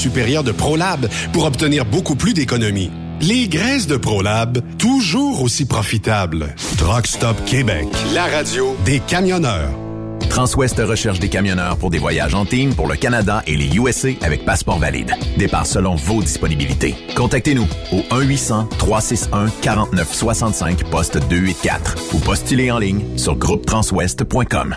supérieure de ProLab pour obtenir beaucoup plus d'économies. Les graisses de ProLab, toujours aussi profitables. Truck Stop Québec, la radio des camionneurs. Transwest recherche des camionneurs pour des voyages en team pour le Canada et les USA avec passeport valide. Départ selon vos disponibilités. Contactez-nous au 1-800-361-4965, poste 284 ou postulez en ligne sur groupetranswest.com.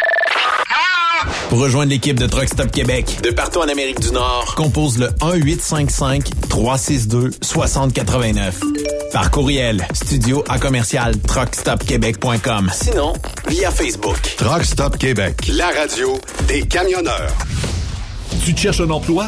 Pour rejoindre l'équipe de Truck Stop Québec, De partout en Amérique du Nord, compose le 1-855-362-6089. Par courriel, studio à commercial truckstopquebec.com. sinon, via Facebook. Truck Stop Québec, la radio des camionneurs. Tu te cherches un emploi?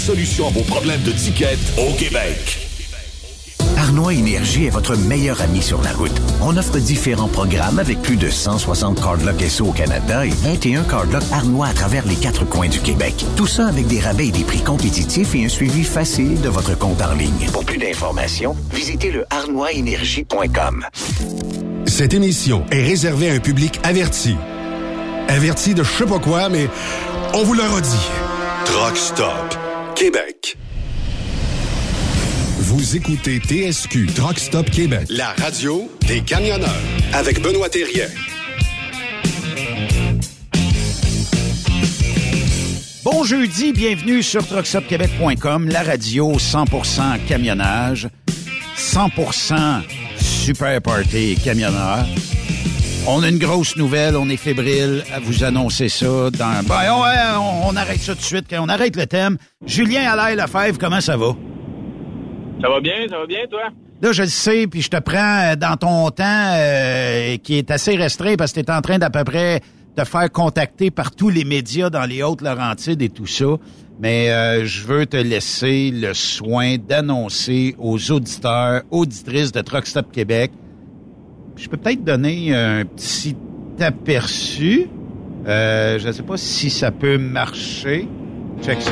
solution à vos problèmes de ticket au Québec. Arnois Énergie est votre meilleur ami sur la route. On offre différents programmes avec plus de 160 cardlocks SO au Canada et 21 cardlocks Arnois à travers les quatre coins du Québec. Tout ça avec des rabais et des prix compétitifs et un suivi facile de votre compte en ligne. Pour plus d'informations, visitez le arnoisénergie.com. Cette émission est réservée à un public averti. Averti de je sais pas quoi, mais on vous le redit. Truck Stop Québec. Vous écoutez TSQ Truck Stop Québec, la radio des camionneurs avec Benoît Thérien. Bon jeudi, bienvenue sur truckstopquebec.com, la radio 100% camionnage, 100% super party camionneur. On a une grosse nouvelle, on est fébrile à vous annoncer ça. Dans... Ben, on, on, arrête ça tout de suite, on arrête le thème. Julien Allaire Lefebvre, comment ça va? Ça va bien, ça va bien, toi? Là, je le sais, puis je te prends dans ton temps euh, qui est assez restreint parce que tu es en train d'à peu près te faire contacter par tous les médias dans les Hautes-Laurentides et tout ça. Mais euh, je veux te laisser le soin d'annoncer aux auditeurs, auditrices de Truck Stop Québec. Je peux peut-être donner un petit aperçu. Euh, je ne sais pas si ça peut marcher. Check ça.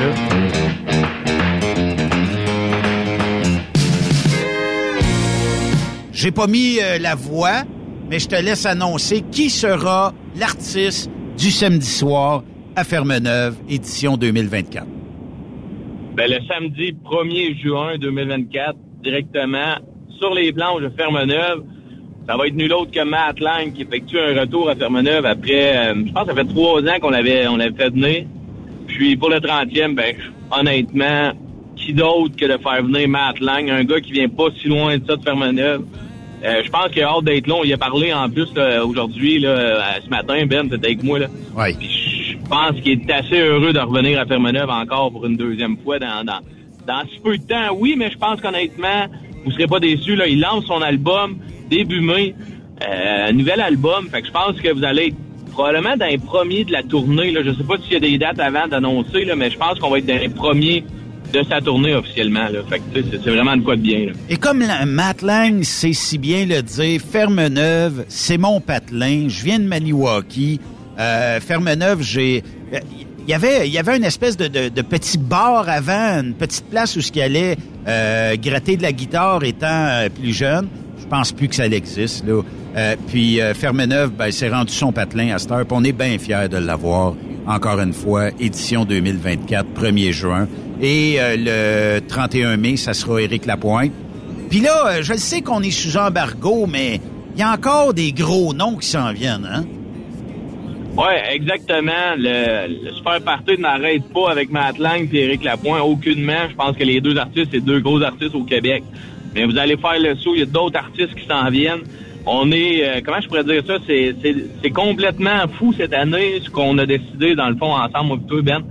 J'ai pas mis euh, la voix, mais je te laisse annoncer qui sera l'artiste du samedi soir à Fermeneuve, édition 2024. Ben, le samedi 1er juin 2024, directement sur les planches de Fermeneuve, ça va être nul autre que Matt Lang qui effectue un retour à Fermeneuve après, euh, je pense que ça fait trois ans qu'on l'avait on l'avait fait venir. Puis pour le 30e, ben honnêtement, qui d'autre que de faire venir Matt Lang, un gars qui vient pas si loin de ça de Fermeneuve. Euh, je pense qu'il a hâte d'être long. Il a parlé en plus aujourd'hui, là, ce matin, Ben, c'était avec moi. Là. Ouais. je pense qu'il est assez heureux de revenir à Fermeneuve encore pour une deuxième fois dans, dans, dans si peu de temps. Oui, mais je pense qu'honnêtement, vous serez pas déçus. Là. Il lance son album début mai. Euh, nouvel album. Fait que je pense que vous allez être probablement dans les premiers de la tournée. Là. Je sais pas s'il y a des dates avant d'annoncer, là, mais je pense qu'on va être dans les premiers de sa tournée officiellement. Là. Fait que c'est vraiment de quoi de bien. Et comme la, Matt Lang sait si bien le dire, Ferme-Neuve, c'est mon patelin. Je viens de Maniwaki. Euh, Ferme-Neuve, j'ai... Il y avait, il y avait une espèce de, petit bar avant, une petite place où ce qui allait euh, gratter de la guitare étant euh, plus jeune. Je pense plus que ça existe. Là. Euh, puis euh, Fermeneuve, ben, c'est rendu son patelin à cette heure. On est bien fiers de l'avoir. Encore une fois, édition 2024, 1er juin. Et euh, le 31 mai, ça sera Éric Lapointe. Puis là, euh, je sais qu'on est sous embargo, mais il y a encore des gros noms qui s'en viennent, hein? Oui, exactement. Le, le super party n'arrête pas avec Matt Lang et Éric Lapointe. Aucunement. Je pense que les deux artistes, c'est deux gros artistes au Québec. Mais vous allez faire le saut. Il y a d'autres artistes qui s'en viennent. On est, euh, comment je pourrais dire ça, c'est, complètement fou cette année, ce qu'on a décidé, dans le fond, ensemble, toi, Ben,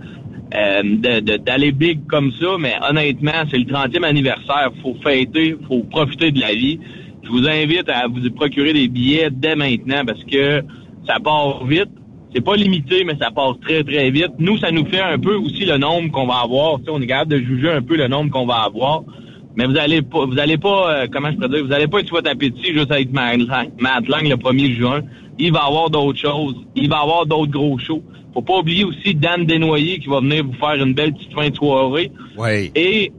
euh, d'aller big comme ça. Mais honnêtement, c'est le 30e anniversaire. faut fêter, faut profiter de la vie. Je vous invite à vous procurer des billets dès maintenant parce que ça part vite. C'est pas limité, mais ça passe très, très vite. Nous, ça nous fait un peu aussi le nombre qu'on va avoir. on est capable de juger un peu le nombre qu'on va avoir. Mais vous allez pas, vous allez pas, euh, comment je peux dire, vous allez pas être votre appétit juste avec Matt Lang, le 1er juin. Il va avoir d'autres choses. Il va avoir d'autres gros shows. Faut pas oublier aussi Dan Desnoyers qui va venir vous faire une belle petite fin de soirée. Oui. Et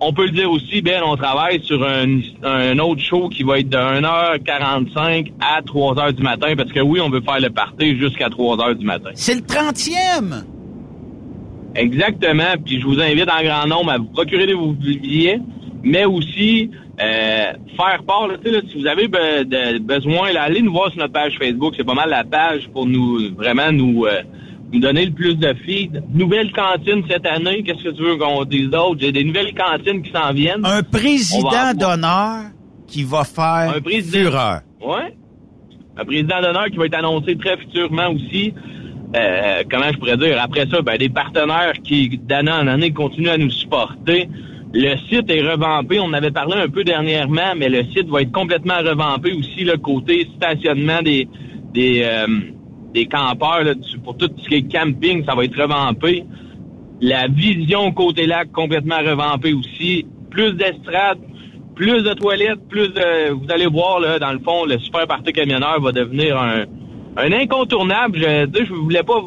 on peut le dire aussi, Ben, on travaille sur un, un autre show qui va être de 1h45 à 3h du matin parce que oui, on veut faire le party jusqu'à 3h du matin. C'est le 30e! Exactement. Puis je vous invite en grand nombre à vous procurer vos billets, mais aussi euh, faire part. Là, là, si vous avez be de, besoin, là, allez nous voir sur notre page Facebook. C'est pas mal la page pour nous vraiment nous euh, nous donner le plus de feed. Nouvelle cantine cette année, qu'est-ce que tu veux qu'on dise d'autre? J'ai des nouvelles cantines qui s'en viennent. Un président d'honneur qui va faire un président, fureur. Ouais. Un président d'honneur qui va être annoncé très futurement aussi. Euh, comment je pourrais dire? Après ça, ben, des partenaires qui, d'année en année, continuent à nous supporter. Le site est revampé. On avait parlé un peu dernièrement, mais le site va être complètement revampé aussi, le côté stationnement des des, euh, des campeurs là, pour tout ce qui est camping, ça va être revampé. La vision côté lac complètement revampée aussi. Plus d'estrades, plus de toilettes, plus de. Vous allez voir là, dans le fond, le super parti camionneur va devenir un, un incontournable. Je je voulais pas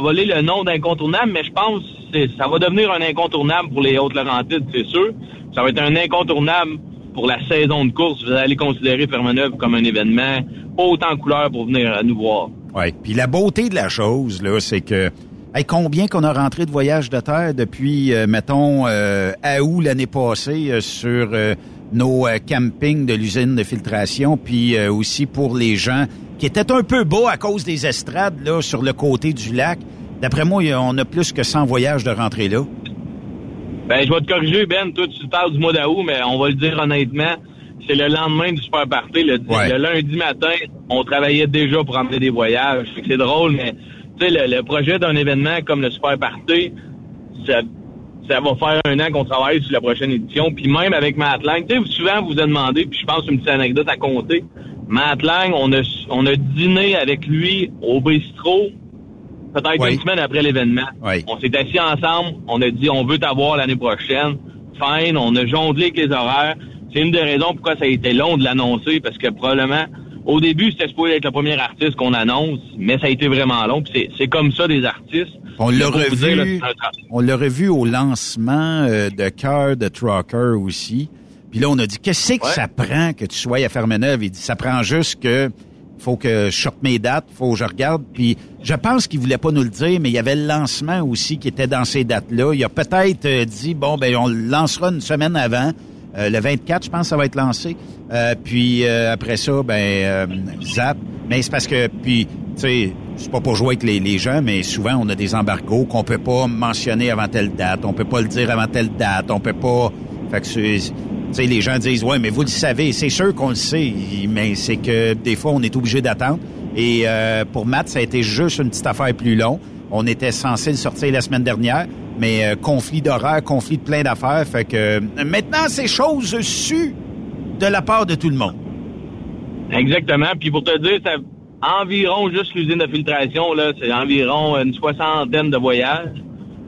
voler le nom d'incontournable, mais je pense que ça va devenir un incontournable pour les hautes Laurentides, c'est sûr. Ça va être un incontournable pour la saison de course. Vous allez considérer Fermeneuve comme un événement autant couleur pour venir nous voir. Oui. Puis la beauté de la chose, là, c'est que combien qu'on a rentré de voyages de terre depuis, euh, mettons, euh, à août l'année passée euh, sur nos campings de l'usine de filtration, puis aussi pour les gens qui étaient un peu beaux à cause des estrades là sur le côté du lac. D'après moi, on a plus que 100 voyages de rentrée là. Ben, je vais te corriger, Ben. Toi, tu parles du mois d'août, mais on va le dire honnêtement. C'est le lendemain du Super Party. Le, lundi matin, on travaillait déjà pour rentrer des voyages. C'est drôle, mais tu sais, le, projet d'un événement comme le Super Party, ça, ça va faire un an qu'on travaille sur la prochaine édition. Puis même avec Matt Lang, tu sais, souvent vous a demandé, puis je pense une petite anecdote à compter. Matt Lang, on a, on a dîné avec lui au bistrot peut-être une semaine après l'événement. On s'est assis ensemble, on a dit on veut t'avoir l'année prochaine. Fine, on a jonglé avec les horaires. C'est une des raisons pourquoi ça a été long de l'annoncer, parce que probablement, au début, c'était supposé être le premier artiste qu'on annonce, mais ça a été vraiment long. C'est comme ça des artistes. On l'a revu, on l'a revu au lancement euh, de Cœur de Trucker aussi. Puis là, on a dit, qu'est-ce que ça prend que tu sois à Fermeneuve? Il dit, ça prend juste que faut que je sorte mes dates, faut que je regarde. Puis je pense qu'il voulait pas nous le dire, mais il y avait le lancement aussi qui était dans ces dates-là. Il a peut-être euh, dit bon ben on le lancera une semaine avant. Euh, le 24, je pense, ça va être lancé. Euh, puis après ça, ben zap. Mais c'est parce que puis tu sais, c'est pas pour jouer avec les, les, gens, mais souvent on a des embargos qu'on peut pas mentionner avant telle date, on peut pas le dire avant telle date, on peut pas. Fait que c'est sais, les gens disent, ouais, mais vous le savez, c'est sûr qu'on le sait, mais c'est que des fois, on est obligé d'attendre. Et euh, pour Matt, ça a été juste une petite affaire plus long. On était censé le sortir la semaine dernière, mais euh, conflit d'horaire, conflit de plein d'affaires. Fait que euh, maintenant, c'est chose su de la part de tout le monde. Exactement. Puis pour te dire, environ juste l'usine de filtration, là, c'est environ une soixantaine de voyages.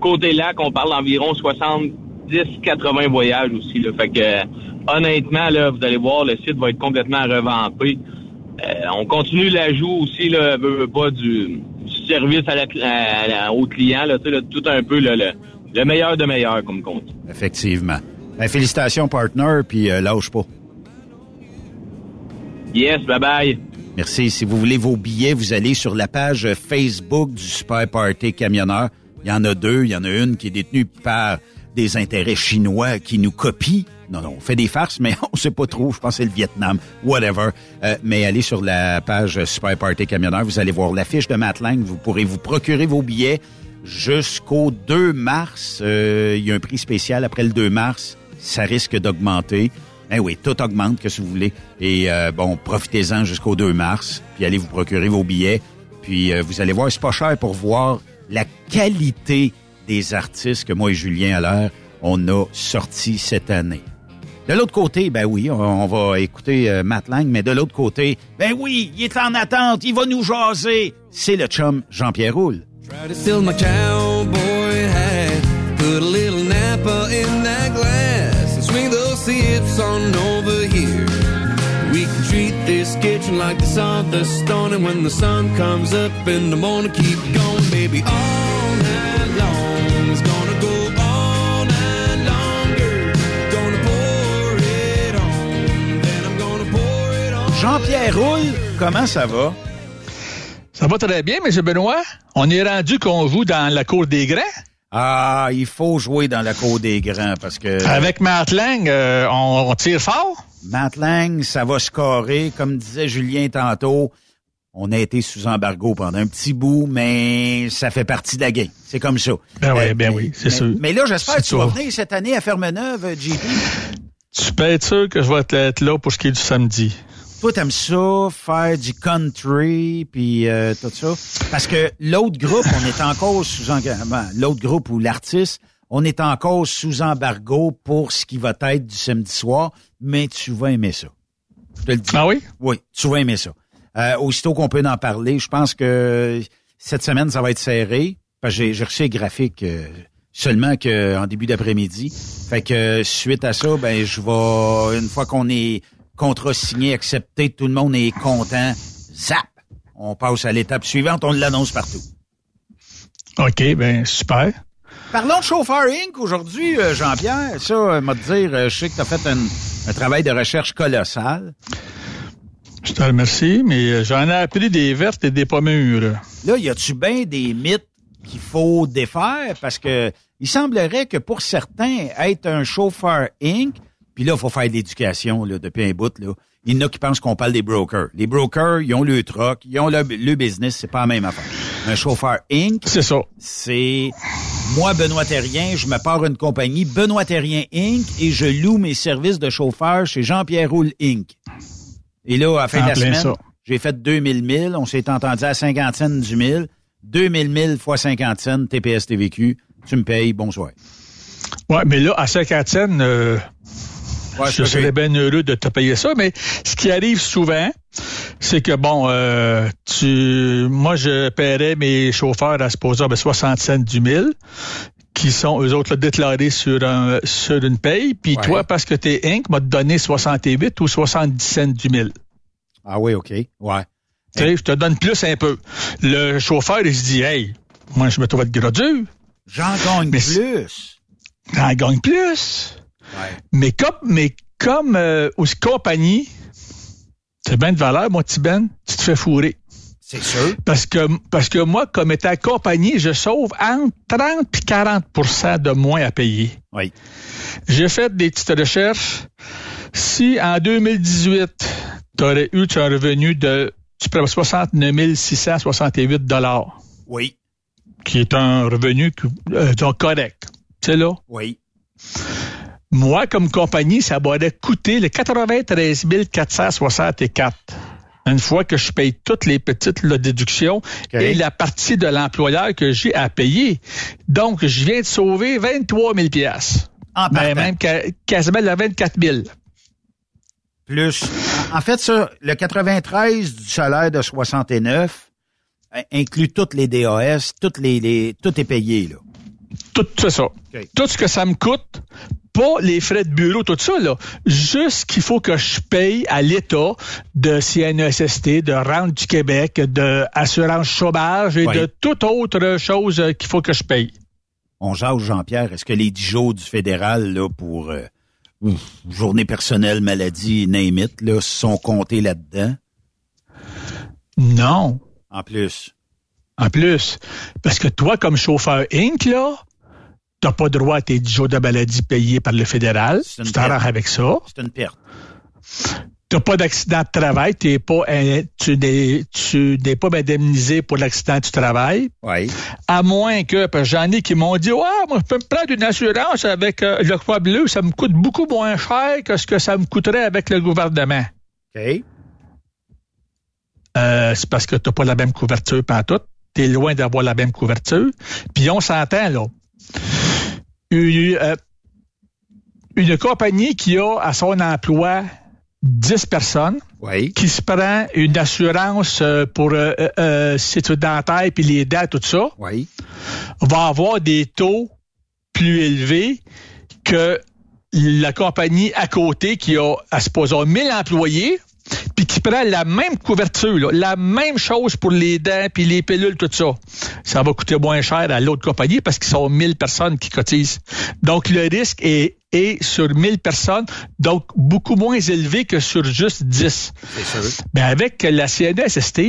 Côté lac, on parle d'environ 60 10-80 voyages aussi. Là. Fait que honnêtement, là, vous allez voir, le site va être complètement revampé. Euh, on continue l'ajout aussi, là, pas du, service à la, au client, là, tout un peu le, meilleur de meilleur comme compte. Effectivement. Ben, félicitations, partner, puis euh, lâche pas. Yes, bye bye. Merci. Si vous voulez vos billets, vous allez sur la page Facebook du Super Party Camionneur. Il y en a deux. Il y en a une qui est détenue par des intérêts chinois qui nous copient. Non, non, on fait des farces, mais on sait pas trop. Je pense que c'est le Vietnam, whatever. Euh, mais allez sur la page Super Party Camionneur, vous allez voir l'affiche de Matlang. Vous pourrez vous procurer vos billets jusqu'au 2 mars. Euh, il y a un prix spécial après le 2 mars. Ça risque d'augmenter. Eh oui, tout augmente, que si vous voulez. Et euh, bon, profitez-en jusqu'au 2 mars. Puis allez vous procurer vos billets. Puis vous allez voir, c'est pas cher pour voir la qualité des artistes que moi et Julien Allaire, on a sorti cette année. De l'autre côté, ben oui, on, va écouter euh, Matt Lang, mais de l'autre côté, ben oui, il est en attente, il va nous jaser. C'est le chum Jean-Pierre Roule. Put a little Napa in that glass, and swing those sips on over here. We can treat this kitchen like the sun, the stone, and when the sun comes up in the morning, keep going, baby, all night Jean-Pierre Roule, comment ça va? Ça va très bien, M. Benoît. On est rendu qu'on joue dans la cour des grands. Ah, il faut jouer dans la cour des grands parce que. Avec Matt Lang, euh, on, tire fort. Matt Lang, ça va scorer, comme disait Julien tantôt. On a été sous embargo pendant un petit bout, mais ça fait partie de la game. C'est comme ça. Ben oui, Euh, ben oui, c'est sûr. Mais là, j'espère que tu vas venir cette année à Fermeneuve, JP. Tu peux être sûr que je vais être là pour ce qui est du samedi. Toi, t'aimes ça, faire du country, puis euh, tout ça? Parce que l'autre groupe, on est encore sous engagement. L'autre groupe ou l'artiste, on est encore sous embargo pour ce qui va être du samedi soir, mais tu vas aimer ça. Je te le dis. Ah oui? Oui, tu vas aimer ça. Euh, aussitôt qu'on peut en parler, je pense que cette semaine, ça va être serré. J'ai reçu les graphiques euh, seulement que en début d'après-midi. Fait que euh, suite à ça, ben je vais une fois qu'on est contrat signé, accepté, tout le monde est content. Zap! On passe à l'étape suivante, on l'annonce partout. OK, ben super. Parlons de Chauffeur Inc. aujourd'hui, euh, Jean-Pierre. Ça, euh, m'a dire, euh, je sais que tu as fait un, un travail de recherche colossal. Je te remercie, mais j'en ai appris des vertes et des pas mûres. Là, y a-tu bien des mythes qu'il faut défaire? Parce que il semblerait que pour certains, être un chauffeur Inc., puis là, il faut faire de l'éducation là, depuis un bout. Là. Il y en a qui pensent qu'on parle des brokers. Les brokers, ils ont le truck, ils ont le, le business, c'est pas la même affaire. Un chauffeur Inc., C'est ça. c'est moi, Benoît Terrien, je me pars une compagnie, Benoît Terrien Inc., et je loue mes services de chauffeur chez Jean-Pierre Roule Inc. Et là, à la fin de la semaine, j'ai fait 2000 000, on s'est entendu à 50 cents du mille, 2000 000 fois 50 cents, TPS TVQ, tu me payes, bonsoir. Ouais, mais là, à 50 cents, euh, Ouais, je serais bien heureux de te payer ça, mais ce qui arrive souvent, c'est que bon, euh, tu, moi, je paierais mes chauffeurs à supposer ben, 60 cents du mille, qui sont eux autres là, déclarés sur un, sur une paye, puis Ouais. toi, parce que t'es Inc, m'a donné 68 ou 70 cents du mille. Ah oui, OK. Ouais. Tu sais, je te donne plus un peu. Le chauffeur, il se dit, hey, moi, je me trouve être gros dur, J'en gagne Mais plus. j'en gagne plus. Ouais. Mais comme, mais comme euh, aux compagnies, c'est bien de valeur, mon petit Ben, tu te fais fourrer. C'est sûr. Parce que, parce que moi, comme étant compagnie, je sauve entre 30 et 40% de moins à payer. Oui. J'ai fait des petites recherches. Si en 2018, tu aurais eu un revenu de tu prends 69 668 dollars, Oui. qui est un revenu euh, correct. Tu sais là, Oui. Moi, comme compagnie, ça m'aurait coûté le 93 464. Une fois que je paye toutes les petites là, déductions et la partie de l'employeur que j'ai à payer. Donc, je viens de sauver 23 000 piastres. En Ben, même quasiment le 24 000. Plus. En fait, ça, le 93 du salaire de 69 in- inclut toutes les DAS, toutes les, les tout est payé, là. Tout c'est ça. Tout ce que ça me coûte, pas les frais de bureau, tout ça, là. Juste qu'il faut que je paye à l'État de CNESST, de Rente du Québec, de Assurance Chômage et Oui. de toute autre chose euh, qu'il faut que je paye. On jase, Jean-Pierre, est-ce que les 10 jours du fédéral, là, pour euh, journée personnelle, maladie, name it, là, sont comptés là-dedans? Non. En plus. En plus. Parce que toi, comme chauffeur Inc., là, t'as pas droit à tes 10 jours de maladie payés par le fédéral. C'est une Tu t'arranges avec ça. C'est une perte. T'as pas d'accident de travail, t'es pas, in- tu n'es, tu n'es pas indemnisé pour l'accident du travail. Oui. À moins que, parce que j'en ai qui m'ont dit, ouais, moi, je peux me prendre une assurance avec euh, le Croix Bleu, ça me coûte beaucoup moins cher que ce que ça me coûterait avec le gouvernement. OK. Euh, c'est parce que t'as pas la même couverture pantoute. T'es loin d'avoir la même couverture. Puis on s'entend, là. Une, euh, une compagnie qui a à son emploi 10 personnes, Oui. qui se prend une assurance euh, pour euh, euh, euh, es dentaire puis les dents, tout ça, Oui. va avoir des taux plus élevés que la compagnie à côté qui a, à supposons, 1000 employés, puis qui prend la même couverture, là, la même chose pour les dents, puis les pilules, tout ça. Ça va coûter moins cher à l'autre compagnie parce qu'ils sont 1000 personnes qui cotisent. Donc, le risque est, est sur 1000 personnes, donc beaucoup moins élevé que sur juste 10. C'est sûr. Mais avec la CNSST,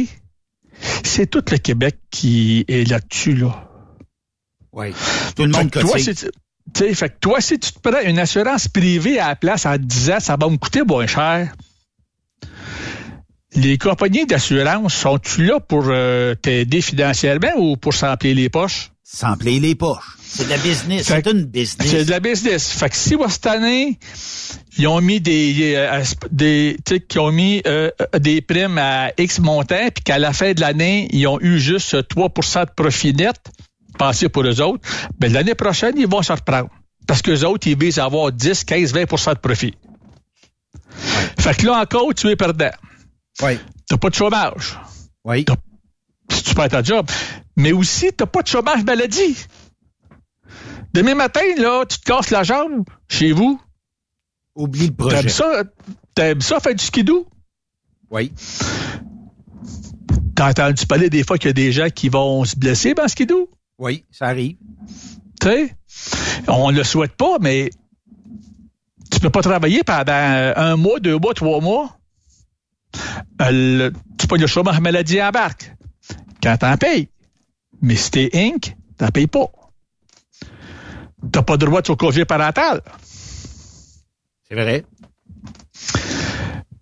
c'est tout le Québec qui est là-dessus, là. Oui. Tout le Fait monde toi, cotise. sais, fait que toi, si tu te prends une assurance privée à la place en te disant ça va me coûter moins cher, les compagnies d'assurance sont-tu là pour euh, t'aider financièrement ou pour s'emplir les poches? S'emplir les poches. C'est de la business. C'est une business. C'est de la business. Fait que si cette année, ils ont mis des, euh, des qui ont mis euh, des primes à X montant, puis qu'à la fin de l'année, ils ont eu juste 3% de profit net, passé pour eux autres, ben l'année prochaine, ils vont se reprendre. Parce que les autres, ils visent à avoir 10, 15, 20% de profit. Fait que là encore, tu es perdant. Oui. T'as pas de chômage. Oui. Si tu perds ta job. Mais aussi, t'as pas de chômage maladie. Demain matin, là, tu te casses la jambe chez vous. Oublie le projet. T'aimes ça, t'aimes ça faire du skidoo? Oui. T'as entendu parler des fois qu'il y a des gens qui vont se blesser dans le skidoo? Oui, ça arrive. Tu sais, on le souhaite pas, mais tu peux pas travailler pendant un mois, deux mois, trois mois. Tu peux le chômage maladie en barque. Quand t'en payes. Mais si t'es Inc., t'en payes pas. T'as pas de droit de congé parental. C'est vrai.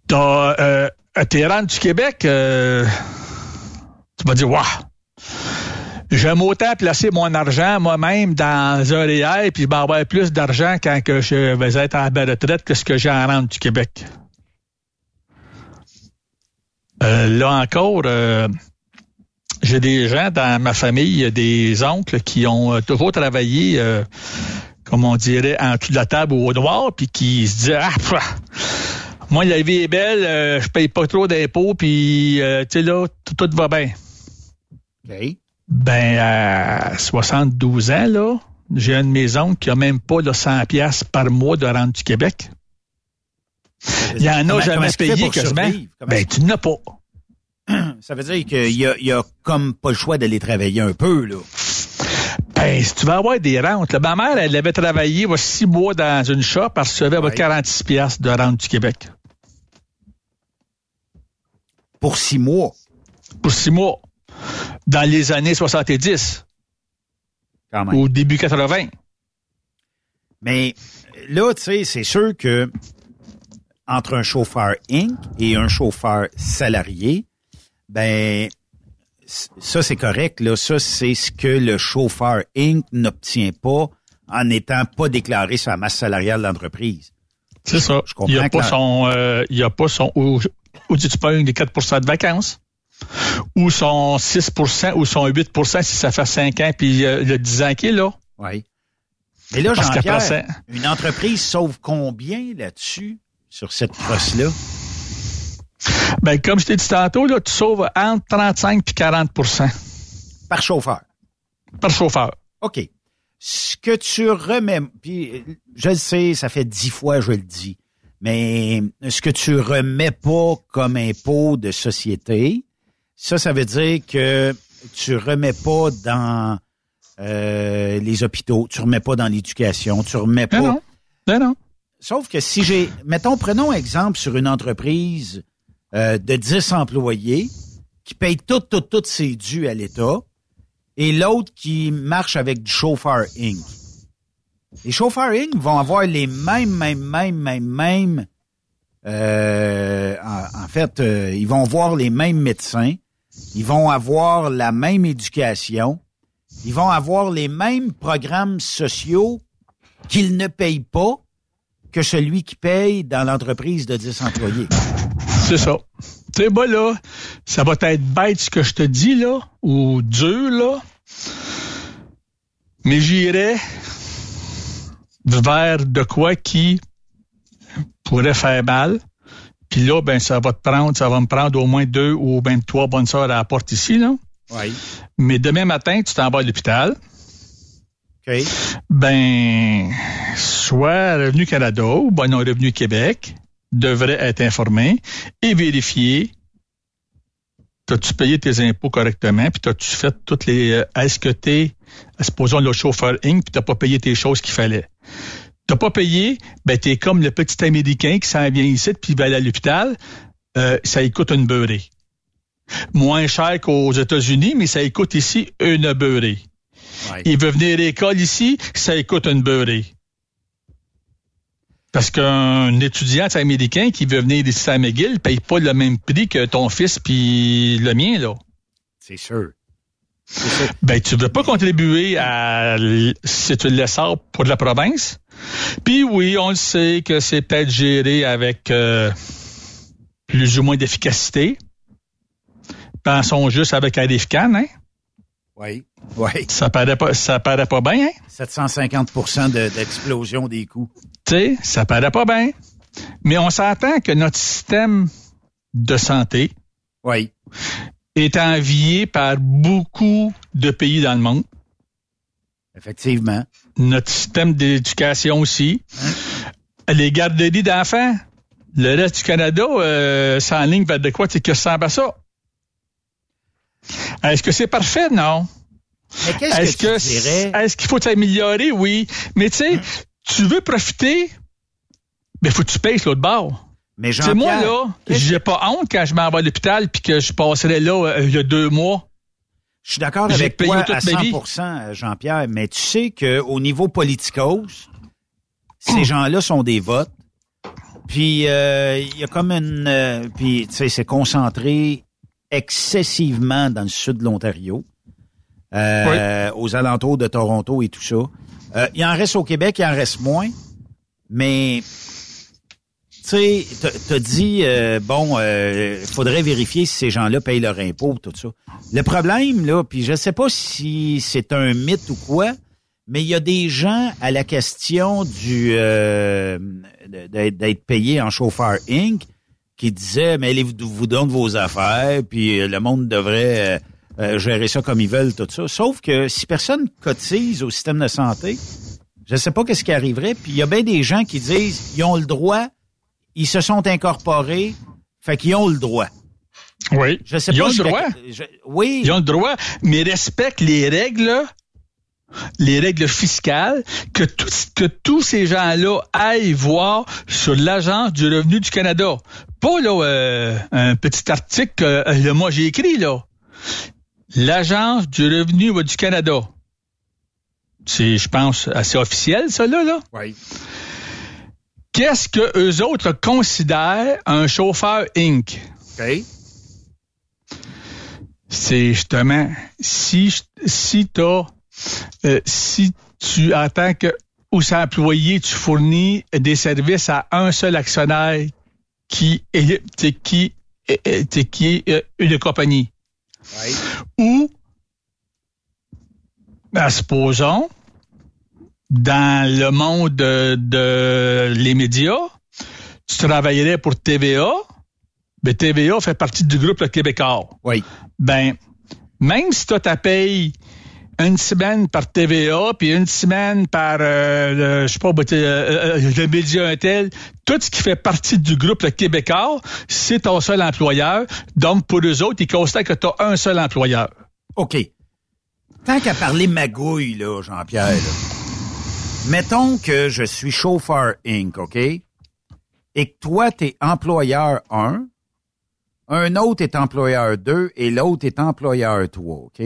T'as, euh, t'es rendu du Québec, euh, tu vas dire, waouh, j'aime autant placer mon argent moi-même dans un REER puis je vais avoir plus d'argent quand que je vais être à la retraite que ce que j'ai en rente du Québec. Euh, là encore, euh, j'ai des gens dans ma famille, des oncles qui ont euh, toujours travaillé, euh, comme on dirait, en dessous de la table ou au noir, puis qui se disent Ah, moi, la vie est belle, euh, je paye pas trop d'impôts, puis tu sais là, tout, va bien. OK. Ben, à 72 ans, là, j'ai un de mes oncles qui a même pas le 100 pièces par mois de rente du Québec. Il y en a jamais payé quasiment. Ben, tu n'as pas. Ça veut dire qu'il y a, y a comme pas le choix d'aller travailler un peu, là. Ben, si tu vas avoir des rentes. ma mère, elle avait travaillé six mois dans une shop, elle recevait 46 piastres de rente du Québec. Pour six mois? Pour six mois. Dans les années 70. Quand même. Au début 80. Mais là, tu sais, c'est sûr que entre un chauffeur Inc. et un chauffeur salarié, ben ça c'est correct là, ça c'est ce que le chauffeur Inc n'obtient pas en n'étant pas déclaré sur la masse salariale de l'entreprise. C'est ça. Je comprends il n'y a, pas son euh, il a pas son ou, ou tu payes des 4% de vacances? Ou son 6% ou son 8% si ça fait 5 ans puis euh, le 10 ans qui est là. Oui. Mais là, Jean-Pierre, une entreprise sauve combien là-dessus, sur cette crosse-là? Ben, comme je t'ai dit tantôt, là, tu sauves entre 35 et 40% Par chauffeur. Par chauffeur. OK. Ce que tu remets, puis je le sais, ça fait dix fois je le dis, mais ce que tu remets pas comme impôt de société, ça, ça veut dire que tu remets pas dans euh, les hôpitaux, tu remets pas dans l'éducation, tu remets pas. Non, non. non. Sauf que si j'ai, mettons, prenons exemple sur une entreprise euh, de 10 employés qui payent tout, tout, tout ses dus à l'État et l'autre qui marche avec du chauffeur Inc. Les chauffeurs Inc. vont avoir les mêmes, mêmes, mêmes, mêmes, mêmes. Euh, en, fait, euh, ils vont voir les mêmes médecins. Ils vont avoir la même éducation. Ils vont avoir les mêmes programmes sociaux qu'ils ne payent pas que celui qui paye dans l'entreprise de 10 employés. C'est ça. Tu sais, moi, là, ça va être bête ce que je te dis, là, ou dur, là, mais j'irai vers de quoi qui pourrait faire mal. Puis là, ben, ça va te prendre, ça va me prendre au moins deux ou même trois bonnes heures à la porte ici, là. Oui. Mais demain matin, tu t'en vas à l'hôpital. Ben, soit Revenu Canada ou ben non, Revenu Québec devrait être informé et vérifier T'as-tu payé tes impôts correctement, puis t'as-tu fait toutes les... Euh, est-ce que t'es, supposons le chauffeur Inc., puis t'as pas payé tes choses qu'il fallait. T'as pas payé, ben t'es comme le petit Américain qui s'en vient ici, puis il va aller à l'hôpital, euh, ça y coûte une beurrée. Moins cher qu'aux États-Unis, mais ça y coûte ici une beurrée. Il veut venir à l'école ici, ça y coûte une beurrée. Parce qu'un étudiant américain qui veut venir ici à McGill ne paye pas le même prix que ton fils puis le mien, là. C'est sûr. Ben, tu ne veux pas contribuer à, si tu le sors pour la province? Puis oui, on le sait que c'est peut-être géré avec euh, plus ou moins d'efficacité. Pensons juste avec Arifcan, hein? Oui, oui. Ça paraît pas, ça paraît pas bien, hein? 750% d'explosion des coûts. Tu sais, ça paraît pas bien. Mais on s'entend que notre système de santé oui. est envié par beaucoup de pays dans le monde. Effectivement. Notre système d'éducation aussi. Hein? Les garderies d'enfants. Le reste du Canada, euh, en ligne vers de quoi? C'est que ça à ça. Est-ce que c'est parfait? Non. Mais qu'est-ce que, tu dirais? Est-ce qu'il faut s'améliorer? Oui. Mais tu sais, tu veux profiter, mais faut que tu payes l'autre bord. Mais jean moi, là, j'ai pas honte quand je m'en vais à l'hôpital puis que je passerai là euh, il y a deux mois. Je suis d'accord avec toi à 100% Jean-Pierre, mais tu sais qu'au niveau politicos, ces gens-là sont des votes. Puis euh, il y a comme une... Euh, puis, tu sais, c'est concentré excessivement dans le sud de l'Ontario, euh, aux alentours de Toronto et tout ça. Euh, il en reste au Québec, il en reste moins, mais tu sais, t'as dit euh, bon, il faudrait vérifier si ces gens-là payent leur impôt, tout ça. Le problème là, puis je sais pas si c'est un mythe ou quoi, mais il y a des gens à la question du d'être payé en chauffeur Inc qui disait mais allez vous, vous donne vos affaires puis euh, le monde devrait euh, euh, gérer ça comme ils veulent tout ça. Sauf que si personne cotise au système de santé, je sais pas qu'est-ce qui arriverait. Puis il y a bien des gens qui disent ils ont le droit, ils se sont incorporés, fait qu'ils ont le droit. Oui. Je sais ils pas. Ont le droit? oui. Ils ont le droit, mais respectent les règles les règles fiscales, que, que tous ces gens-là aillent voir sur l'Agence du revenu du Canada. Pas là euh, un petit article que euh, moi j'ai écrit là. L'Agence du revenu du Canada. C'est, je pense, assez officiel, ça là. là. Oui. Qu'est-ce que eux autres considèrent un chauffeur Inc? OK. C'est justement si si t'as euh, si tu, en tant que ou employé, tu fournis des services à un seul actionnaire qui est, qui, est, qui est une compagnie. Ou, ben, supposons, dans le monde de, de, les médias, tu travaillerais pour TVA, mais TVA fait partie du groupe Québécois. Oui. Ben, même si tu as ta paye une semaine par TVA, puis une semaine par, euh, le, je sais pas, euh, euh, le média Intel, tout ce qui fait partie du groupe le Québécois, c'est ton seul employeur. Donc, pour eux autres, ils constatent que tu as un seul employeur. OK. Tant qu'à parler magouille, là, Jean-Pierre, mettons que je suis chauffeur Inc., OK? Et que toi, tu es employeur 1, un autre est employeur 2 et l'autre est employeur 3, OK?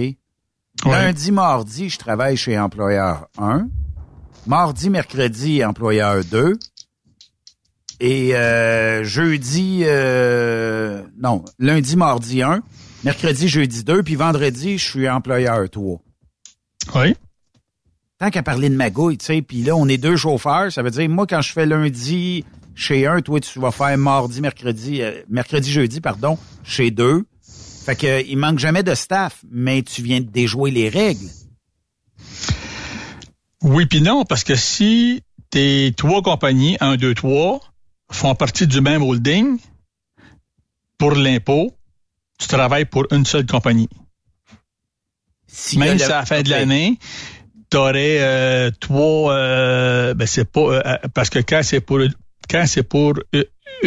Lundi, mardi, je travaille chez employeur 1. Mardi, mercredi, employeur 2. Et euh, jeudi, euh, non, lundi, mardi 1. Mercredi, jeudi 2. Puis vendredi, je suis employeur 3. Oui. Tant qu'à parler de magouille, tu sais, puis là, on est deux chauffeurs. Ça veut dire, moi, quand je fais lundi chez un, toi, tu vas faire mardi, mercredi, euh, mercredi, jeudi, pardon, chez deux. Fait que il manque jamais de staff, mais tu viens de déjouer les règles. Oui puis non, parce que si tes trois compagnies, un, deux, trois, font partie du même holding, pour l'impôt, tu travailles pour une seule compagnie. même si à la fin de l'année, tu aurais euh, trois euh, ben c'est pas euh, parce que quand c'est pour quand c'est pour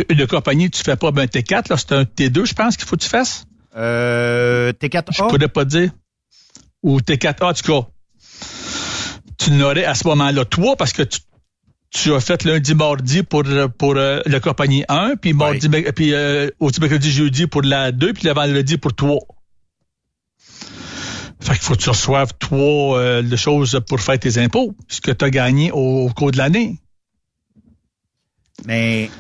une compagnie, tu fais pas ben T4, là, c'est un T2, je pense qu'il faut que tu fasses. Euh, T4A? Je pourrais pas dire. Ou T4A, en tout cas. Tu n'aurais à ce moment-là trois parce que tu, as fait lundi, mardi pour, pour euh, la compagnie 1, puis mardi, puis euh, aussi mercredi, jeudi pour la 2, puis le vendredi pour 3. Fait qu'il faut que tu reçoives trois euh, choses pour faire tes impôts, ce que tu as gagné au, cours de l'année. Mais,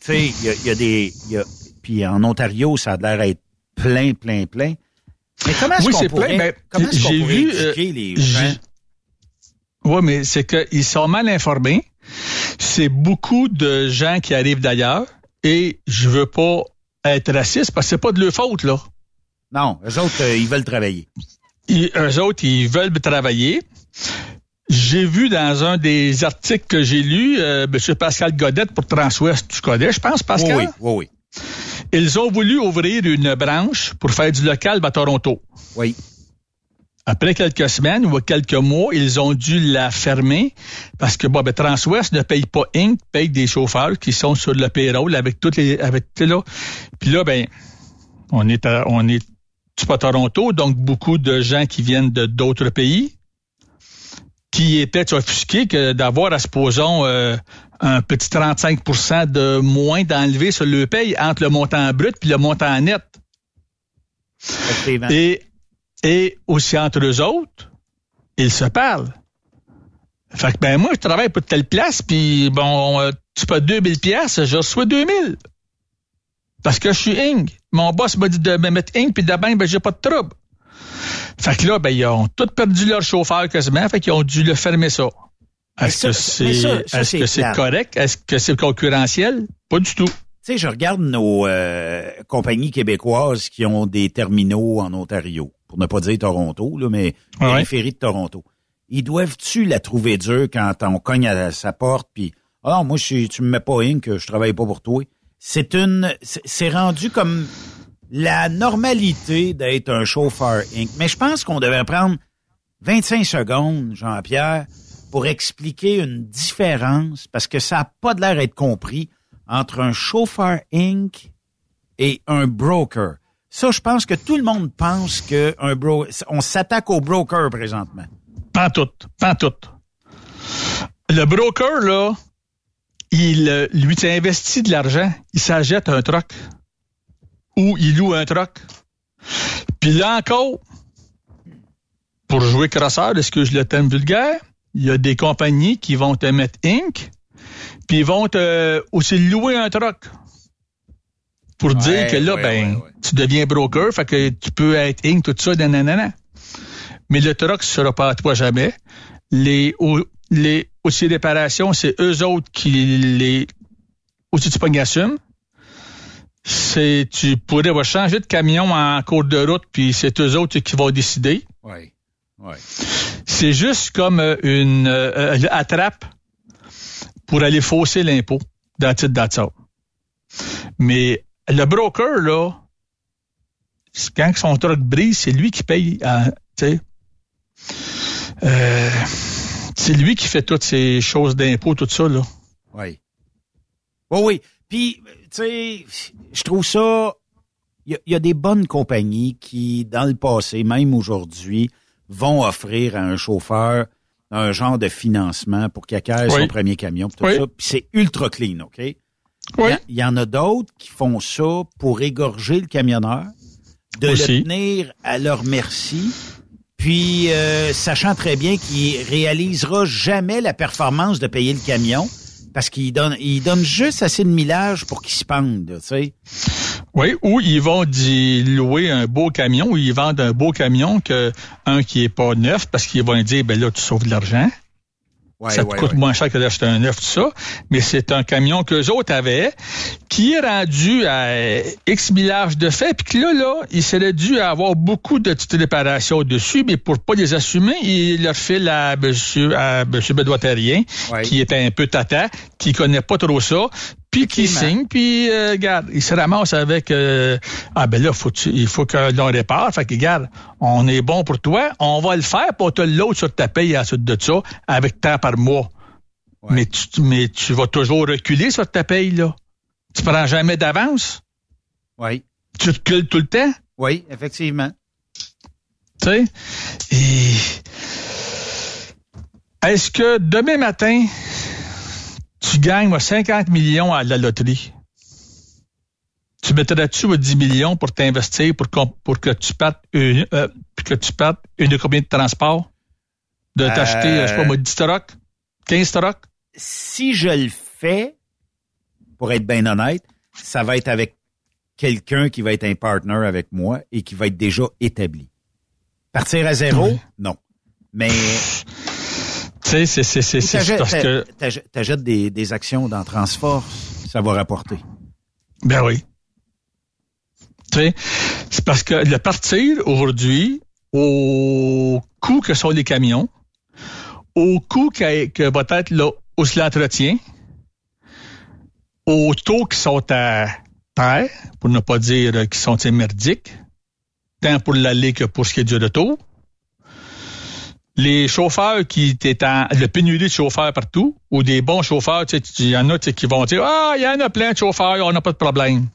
tu sais, il y a, y a, des... Y a, puis en Ontario, ça a l'air d'être plein, plein, plein. Mais comment est-ce Oui, qu'on c'est pourrait, plein, mais comment est-ce qu'on vu, éduquer euh, les j'ai- gens? Oui, mais c'est qu'ils sont mal informés. C'est beaucoup de gens qui arrivent d'ailleurs et je veux pas être raciste parce que c'est pas de leur faute, là. Non, eux autres, euh, ils veulent travailler. Ils, eux autres, ils veulent travailler. J'ai vu dans un des articles que j'ai lus, euh, M. Pascal Godette pour Transwest, tu connais, je pense, Pascal? Oui, oui, oui. Ils ont voulu ouvrir une branche pour faire du local à Toronto. Oui. Après quelques semaines ou quelques mois, ils ont dû la fermer parce que bon, ben, Transwest ne paye pas Inc., paye des chauffeurs qui sont sur le payroll avec toutes les avec là. Puis là, ben, on est à, on est pas Toronto, donc beaucoup de gens qui viennent de d'autres pays qui étaient offusqués que d'avoir, à supposons, euh, un petit 35% de moins d'enlever sur le paye entre le montant brut puis le montant net. Et, et aussi entre eux autres, ils se parlent. Fait que ben moi, je travaille pour telle place, puis bon, euh, tu peux 2000 pièces, je reçois 2000. Parce que je suis Ing. Mon boss m'a dit de me mettre Ing, puis de ben, ben j'ai pas de trouble. Fait que là, ben, ils ont tous perdu leur chauffeur quasiment, fait qu'ils ont dû le fermer ça. Est-ce que c'est que correct? Est-ce que c'est concurrentiel? Pas du tout. Tu sais, je regarde nos euh, compagnies québécoises qui ont des terminaux en Ontario, pour ne pas dire Toronto, là, mais Ouais? périphérie de Toronto. Ils doivent-tu la trouver dure quand on cogne à sa porte, puis ah moi suis- tu me mets pas Inc, je travaille pas pour toi. C'est une, c'est c'est rendu comme la normalité d'être un chauffeur Inc. Mais je pense qu'on devrait prendre 25 secondes, Jean-Pierre, pour expliquer une différence, parce que ça n'a pas l'air d'être compris, entre un chauffeur Inc. et un broker. Ça, je pense que tout le monde pense que un bro on s'attaque au broker présentement. Pas tout, pas tout. Le broker, là, il, euh, lui, tu investi de l'argent, il s'achète un truck. Ou il loue un truck. Puis là encore, pour jouer crosseur, excuse le thème vulgaire, il y a des compagnies qui vont te mettre Inc. Puis ils vont te aussi louer un truck. Pour dire que là, ouais, ben, ouais, tu deviens broker, fait que tu peux être Inc. tout ça, nanana. Mais le truck ne sera pas à toi jamais. Les, les outils de réparation, c'est eux autres qui les outils tu pognes assument. C'est, tu pourrais va changer de camion en cours de route, puis c'est eux autres qui vont décider. Oui. C'est juste comme euh, une euh, euh, attrape pour aller fausser l'impôt dans le titre d'Atsau. Mais le broker, là, quand son truck brise, c'est lui qui paye, euh. Euh, c'est lui qui fait toutes ces choses d'impôt, tout ça, là. Oui. Oui, oui. Puis, tu sais, je trouve ça. Il y, a- il y a des bonnes compagnies qui, dans le passé, même aujourd'hui, vont offrir à un chauffeur un genre de financement pour qu'il acquiert Oui. son premier camion, tout Oui. ça. Puis c'est ultra clean, OK? Il Oui. y a- Il y, en a d'autres qui font ça pour égorger le camionneur, de Aussi. le tenir à leur merci, puis euh, sachant très bien qu'il réalisera jamais la performance de payer le camion parce qu'il donne, il donne juste assez de millage pour qu'il se pende, là, tu sais. Oui, ou ils vont louer un beau camion, ou ils vendent un beau camion que un qui est pas neuf, parce qu'ils vont dire, ben là, tu sauves de l'argent. Ouais, ça te ouais, coûte ouais. moins cher que d'acheter un neuf, tout ça. Mais c'est un camion qu'eux autres avaient, qui est rendu à X millage de fait, puis que là, là, il serait dû avoir beaucoup de petites réparations dessus, mais pour pas les assumer, il leur file à monsieur, à monsieur Terrien, qui est un peu tata, qui connaît pas trop ça, puis qui signe, puis euh, regarde, il se ramasse avec euh, ah ben là faut tu- il faut que l'on répare, fait que regarde, on est bon pour toi, on va le faire pour te l'autre sur ta paye à suite de ça avec temps par mois. Ouais. Mais tu mais tu vas toujours reculer sur ta paye là. Tu prends jamais d'avance, Oui, tu recules tout le temps, oui, effectivement. tu sais? Et est-ce que demain matin tu gagnes moi, 50 millions à la loterie? Tu mettrais-tu moi, 10 millions pour t'investir pour, que tu partes une, euh, puis que tu partes une combien de transport? De t'acheter, Euh, je sais pas moi, 10 trucks? 15 trucks? Si je le fais, pour être bien honnête, ça va être avec quelqu'un qui va être un partner avec moi et qui va être déjà établi. Partir à zéro, non. Mais tu sais, c'est c'est c'est c'est parce que t'achètes des, des actions dans Transforce, ça va rapporter. Ben oui. Tu sais, c'est parce que le partir aujourd'hui au coût que sont les camions, au coût que, que va être là aussi l'entretien, aux taux qui sont à terre, pour ne pas dire qui sont merdiques, tant pour l'aller que pour ce qui est du retour. Les chauffeurs qui étaient en le pénurie de chauffeurs partout, ou des bons chauffeurs, tu sais, il y en a qui vont dire Ah, il y en a plein de chauffeurs, on n'a pas de problème.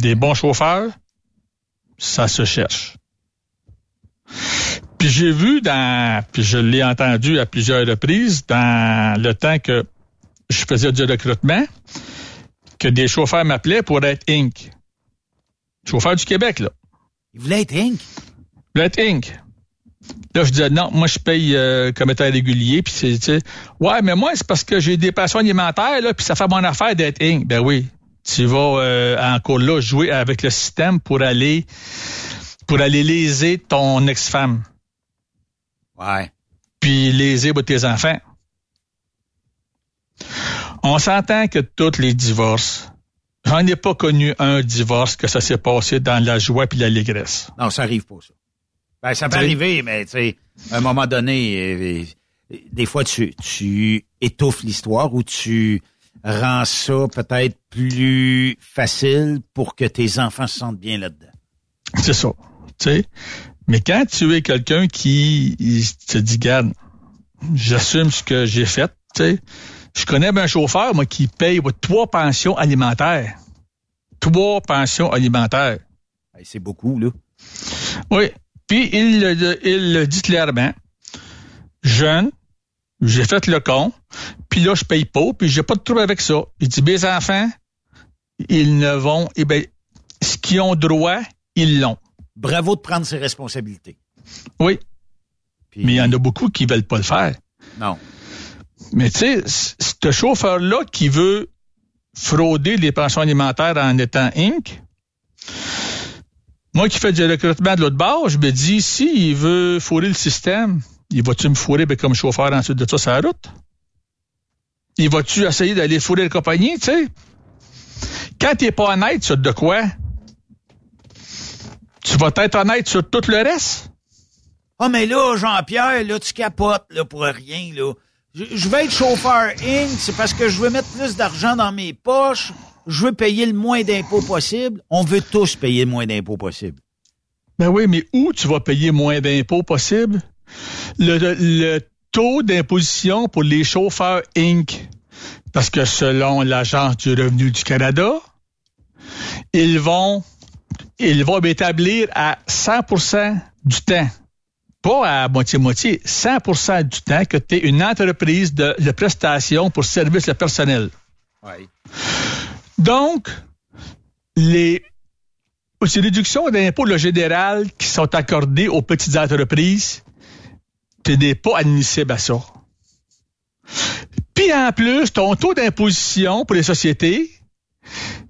Des bons chauffeurs, ça se cherche. Puis j'ai vu dans, puis je l'ai entendu à plusieurs reprises dans le temps que je faisais du recrutement, que des chauffeurs m'appelaient pour être Inc. Chauffeur du Québec, là. Il voulait être Inc? Il voulait être Inc. Là, je disais, non, moi, je paye euh, comme étant régulier. Puis, c'est, tu sais, ouais, mais moi, c'est parce que j'ai des passions alimentaires, là, puis ça fait mon affaire d'être Inc. Ben oui. Tu vas euh, encore là jouer avec le système pour aller pour aller léser ton ex-femme. Ouais. Puis léser tes enfants. On s'entend que tous les divorces, j'en ai pas connu un divorce que ça s'est passé dans la joie puis l'allégresse. Non, ça arrive pas, ça. Ben, ça peut arriver, mais tu sais, à un moment donné, euh, euh, des fois, tu, tu étouffes l'histoire ou tu rends ça peut-être plus facile pour que tes enfants se sentent bien là-dedans. C'est ça. sais. Mais quand tu es quelqu'un qui te dit, garde, j'assume ce que j'ai fait, tu sais, je connais un chauffeur, moi, qui paye trois pensions alimentaires. Trois pensions alimentaires. C'est beaucoup, là. Oui. Puis, il, il le dit clairement. Jeune, j'ai fait le con, puis là, je paye pas, puis j'ai pas de trouble avec ça. Il dit, mes enfants, ils ne vont, eh bien, ce qu'ils ont droit, ils l'ont. Bravo de prendre ses responsabilités. Oui. Mais il y en a beaucoup qui veulent pas le faire. Non. Mais tu sais, ce chauffeur-là qui veut frauder les pensions alimentaires en étant Inc., moi qui fais du recrutement de l'autre bord, je me dis, si il veut fourrer le système, il va-tu me fourrer ben, comme chauffeur ensuite de ça sur la route? Il va-tu essayer d'aller fourrer la compagnie, tu sais? Quand t'es pas honnête sur de quoi, tu vas être honnête sur tout le reste? Ah, mais là, Jean-Pierre, là, tu capotes, là, pour rien, là. Je, vais être chauffeur Inc., c'est parce que je veux mettre plus d'argent dans mes poches. Je veux payer le moins d'impôts possible. On veut tous payer le moins d'impôts possible. Ben oui, mais où tu vas payer moins d'impôts possible? Le, le taux d'imposition pour les chauffeurs Inc. Parce que selon l'Agence du revenu du Canada, ils vont, ils vont établir à 100% du temps pas à moitié-moitié, 100% du temps que tu es une entreprise de, de prestation pour service le personnel. Oui. Donc, les, réductions d'impôts le général qui sont accordées aux petites entreprises, tu n'es pas admissible à ça. Puis en plus, ton taux d'imposition pour les sociétés,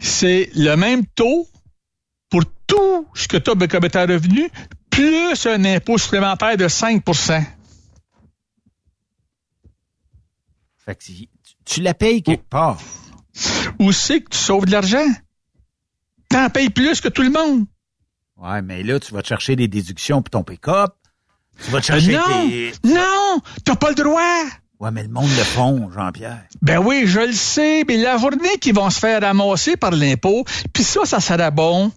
c'est le même taux pour tout ce que tu as comme état revenu, plus un impôt supplémentaire de 5 Fait que tu la payes quelque part. Où c'est que tu sauves de l'argent? T'en payes plus que tout le monde. Ouais, mais là, tu vas te chercher des déductions pour ton pick-up. Tu vas te chercher non, tes... Non! T'as pas le droit! Ouais, mais le monde le font, Jean-Pierre. Ben oui, je le sais, mais la journée qu'ils vont se faire ramasser par l'impôt, puis ça, ça serait bon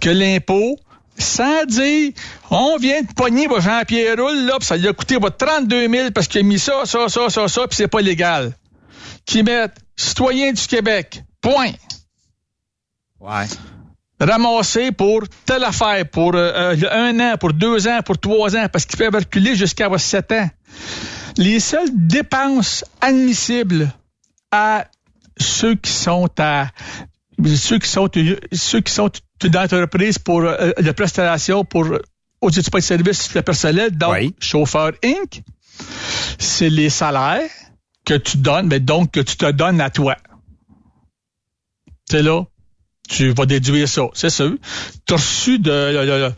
que l'impôt sans dire, on vient de pogner votre Jean-Pierre Roule, là, pis ça lui a coûté votre 32 000 parce qu'il a mis ça, ça, ça, ça, ça, puis c'est pas légal. Qui mettent citoyen du Québec. Point. Ouais. Ramassé pour telle affaire, pour euh, euh, un an, pour deux ans, pour trois ans, parce qu'il peut reculer jusqu'à sept ans. Les seules dépenses admissibles à ceux qui sont à ceux qui sont ceux qui sont d'entreprise pour euh, la prestation pour aux études de service le personnel, donc chauffeur Inc. C'est les salaires que tu donnes, mais donc que tu te donnes à toi. Sais, là, tu vas déduire ça, c'est sûr. Tu as reçu de,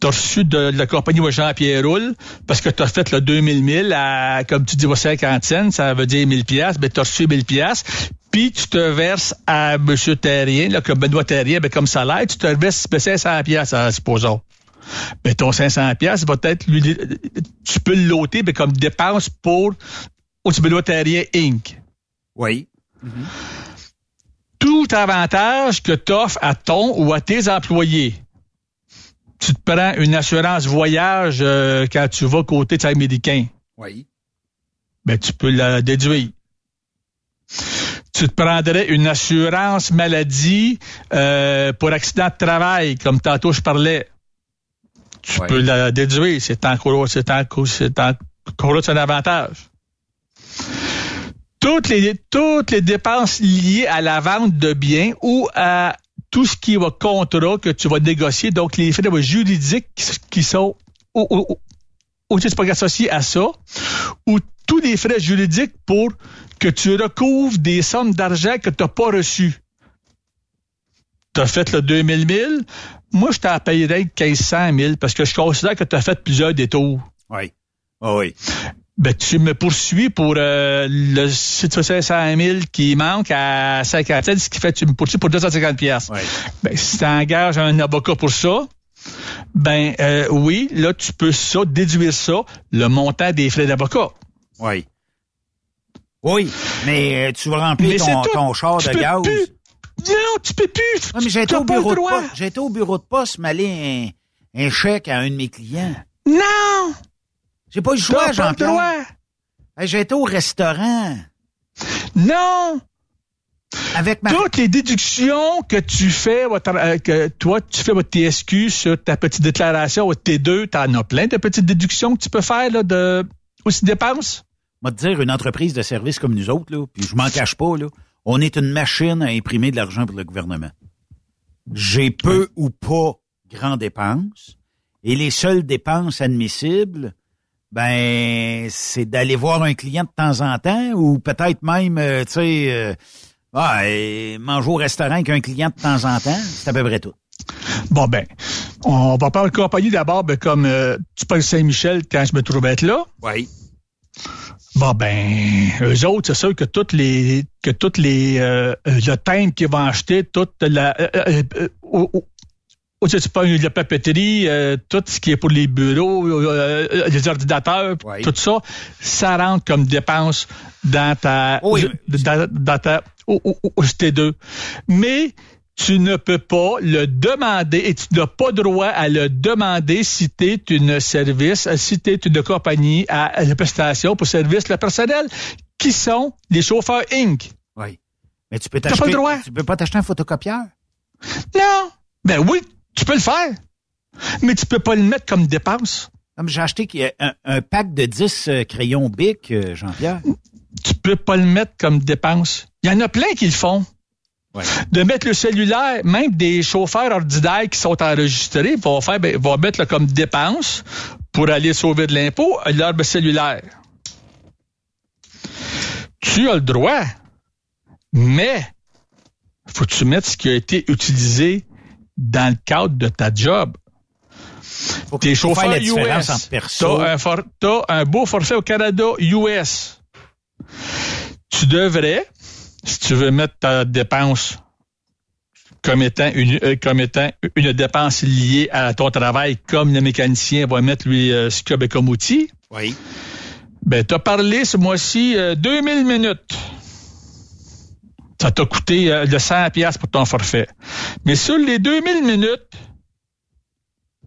t'as reçu de, la compagnie Jean-Pierre Roule parce que tu as fait le 2000 000 à, comme tu dis, 50 cents, ça veut dire 1000 pièces, ben tu as reçu 1000 pièces, puis tu te verses à M. Terrien, là, comme Benoît Terrien, ben comme salaire, tu te verses 500 pièces, supposons. Ben ton 500 pièces va être, tu peux le loter ben, comme dépense pour au Benoît Terrien Inc. Oui. Tout avantage que tu offres à ton ou à tes employés tu te prends une assurance voyage euh, quand tu vas côté de américain. Oui. Ben, tu peux la déduire. Tu te prendrais une assurance maladie euh, pour accident de travail, comme tantôt je parlais. Tu peux la déduire. C'est encore, c'est encore, c'est encore un avantage. Toutes les, dépenses liées à la vente de biens ou à tout ce qui va contrat que tu vas négocier, donc les frais juridiques qui sont pas associés à ça, ou tous les frais juridiques pour que tu recouvres des sommes d'argent que tu n'as pas reçues. Tu as fait le 2000 000, moi je t'en payerais 1500 000 parce que je considère que tu as fait plusieurs détours. Oui. Oh oui ben, tu me poursuis pour euh, le 500 000 qui manque à 50 ce qui fait que tu me poursuis pour 250 pièces. Ben, si tu engages un avocat pour ça, ben euh, oui, là, tu peux ça, déduire ça, le montant des frais d'avocat. Oui. Oui, mais euh, tu vas remplir ton, ton, char de gaz. Non, tu peux plus. mais j'ai été au bureau de poste. Été au bureau de poste m'aller un, un chèque à un de mes clients. Non! J'ai pas eu le choix, Jean-Pierre. J'ai été au restaurant. Non! Avec ma... Toutes les déductions que tu fais, euh, que toi, tu fais votre TSQ sur ta petite déclaration, votre T2, t'en as plein de petites déductions que tu peux faire, là, de, aussi dépenses? Moi, te dire, une entreprise de service comme nous autres, là, puis je m'en cache pas, là, on est une machine à imprimer de l'argent pour le gouvernement. J'ai peu ou pas grandes dépenses, et les seules dépenses admissibles, ben c'est d'aller voir un client de temps en temps ou peut-être même, euh, tu sais, euh, ah, manger au restaurant avec un client de temps en temps, c'est à peu près tout. Bon ben, on va parler de compagnie d'abord, ben, comme euh, tu parles Saint-Michel quand je me trouvais être là. Oui. Bon ben, eux autres, c'est sûr que toutes les que toutes les le thème qu'ils vont acheter, toute la c'est pas la papeterie, euh, tout ce qui est pour les bureaux, euh, euh, les ordinateurs, tout ça, ça rentre comme dépense dans ta, dans, ta T2. Mais tu ne peux pas le demander et tu n'as pas droit à le demander si tu es une service, si tu es une compagnie à la prestation pour service le personnel, qui sont les chauffeurs Inc. Oui. Mais tu peux t'acheter. Tu peux pas t'acheter un photocopieur? Non. Ben oui, tu peux le faire, mais tu peux pas le mettre comme dépense. J'ai acheté un, un, pack de 10 euh, crayons Bic, euh, Jean-Pierre. Tu peux pas le mettre comme dépense. Il y en a plein qui le font. De mettre le cellulaire, même des chauffeurs ordinaires qui sont enregistrés vont faire, ben, vont mettre comme dépense pour aller sauver de l'impôt leur cellulaire. Tu as le droit, mais faut que tu mettes ce qui a été utilisé dans le cadre de ta job. T'es chauffeur US. T'as un, un beau forfait au Canada US. Tu devrais, si tu veux mettre ta dépense comme étant une, euh, comme étant une dépense liée à ton travail, comme le mécanicien va mettre lui euh, ce qu'il a comme outil. Oui. Ben, t'as parlé ce mois-ci 2000 euh, minutes ça t'a coûté euh, de 100 pièces pour ton forfait. Mais sur les 2000 minutes,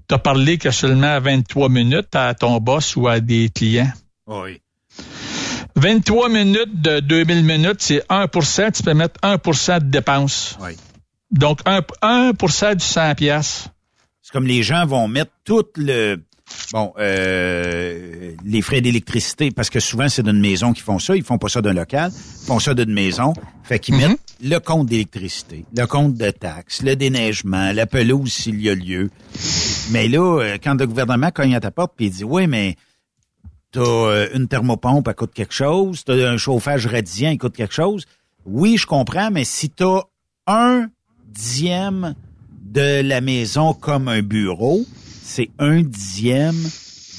tu as parlé que seulement 23 minutes à ton boss ou à des clients. Oui. 23 minutes de 2000 minutes, c'est 1% Tu peux mettre 1% de dépenses. Oui. Donc, 1, 1 du 100 pièces. C'est comme les gens vont mettre tout le Bon, euh, les frais d'électricité, parce que souvent c'est d'une maison qui font ça, ils font pas ça d'un local, ils font ça d'une maison. Fait qu'ils mettent mhm. le compte d'électricité, le compte de taxes, le déneigement, la pelouse s'il y a lieu. Mais là, euh, quand le gouvernement cogne à ta porte puis il dit Oui, mais t'as euh, une thermopompe, elle coûte quelque chose, t'as un chauffage radien, il coûte quelque chose. Oui, je comprends, mais si t'as un dixième de la maison comme un bureau, c'est un dixième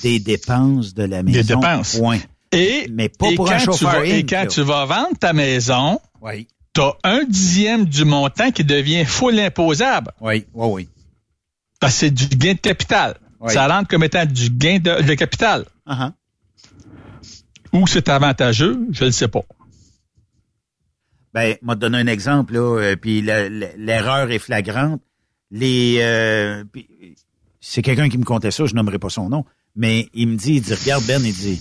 des dépenses de la maison. Des dépenses. Point. Et, Mais pas et pour quand un tu chauffeur vas- Et quand là. tu vas vendre ta maison, Oui. tu as un dixième du montant qui devient full imposable. Oui, oui, oui. Parce que c'est du gain de capital. Oui. Ça rentre comme étant du gain de, de capital. Uh-huh. Ou c'est avantageux, je ne sais pas. Ben, m'a donné un exemple là, euh, puis l'erreur est flagrante. Les, euh, puis, c'est quelqu'un qui me contait ça, je nommerai pas son nom, mais il me dit, il dit, regarde Ben, il dit,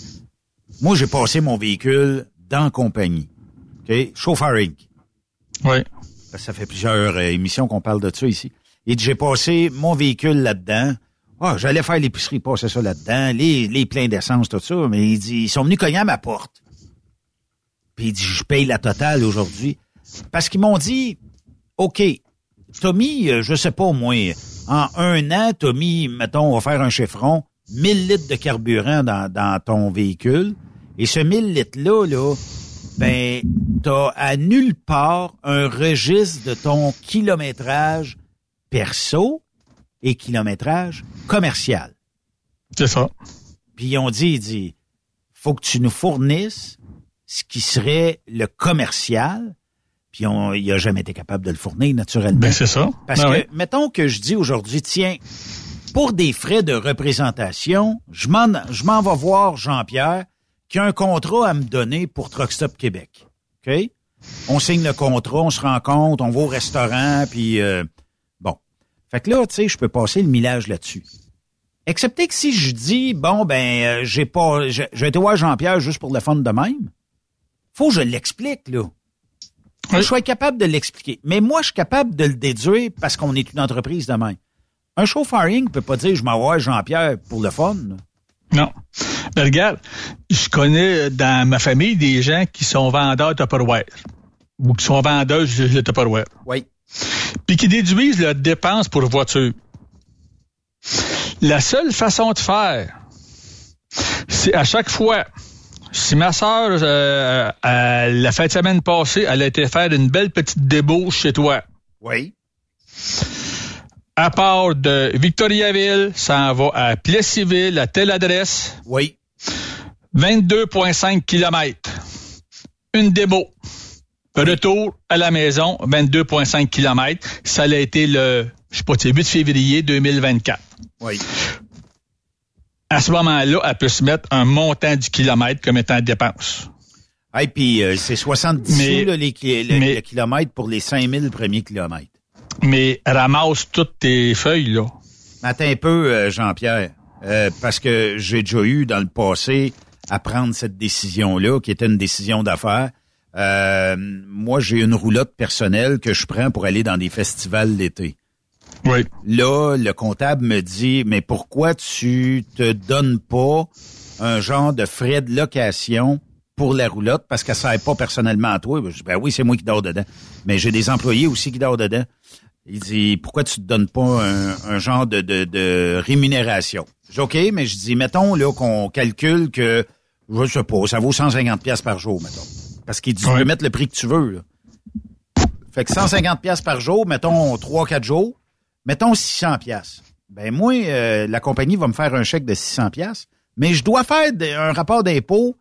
moi j'ai passé mon véhicule dans compagnie, ok, chauffeur Inc. Oui. Ça fait plusieurs euh, émissions qu'on parle de ça ici. Il dit, j'ai passé mon véhicule là-dedans. Ah, j'allais faire l'épicerie, passer ça là-dedans, les, les pleins d'essence, tout ça. Mais il dit, ils sont venus cogner à ma porte. Puis il dit, je paye la totale aujourd'hui. Parce qu'ils m'ont dit, OK, Tommy, euh, je sais pas, moi, en un an, Tommy, mettons, on va faire un chiffron, 1000 litres de carburant dans, dans ton véhicule. Et ce 1000 litres-là, là, ben, t'as à nulle part un registre de ton kilométrage perso et kilométrage commercial. C'est ça. Puis ils ont dit, il dit, faut que tu nous fournisses ce qui serait le commercial. Puis on, il a jamais été capable de le fournir, naturellement. Ben, c'est ça. Parce Ben que, oui. mettons que je dis aujourd'hui, tiens, pour des frais de représentation, je m'en, je m'en vais voir Jean-Pierre qui a un contrat à me donner pour Truck Stop Québec. OK? On signe le contrat, on se rencontre, on va au restaurant, puis euh, bon. Fait que là, tu sais, je peux passer le millage là-dessus. Excepté que si je dis, bon, ben, euh, j'ai pas, j'ai j'ai été voir Jean-Pierre juste pour le fun de même, faut que je l'explique, là. Je sois capable de l'expliquer. Mais moi, je suis capable de le déduire parce qu'on est une entreprise de même. Un chauffeur Inc. peut pas dire, je m'en vais voir Jean-Pierre pour le fun. Non. Mais regarde, je connais dans ma famille des gens qui sont vendeurs Tupperware ou qui sont vendeurs de Tupperware. Oui. Puis qui déduisent leurs dépenses pour voiture. La seule façon de faire, c'est à chaque fois, si ma soeur, la fin de semaine passée, elle a été faire une belle petite débauche chez toi. Oui. À part de Victoriaville, ça en va à Plessisville, à telle adresse. Oui. 22,5 km. Une démo. Retour à la maison, 22,5 km. Ça a été le, je sais pas, c'est 8 février 2024. Oui. À ce moment-là, elle peut se mettre un montant du kilomètre comme étant dépense. Et puis, euh, c'est 70 Mais- sous, là, les, ki- le, mais- le kilomètre pour les 5000 premiers kilomètres. Mais ramasse toutes tes feuilles, là. Attends un peu, euh, Jean-Pierre, euh, parce que j'ai déjà eu dans le passé à prendre cette décision-là, qui était une décision d'affaires. Euh, moi, j'ai une roulotte personnelle que je prends pour aller dans des festivals l'été. Oui. Là, le comptable me dit, mais pourquoi tu te donnes pas un genre de frais de location pour la roulotte? Parce qu'elle ne sert pas personnellement à toi? Je dis, ben oui, c'est moi qui dors dedans. Mais j'ai des employés aussi qui dorment dedans. Il dit, pourquoi tu te donnes pas un, un genre de, de, de rémunération? Je dis, OK, mais je dis, mettons là qu'on calcule que, je sais pas, ça vaut 150 pièces par jour, mettons. Parce qu'il dit, tu peux mettre le prix que tu veux. là. Fait que 150 pièces par jour, mettons 3-4 jours, mettons 600 pièces. Ben moi, euh, la compagnie va me faire un chèque de 600 pièces, mais je dois faire de- un rapport d'impôt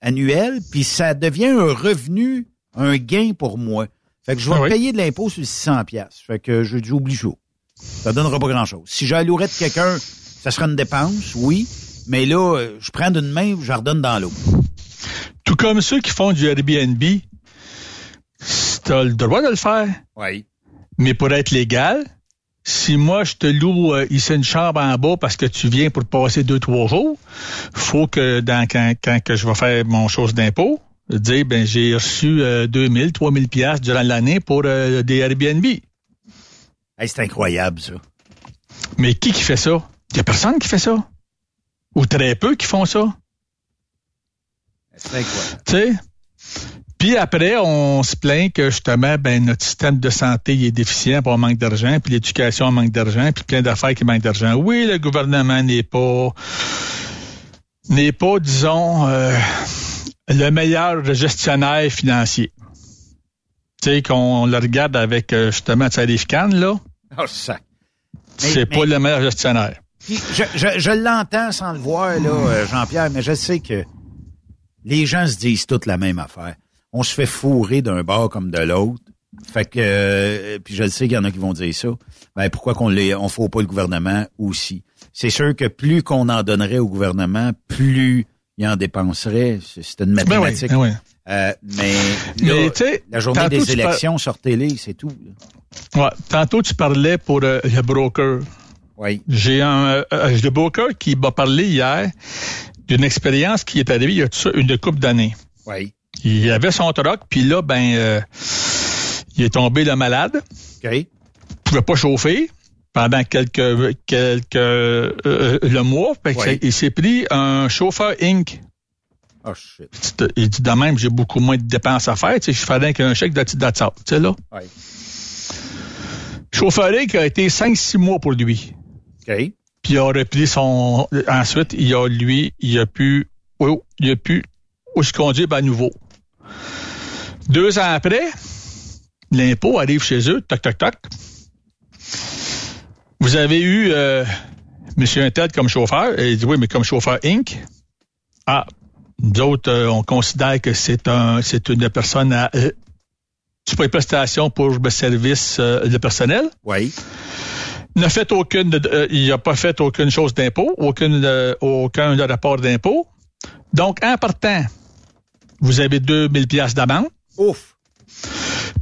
annuel, puis ça devient un revenu, un gain pour moi. Fait que je vais Ah oui? payer de l'impôt sur 600 pièces. Fait que je dis oublie chaud. Ça donnera pas grand-chose. Si j'allouerais de quelqu'un, ça sera une dépense, oui, mais là, euh, je prends d'une main, je la redonne dans l'autre. Tout comme ceux qui font du Airbnb, t'as le droit de le faire. Oui. Mais pour être légal, si moi je te loue euh, ici une chambre en bas parce que tu viens pour passer deux trois jours, faut que dans quand, quand que je vais faire mon chose d'impôt, dire ben j'ai reçu euh, 2000, 3000 pièces durant l'année pour euh, des Airbnb. Hey, c'est incroyable, ça. Mais qui qui fait ça? Il y a personne qui fait ça. Ou très peu qui font ça. C'est incroyable. Tu sais? Puis après, on se plaint que justement, ben, notre système de santé il est déficient, puis on manque d'argent, puis l'éducation manque d'argent, puis plein d'affaires qui manquent d'argent. Oui, le gouvernement n'est pas n'est pas, disons, euh, le meilleur gestionnaire financier. tu sais, qu'on le regarde avec euh, justement Salif Khan, là, Oh, ça. c'est mais- pas le meilleur gestionnaire. Je, je, je l'entends sans le voir, là, euh, Jean-Pierre, mais je sais que les gens se disent toutes la même affaire. On se fait fourrer d'un bord comme de l'autre. Fait que, euh, puis je le sais qu'il y en a qui vont dire ça. Ben pourquoi qu'on les, on faut pas le gouvernement aussi? C'est sûr que plus qu'on en donnerait au gouvernement, plus il en dépenserait. C'est une Ben oui, mathématique. ben oui. Euh, mais, là, la journée des tu par- élections, sortez-les, c'est tout. Ouais. Tantôt, tu parlais pour euh, le broker. Oui. J'ai un euh, euh, le broker qui m'a parlé hier d'une expérience qui est arrivée il y a une couple d'années. Oui. Il avait son truck, puis là, ben, euh, il est tombé le malade. OK. Il pouvait pas chauffer pendant quelques quelques euh, euh, le mois. Fait il s'est pris un chauffeur Inc. Oh shit. Il dit de même, j'ai beaucoup moins de dépenses à faire. Tu sais, je ferais qu'un chèque de Tu sais, là. Oui. Chauffeur Inc. a été 5-6 mois pour lui. OK. Puis il a repris son. Ensuite, il a lui, il a pu. Oh, il a pu où se conduire à nouveau. Deux ans après, l'impôt arrive chez eux, toc, toc, toc. Vous avez eu euh, Monsieur Intel comme chauffeur. Et il dit oui, mais comme chauffeur Inc. Ah, nous autres, euh, on considère que c'est un, c'est une personne à euh, payes prestation pour le service euh, de personnel Oui. fait aucune, euh, il n'a pas fait aucune chose d'impôt, aucune, aucun rapport d'impôt. Donc, en partant, vous avez 2000 pièces d'amende. Ouf.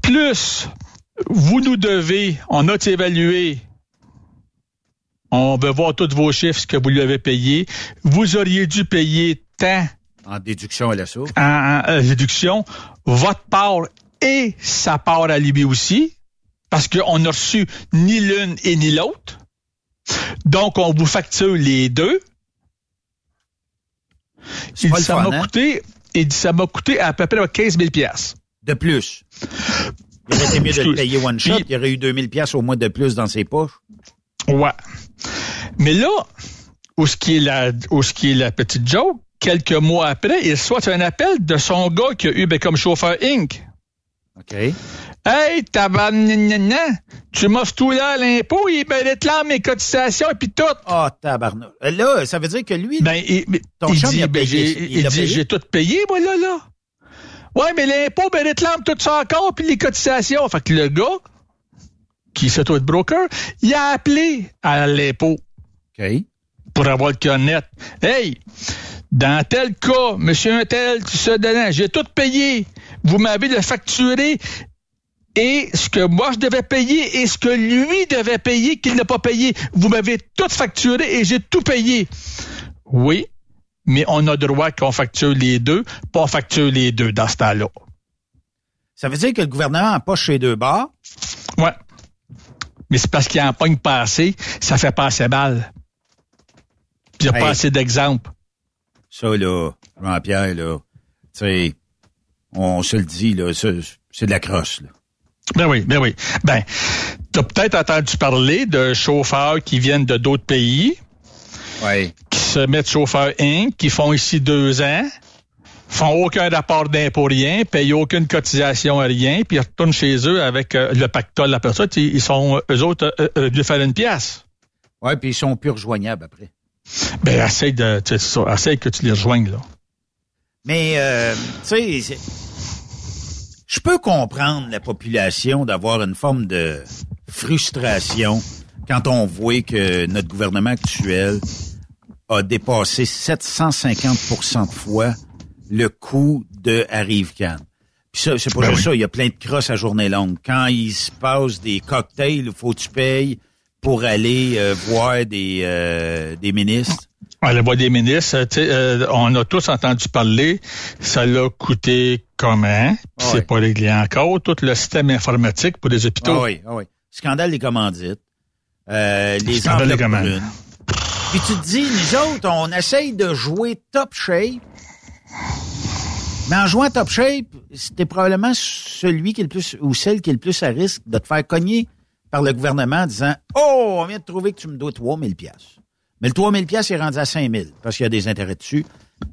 Plus, vous nous devez, on a évalué, on veut voir tous vos chiffres, ce que vous lui avez payé. Vous auriez dû payer tant En déduction à la source. en, en, euh, déduction, votre part et sa part à lui aussi, parce qu'on n'a reçu ni l'une et ni l'autre. Donc, on vous facture les deux. Il ça m'a hein? coûté, il dit, ça m'a coûté à peu près 15 000 piastres. De plus. Il aurait été mieux de le payer one shot. Puis- Il y aurait eu 2000 pièces au moins de plus dans ses poches. Ouais. Mais là, où ce qui est la, où ce qui est la petite joke, quelques mois après, il reçoit un appel de son gars qui a eu ben, comme chauffeur Inc. OK. Hey, tabarnana, tu m'as tout là à l'impôt, il me réclame mes cotisations et puis tout. Ah, tabarnak. Euh, Là, ça veut dire que lui, Ben, il, Ton il chum, dit, il a payé- j'ai, il il a dit, j'ai tout payé, moi, là, là. Ouais, mais l'impôt, ben, réclame tout ça encore, puis les cotisations. Fait que le gars, qui se trouve être broker, il a appelé à l'impôt OK. pour avoir le cœur net. Hey, dans tel cas, monsieur un tel, tu sais, dedans, j'ai tout payé. Vous m'avez le facturé et ce que moi je devais payer et ce que lui devait payer qu'il n'a pas payé. Vous m'avez tout facturé et j'ai tout payé. Oui, mais on a droit qu'on facture les deux, pas facture les deux dans ce temps-là. Ça veut dire que le gouvernement empoche ses deux bars? Ouais. Mais c'est parce qu'il en pogne pas assez, ça fait pas assez mal. Puis il n'y a Hey. pas assez d'exemples. Ça, là, Jean-Pierre, là, tu sais, on se le dit, là, c'est de la crosse, là. Ben oui, ben oui. Ben, t'as peut-être entendu parler de chauffeurs qui viennent de d'autres pays, Oui. qui se mettent chauffeurs Inc., qui font ici deux ans, font aucun rapport d'impôt, rien, payent aucune cotisation à rien, puis retournent chez eux avec euh, le pactole après ça. Ils sont, eux autres, euh, euh, de faire une pièce. Oui, puis ils sont plus rejoignables après. Ben, essaye de, tu essaye que tu les rejoignes, là. Mais, euh, tu sais, je peux comprendre la population d'avoir une forme de frustration quand on voit que notre gouvernement actuel a dépassé 750 de fois le coût de Arrive-Can. Puis ça, c'est pas Ben juste oui. ça, il y a plein de crosses à journée longue. Quand il se passe des cocktails, il faut que tu payes pour aller euh, voir des, euh, des ministres. On la voix des ministres, euh, on a tous entendu parler, ça l'a coûté comment, puis Ouais. c'est pas réglé encore, tout le système informatique pour les hôpitaux. Ah oui, ah oui. Scandale des commandites. Euh, les Scandale des commandes. Puis tu te dis, nous autres, on essaye de jouer top shape. Mais en jouant top shape, c'était probablement celui qui est le plus, ou celle qui est le plus à risque de te faire cogner par le gouvernement en disant, oh, on vient de trouver que tu me dois 3000 pièces. Mais le 3000 pièces est rendu à 5000 parce qu'il y a des intérêts dessus.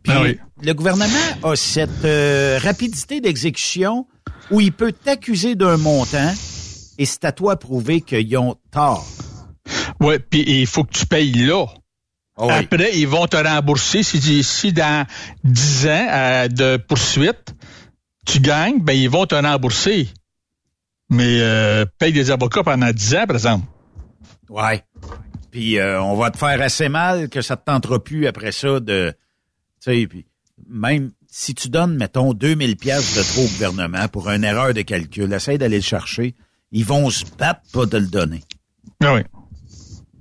Puis Ah oui. le gouvernement a cette euh, rapidité d'exécution où il peut t'accuser d'un montant et c'est à toi de prouver qu'ils ont tort. Ouais, puis il faut que tu payes là. Ah oui. Après, ils vont te rembourser. Si, si dans 10 ans euh, de poursuite, tu gagnes, ben ils vont te rembourser. Mais euh, paye des avocats pendant 10 ans, par exemple. Ouais. Puis euh, on va te faire assez mal que ça te tentera plus après ça de sais puis même si tu donnes mettons 2000 pièces de trop au gouvernement pour une erreur de calcul, essaye d'aller le chercher, ils vont se battre pas de le donner. Ah oui.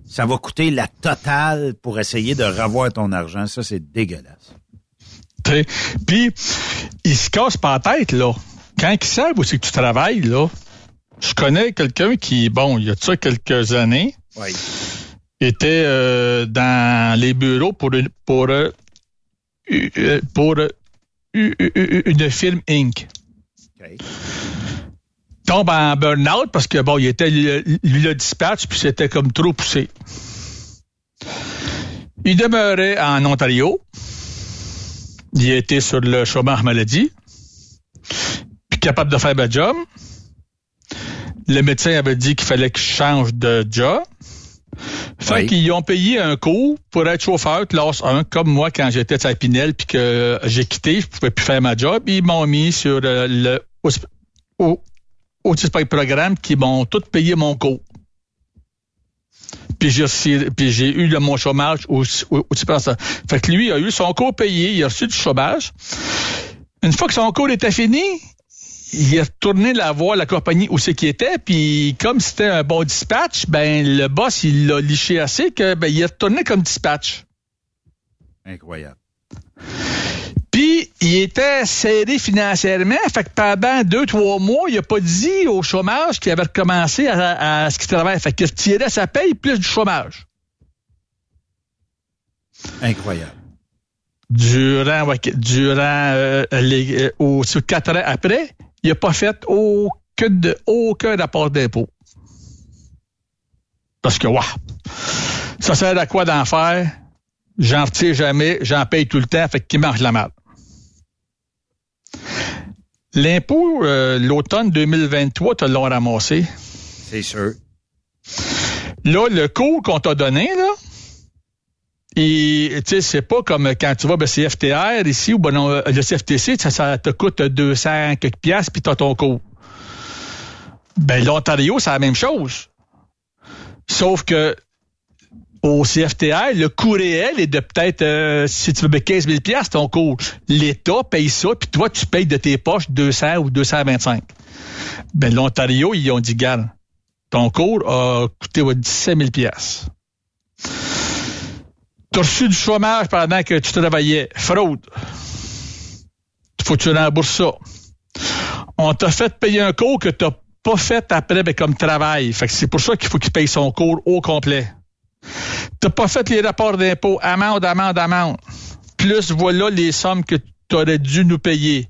Ça va coûter la totale pour essayer de revoir ton argent, ça c'est dégueulasse. Puis, ils se cassent pas la tête, là. Quand ils savent aussi que tu travailles, là, je connais quelqu'un qui, bon, il y a de ça quelques années, Oui. était euh, dans les bureaux pour une, pour, euh, pour euh, une firme Inc. Tombe en burn-out parce que bon, il était lui le dispatch puis c'était comme trop poussé. Il demeurait en Ontario. Il était sur le chômage maladie. Puis capable de faire le job. Le médecin avait dit qu'il fallait qu'il change de job. Fait Oui. qu'ils ont payé un cours pour être chauffeur classe 1, comme moi quand j'étais à Pinel puis que j'ai quitté, je pouvais plus faire ma job. Ils m'ont mis sur euh, le au, au, programme qui m'ont tout payé mon cours. Puis j'ai puis j'ai eu le, mon chômage au, au, au Tispay. Fait que lui a eu son cours payé, il a reçu du chômage. Une fois que son cours était fini, il est retourné la voir la compagnie où c'est qu'il était, puis comme c'était un bon dispatch, ben le boss il l'a liché assez que ben il est retourné comme dispatch. Incroyable. Puis il était serré financièrement, fait que pendant deux trois mois, il a pas dit au chômage qu'il avait recommencé à, à ce qu'il travaille, fait qu'il retirait sa paye plus du chômage. Incroyable. Durant durant euh, les euh, sur quatre ans après, il a pas fait aucun de, aucun rapport d'impôt. Parce que, waouh, ça sert à quoi d'en faire? J'en retire jamais, j'en paye tout le temps, fait qu'il mange la mal. L'impôt, euh, l'automne 2023, te l'ont ramassé. C'est sûr. Là, le cours qu'on t'a donné, là, tu sais, c'est pas comme quand tu vas ben, c'est FTR ici ou ben non, euh, le CFTC, ça, te coûte 200 quelques piastres puis t'as ton cours. Ben l'Ontario, c'est la même chose. Sauf que au CFTR, le coût réel est de peut-être, euh, si tu veux, ben 15 000 piastres ton cours. L'État paye ça, puis toi, tu payes de tes poches 200 ou 225. Ben l'Ontario, ils ont dit, garde, ton cours a coûté ouais, 17 000 piastres. Tu as reçu du chômage pendant que tu travaillais. Fraude. Faut que tu rembourses ça. On t'a fait payer un cours que tu n'as pas fait après ben, comme travail. Fait que c'est pour ça qu'il faut qu'il paye son cours au complet. T'as pas fait les rapports d'impôt, amende, amende, amende. Plus voilà les sommes que tu aurais dû nous payer.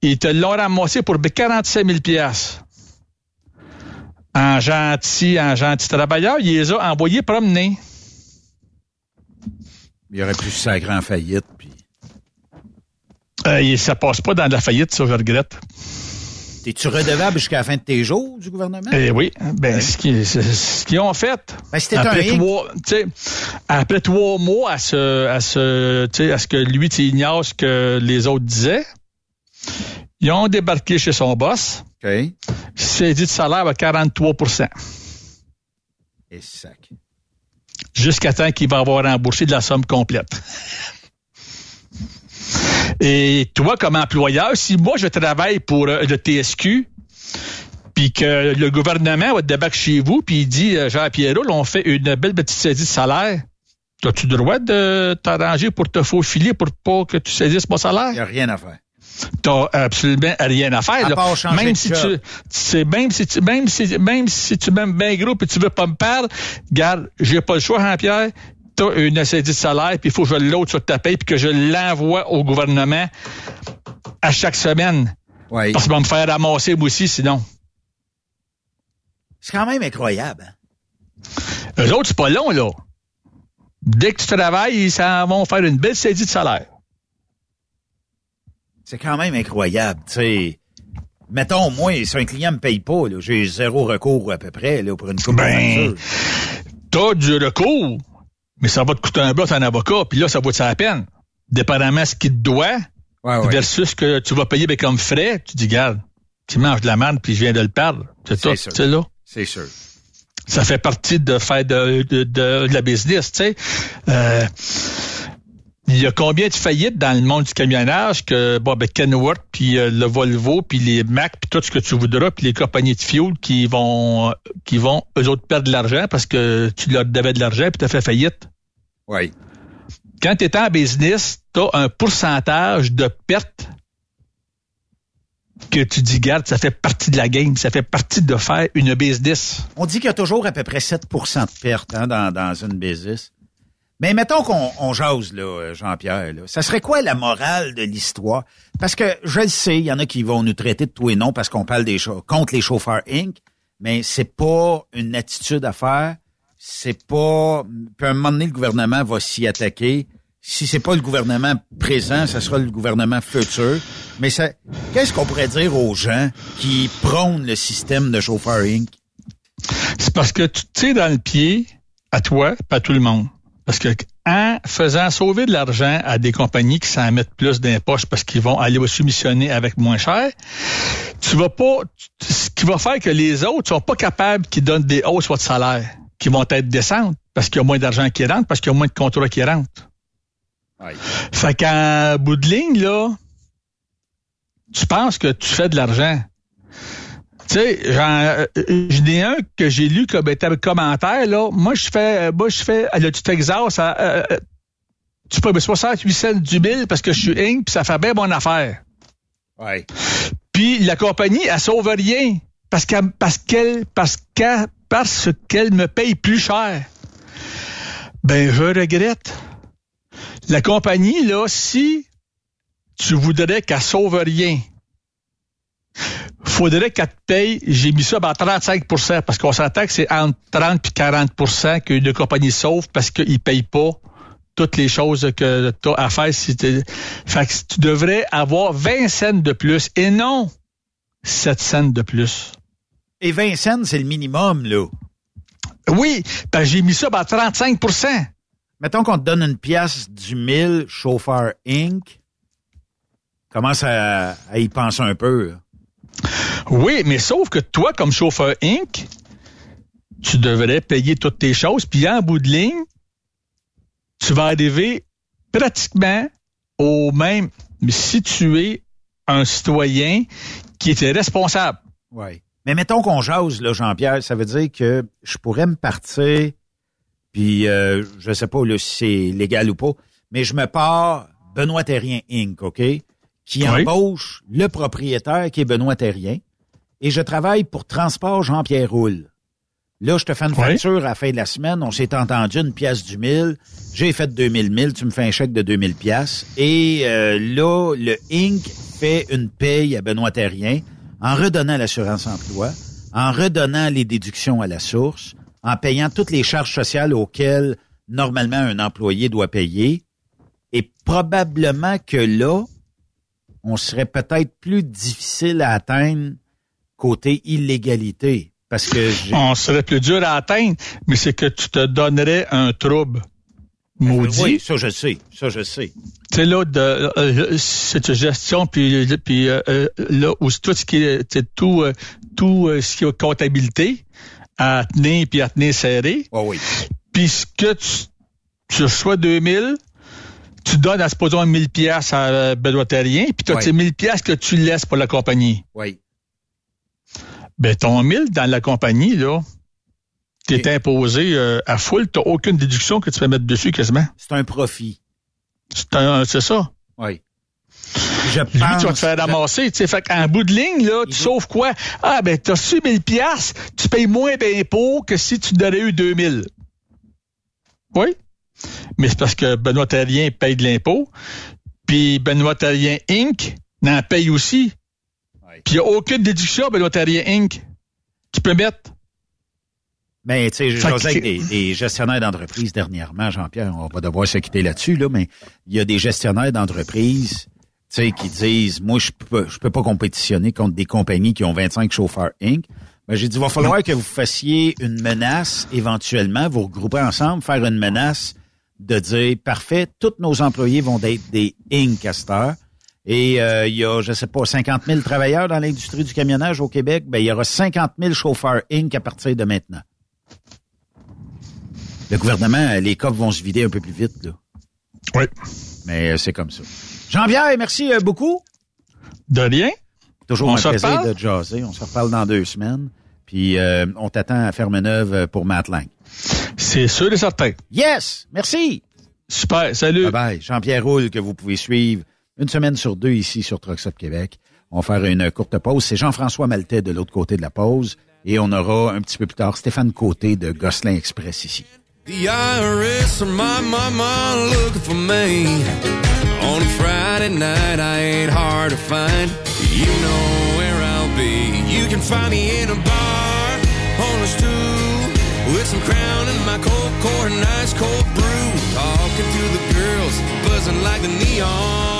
Ils te l'ont ramassé pour ben, 47 000 piastres. En gentil, en gentil travailleur, il les a envoyés promener. Il aurait pu se sacrer en faillite. Puis... Euh, ça passe pas dans la faillite, ça, je regrette. Es-tu redevable jusqu'à la fin de tes jours du gouvernement? Eh oui, ben ce qu'ils ont fait. Ben, c'était après un trois, après trois mois à ce, à ce, à ce que lui tu ignores ce que les autres disaient, ils ont débarqué chez son boss. OK. C'est dit de salaire à 43% Et sac. Jusqu'à temps qu'il va avoir remboursé de la somme complète. Et toi, comme employeur, si moi je travaille pour euh, le TSQ, puis que le gouvernement va te débarquer chez vous, puis il dit, euh, Jean-Pierre, là, on fait une belle petite saisie de salaire, as-tu le droit de t'arranger pour te faufiler pour pas que tu saisisses mon Il salaire? n'y a rien à faire. T'as absolument rien à faire. À là. même si tu, même si tu, même si, même si tu m'aimes bien gros et tu veux pas me perdre, garde, j'ai pas le choix, Jean-Pierre. T'as une saisie de salaire puis il faut que je l'autre sur ta paye puis que je l'envoie au gouvernement à chaque semaine. Oui. Parce qu'il va me faire ramasser moi aussi sinon. C'est quand même incroyable. hein? Eux autres, c'est pas long, là. Dès que tu travailles, ils s'en vont faire une belle saisie de salaire. C'est quand même incroyable, tu sais. Mettons, moi, si un client me paye pas, j'ai zéro recours à peu près là, pour une coupe Ben, T'as du recours, mais ça va te coûter un bras un avocat, puis là, ça vaut la peine? Dépendamment de ce qu'il te doit, ouais. versus que tu vas payer ben, comme frais, tu dis, garde, tu manges de la merde, puis je viens de le perdre. C'est tout, c'est là. C'est sûr. Ça fait partie de faire de, de, de, de la business, tu sais. Euh, il y a combien de faillites dans le monde du camionnage que bon, ben Kenworth, puis euh, le Volvo, puis les Mac, puis tout ce que tu voudras, puis les compagnies de fuel qui vont, euh, qui vont eux autres perdre de l'argent parce que tu leur devais de l'argent puis tu as fait faillite? Oui. Quand tu es en business, tu as un pourcentage de pertes que tu dis, garde, ça fait partie de la game, ça fait partie de faire une business. On dit qu'il y a toujours à peu près 7% de pertes hein, dans, dans une business. Mais mettons qu'on on jase, là, Jean-Pierre. Là. Ça serait quoi la morale de l'histoire? Parce que je le sais, il y en a qui vont nous traiter de tout et non parce qu'on parle des contre les chauffeurs Inc., mais c'est pas une attitude à faire. C'est pas. Puis à un moment donné, le gouvernement va s'y attaquer. Si c'est pas le gouvernement présent, ça sera le gouvernement futur. Mais ça, qu'est-ce qu'on pourrait dire aux gens qui prônent le système de chauffeur Inc? C'est parce que tu tires dans le pied à toi, pas tout le monde. Parce que en faisant sauver de l'argent à des compagnies qui s'en mettent plus d'impoches parce qu'ils vont aller soumissionner avec moins cher, tu vas pas, ce qui va faire que les autres sont pas capables qui donnent des hausses de salaire, qui vont être décentes parce qu'il y a moins d'argent qui rentre, parce qu'il y a moins de contrats qui rentrent. Fait qu'en bout de ligne, là, tu penses que tu fais de l'argent. Tu sais, j'en ai un que j'ai lu comme état commentaire, là. Moi, je fais, moi, je fais, le du Texas, euh, tu peux 68 cents du mille parce que je suis Inc, puis ça fait bien bonne affaire. Ouais. Puis la compagnie, elle sauve rien parce qu'elle, parce qu'elle, parce qu'elle, parce qu'elle me paye plus cher. Ben, je regrette. La compagnie, là, si tu voudrais qu'elle sauve rien, faudrait qu'elle te paye, j'ai mis ça à 35% parce qu'on s'entend que c'est entre 30 et 40% qu'une compagnie sauve parce qu'ils ne payent pas toutes les choses que tu as à faire. Si fait que tu devrais avoir 20 cents de plus et non 7 cents de plus. Et 20 cents, c'est le minimum, là. Oui, j'ai mis ça à 35% Mettons qu'on te donne une pièce du 1000 chauffeur Inc. Commence à, à y penser un peu. Oui, mais sauf que toi, comme chauffeur Inc., tu devrais payer toutes tes choses, puis en bout de ligne, tu vas arriver pratiquement au même, si tu es un citoyen qui était responsable. Oui. Mais mettons qu'on jase, là, Jean-Pierre, ça veut dire que je pourrais me partir, puis euh, je sais pas là, si c'est légal ou pas, mais je me pars Benoît Terrien Inc., OK? Qui Oui. embauche le propriétaire qui est Benoît Terrien. Et je travaille pour Transport Jean-Pierre Roule. Là, je te fais une Oui. facture à la fin de la semaine. On s'est entendu une pièce du mille. J'ai fait 2000 mille. Tu me fais un chèque de 2000 pièces. Et euh, là, le Inc. fait une paye à Benoît Terrien en redonnant l'assurance emploi, en redonnant les déductions à la source, en payant toutes les charges sociales auxquelles normalement un employé doit payer. Et probablement que là, on serait peut-être plus difficile à atteindre côté illégalité. Parce que On serait plus dur à atteindre, mais c'est que tu te donnerais un trouble. Maudit. Oui, ça je sais, ça je sais. Tu sais, là, de, euh, cette gestion, puis, puis euh, euh, là, où tout ce qui est, tout, euh, tout euh, ce qui est comptabilité, à tenir puis à tenir serré. Oh oui. Puis ce que tu, tu reçois 2000, tu donnes à supposons 1000 pièces à euh, Benoît Terrien, puis tu as ces 1000 pièces que tu laisses pour la compagnie. Oui. Ben, ton 1000 dans la compagnie, là, t'es Ok. imposé euh, à full, t'as aucune déduction que tu peux mettre dessus quasiment. C'est un profit. C'est un- c'est ça. Oui. Je Lui, tu vas te faire ramasser. Tu sais, fait qu'en bout de ligne, là, tu Il sauves quoi? Ah, ben, t'as reçu 1000 piastres, tu payes moins d'impôts que si tu n'aurais eu 2000. Oui? Mais c'est parce que Benoît Terrien paye de l'impôt, puis Benoît Terrien Inc. n'en paye aussi. Ouais. Puis il n'y a aucune déduction, Benoît Terrien Inc. qui peut mettre. Mais tu sais, j'osais avec des, des gestionnaires d'entreprise dernièrement, Jean-Pierre, on va devoir se quitter là-dessus, là, mais il y a des gestionnaires d'entreprise, qui disent, moi, je peux, je peux pas compétitionner contre des compagnies qui ont 25 chauffeurs Inc. Ben, j'ai dit, il va falloir que vous fassiez une menace éventuellement, vous regroupez ensemble, faire une menace de dire, parfait, tous nos employés vont être des Incasters. Et euh, il y a, je sais pas, 50 000 travailleurs dans l'industrie du camionnage au Québec. Ben, il y aura 50 000 chauffeurs Inc. à partir de maintenant. Le gouvernement, les coffres vont se vider un peu plus vite, là. Oui. Mais euh, c'est comme ça. Jean-Pierre, merci euh, beaucoup. De rien. Toujours On un plaisir de jaser. On se reparle dans deux semaines. Puis euh, on t'attend à Ferme-Neuve pour Matt Lang. C'est sûr et certain. Yes! Merci! Super. Salut. Bye bye. Jean-Pierre Roule, que vous pouvez suivre une semaine sur deux ici sur Trucks Up Québec. On va faire une courte pause. C'est Jean-François Maltais de l'autre côté de la pause. Et on aura un petit peu plus tard Stéphane Côté de Gosselin Express ici. The IRS or my mama looking for me. On a Friday night, I ain't hard to find. You know where I'll be. You can find me in a bar on a stool with some crown and my cold core and ice cold brew. Talking to the girls, buzzing like the neon.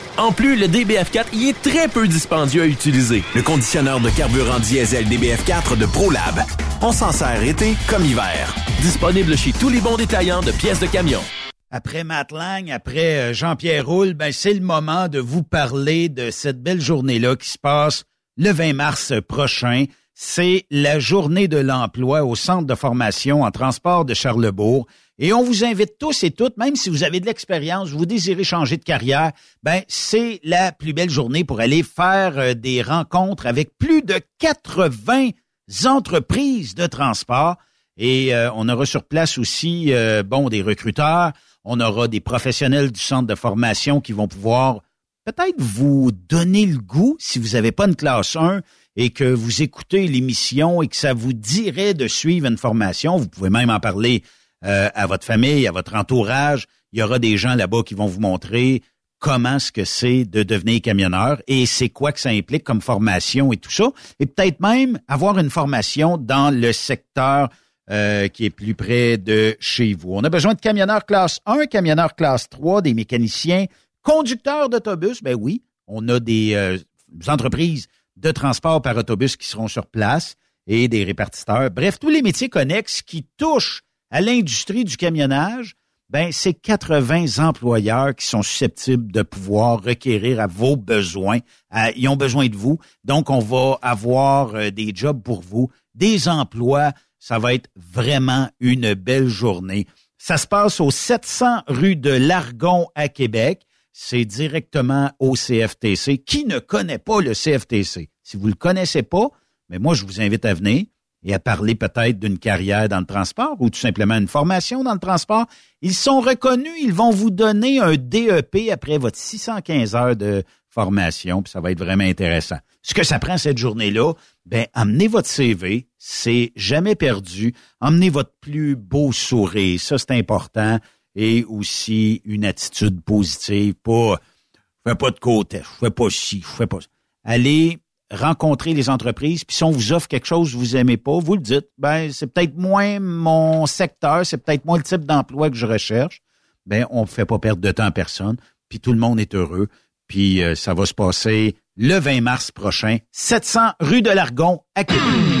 En plus, le DBF4 y est très peu dispendieux à utiliser. Le conditionneur de carburant diesel DBF4 de ProLab. On s'en sert été comme hiver. Disponible chez tous les bons détaillants de pièces de camion. Après Matt Lang, après euh, Jean-Pierre Roule, ben c'est le moment de vous parler de cette belle journée-là qui se passe le 20 mars prochain. C'est la journée de l'emploi au centre de formation en transport de Charlebourg. Et on vous invite tous et toutes, même si vous avez de l'expérience, vous désirez changer de carrière, ben c'est la plus belle journée pour aller faire euh, des rencontres avec plus de 80 entreprises de transport. Et euh, on aura sur place aussi, euh, bon, des recruteurs. On aura des professionnels du centre de formation qui vont pouvoir peut-être vous donner le goût, si vous n'avez pas une classe 1 et que vous écoutez l'émission et que ça vous dirait de suivre une formation. Vous pouvez même en parler euh, à votre famille, à votre entourage. Il y aura des gens là-bas qui vont vous montrer comment ce que c'est de devenir camionneur et c'est quoi que ça implique comme formation et tout ça. Et peut-être même avoir une formation dans le secteur euh, qui est plus près de chez vous. On a besoin de camionneurs classe 1, camionneurs classe 3, des mécaniciens, conducteurs d'autobus. Ben oui, on a des euh, entreprises de transport par autobus qui seront sur place et des répartiteurs. Bref, tous les métiers connexes qui touchent à l'industrie du camionnage, ben c'est 80 employeurs qui sont susceptibles de pouvoir requérir à vos besoins. Ils ont besoin de vous. Donc, on va avoir euh, des jobs pour vous, des emplois. Ça va être vraiment une belle journée. Ça se passe au 700 rue de Largon à Québec. C'est directement au CFTC. Qui ne connaît pas le CFTC? Si vous le connaissez pas, mais moi, je vous invite à venir et à parler peut-être d'une carrière dans le transport ou tout simplement une formation dans le transport. Ils sont reconnus, ils vont vous donner un DEP après votre 615 heures de formation, puis ça va être vraiment intéressant. Ce que ça prend cette journée-là, ben amenez votre CV, c'est jamais perdu. Emmenez votre plus beau sourire, ça c'est important, et aussi une attitude positive, pas fais pas de côté, je fais pas ci, je fais pas ça. Allez rencontrer les entreprises, puis si on vous offre quelque chose que vous aimez pas, vous le dites, ben c'est peut-être moins mon secteur, c'est peut-être moins le type d'emploi que je recherche. Ben on ne fait pas perdre de temps à personne, puis tout le monde est heureux, puis euh, ça va se passer le 20 mars prochain, 700 rue de Largon à Québec.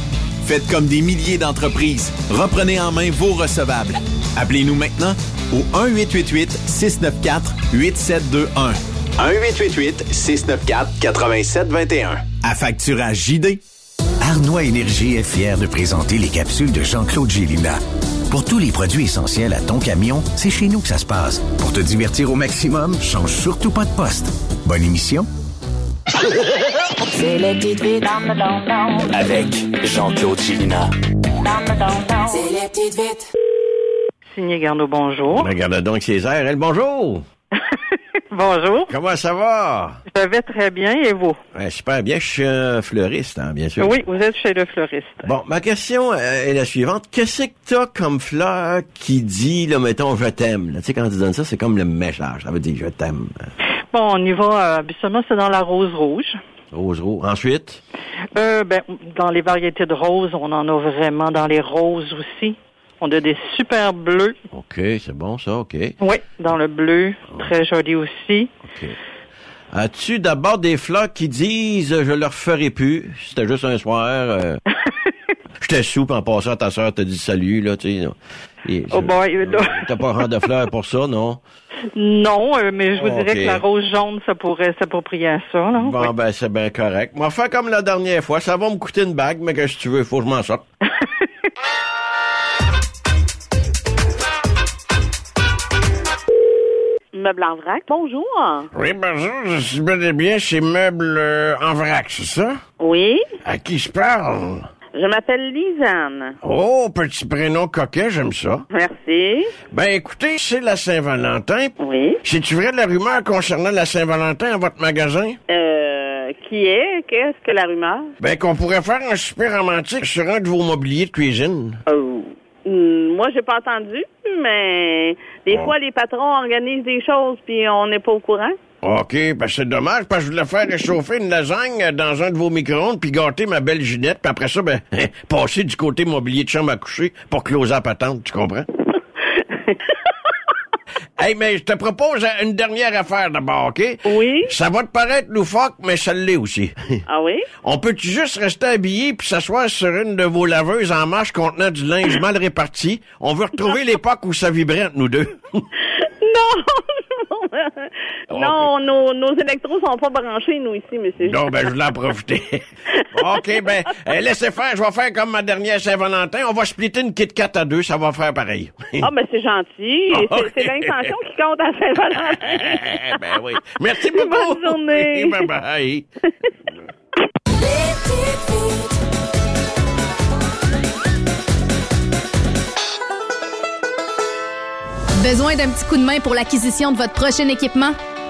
Faites comme des milliers d'entreprises. Reprenez en main vos recevables. Appelez-nous maintenant au 1-888-694-8721. 1-888-694-8721. À facturage JD. Arnois Énergie est fier de présenter les capsules de Jean-Claude Gélina. Pour tous les produits essentiels à ton camion, c'est chez nous que ça se passe. Pour te divertir au maximum, change surtout pas de poste. Bonne émission. C'est les petites vites dans le don Avec Jean-Claude Chilina. C'est les petites vites. Signé Garneau, bonjour. Regarde donc Césaire, elle, bonjour. Bonjour. Comment ça va? Je vais très bien et vous? Ouais, super bien, je suis un fleuriste, hein, bien sûr. Oui, vous êtes chez le fleuriste. Bon, ma question euh, est la suivante. Qu'est-ce que t'as comme fleur qui dit, là, mettons, je t'aime? Tu sais, quand tu donnes ça, c'est comme le message. Ça veut dire je t'aime. Bon, on y va, euh, habituellement, c'est dans la rose rouge. Rose rouge. Ensuite? Euh, ben, dans les variétés de roses, on en a vraiment dans les roses aussi. On a des super bleus. OK, c'est bon, ça, OK. Oui, dans le bleu, très joli aussi. OK. As-tu d'abord des fleurs qui disent je leur ferai plus? C'était juste un soir. Euh, J'étais soupe en passant, ta soeur t'a dit salut, là, tu sais. Et Oh boy, euh, T'as pas rang de fleurs pour ça, non? Non, euh, mais je vous Ok. dirais que la rose jaune, ça pourrait s'approprier à ça. Là. Bon, ben, c'est bien correct. Moi, faire comme la dernière fois. Ça va me coûter une bague, mais que si tu veux, faut que je m'en sorte. Meuble en vrac, bonjour. Oui, bonjour, je suis bel et bien chez Meubles euh, en vrac, c'est ça? Oui, À qui je parle? Je m'appelle Lisanne. Oh, petit prénom coquet, j'aime ça. Merci. Ben, écoutez, c'est la Saint-Valentin. Oui. C'est-tu vrai de la rumeur concernant la Saint-Valentin à votre magasin? Euh, qui est? Qu'est-ce que la rumeur? Ben, qu'on pourrait faire un super romantique sur un de vos mobiliers de cuisine. Oh. Hmm, moi, j'ai pas entendu, mais des Oh. fois, les patrons organisent des choses puis on n'est pas au courant. OK, ben c'est dommage, parce que je voulais faire réchauffer une lasagne dans un de vos micro-ondes, puis gâter ma belle Ginette, puis après ça, ben, passer du côté mobilier de chambre à coucher pour closer la patente, tu comprends? hey, mais je te propose une dernière affaire d'abord, OK? Oui. Ça va te paraître loufoque, mais ça l'est aussi. Ah oui? On peut-tu juste rester habillé puis s'asseoir sur une de vos laveuses en marche contenant du linge mal réparti? On veut retrouver l'époque où ça vibrait entre nous deux. Non! Non, nos, nos électros sont pas branchés, nous, ici, monsieur. Non, ben, je voulais en profiter. OK, ben, euh, laissez faire. Je vais faire comme ma dernière Saint-Valentin. On va splitter une Kit Kat à deux. Ça va faire pareil. Ah, ben c'est gentil. Ah, C'est- l'intention qui compte à Saint-Valentin. ben oui. Merci beaucoup. Bonne journée. bye Besoin d'un petit coup de main pour l'acquisition de votre prochain équipement?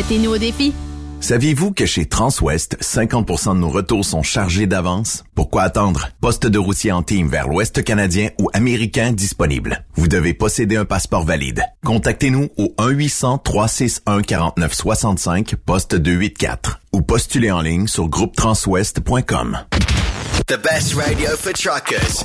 mettez-nous au défi. Saviez-vous que chez Transwest, 50% de nos retours sont chargés d'avance? Pourquoi attendre? Poste de routier en team vers l'Ouest canadien ou américain disponible. Vous devez posséder un passeport valide. Contactez-nous au 1-800-361-4965, poste 284 ou postulez en ligne sur groupetranswest.com. The best radio for truckers.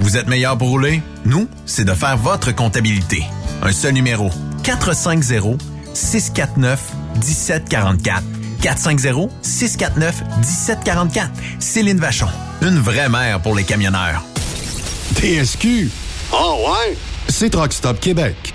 Vous êtes meilleur pour rouler? Nous, c'est de faire votre comptabilité. Un seul numéro. 450 649 1744. 450-649-1744. Céline Vachon. Une vraie mère pour les camionneurs. TSQ. Oh ouais? C'est Truck Stop Québec.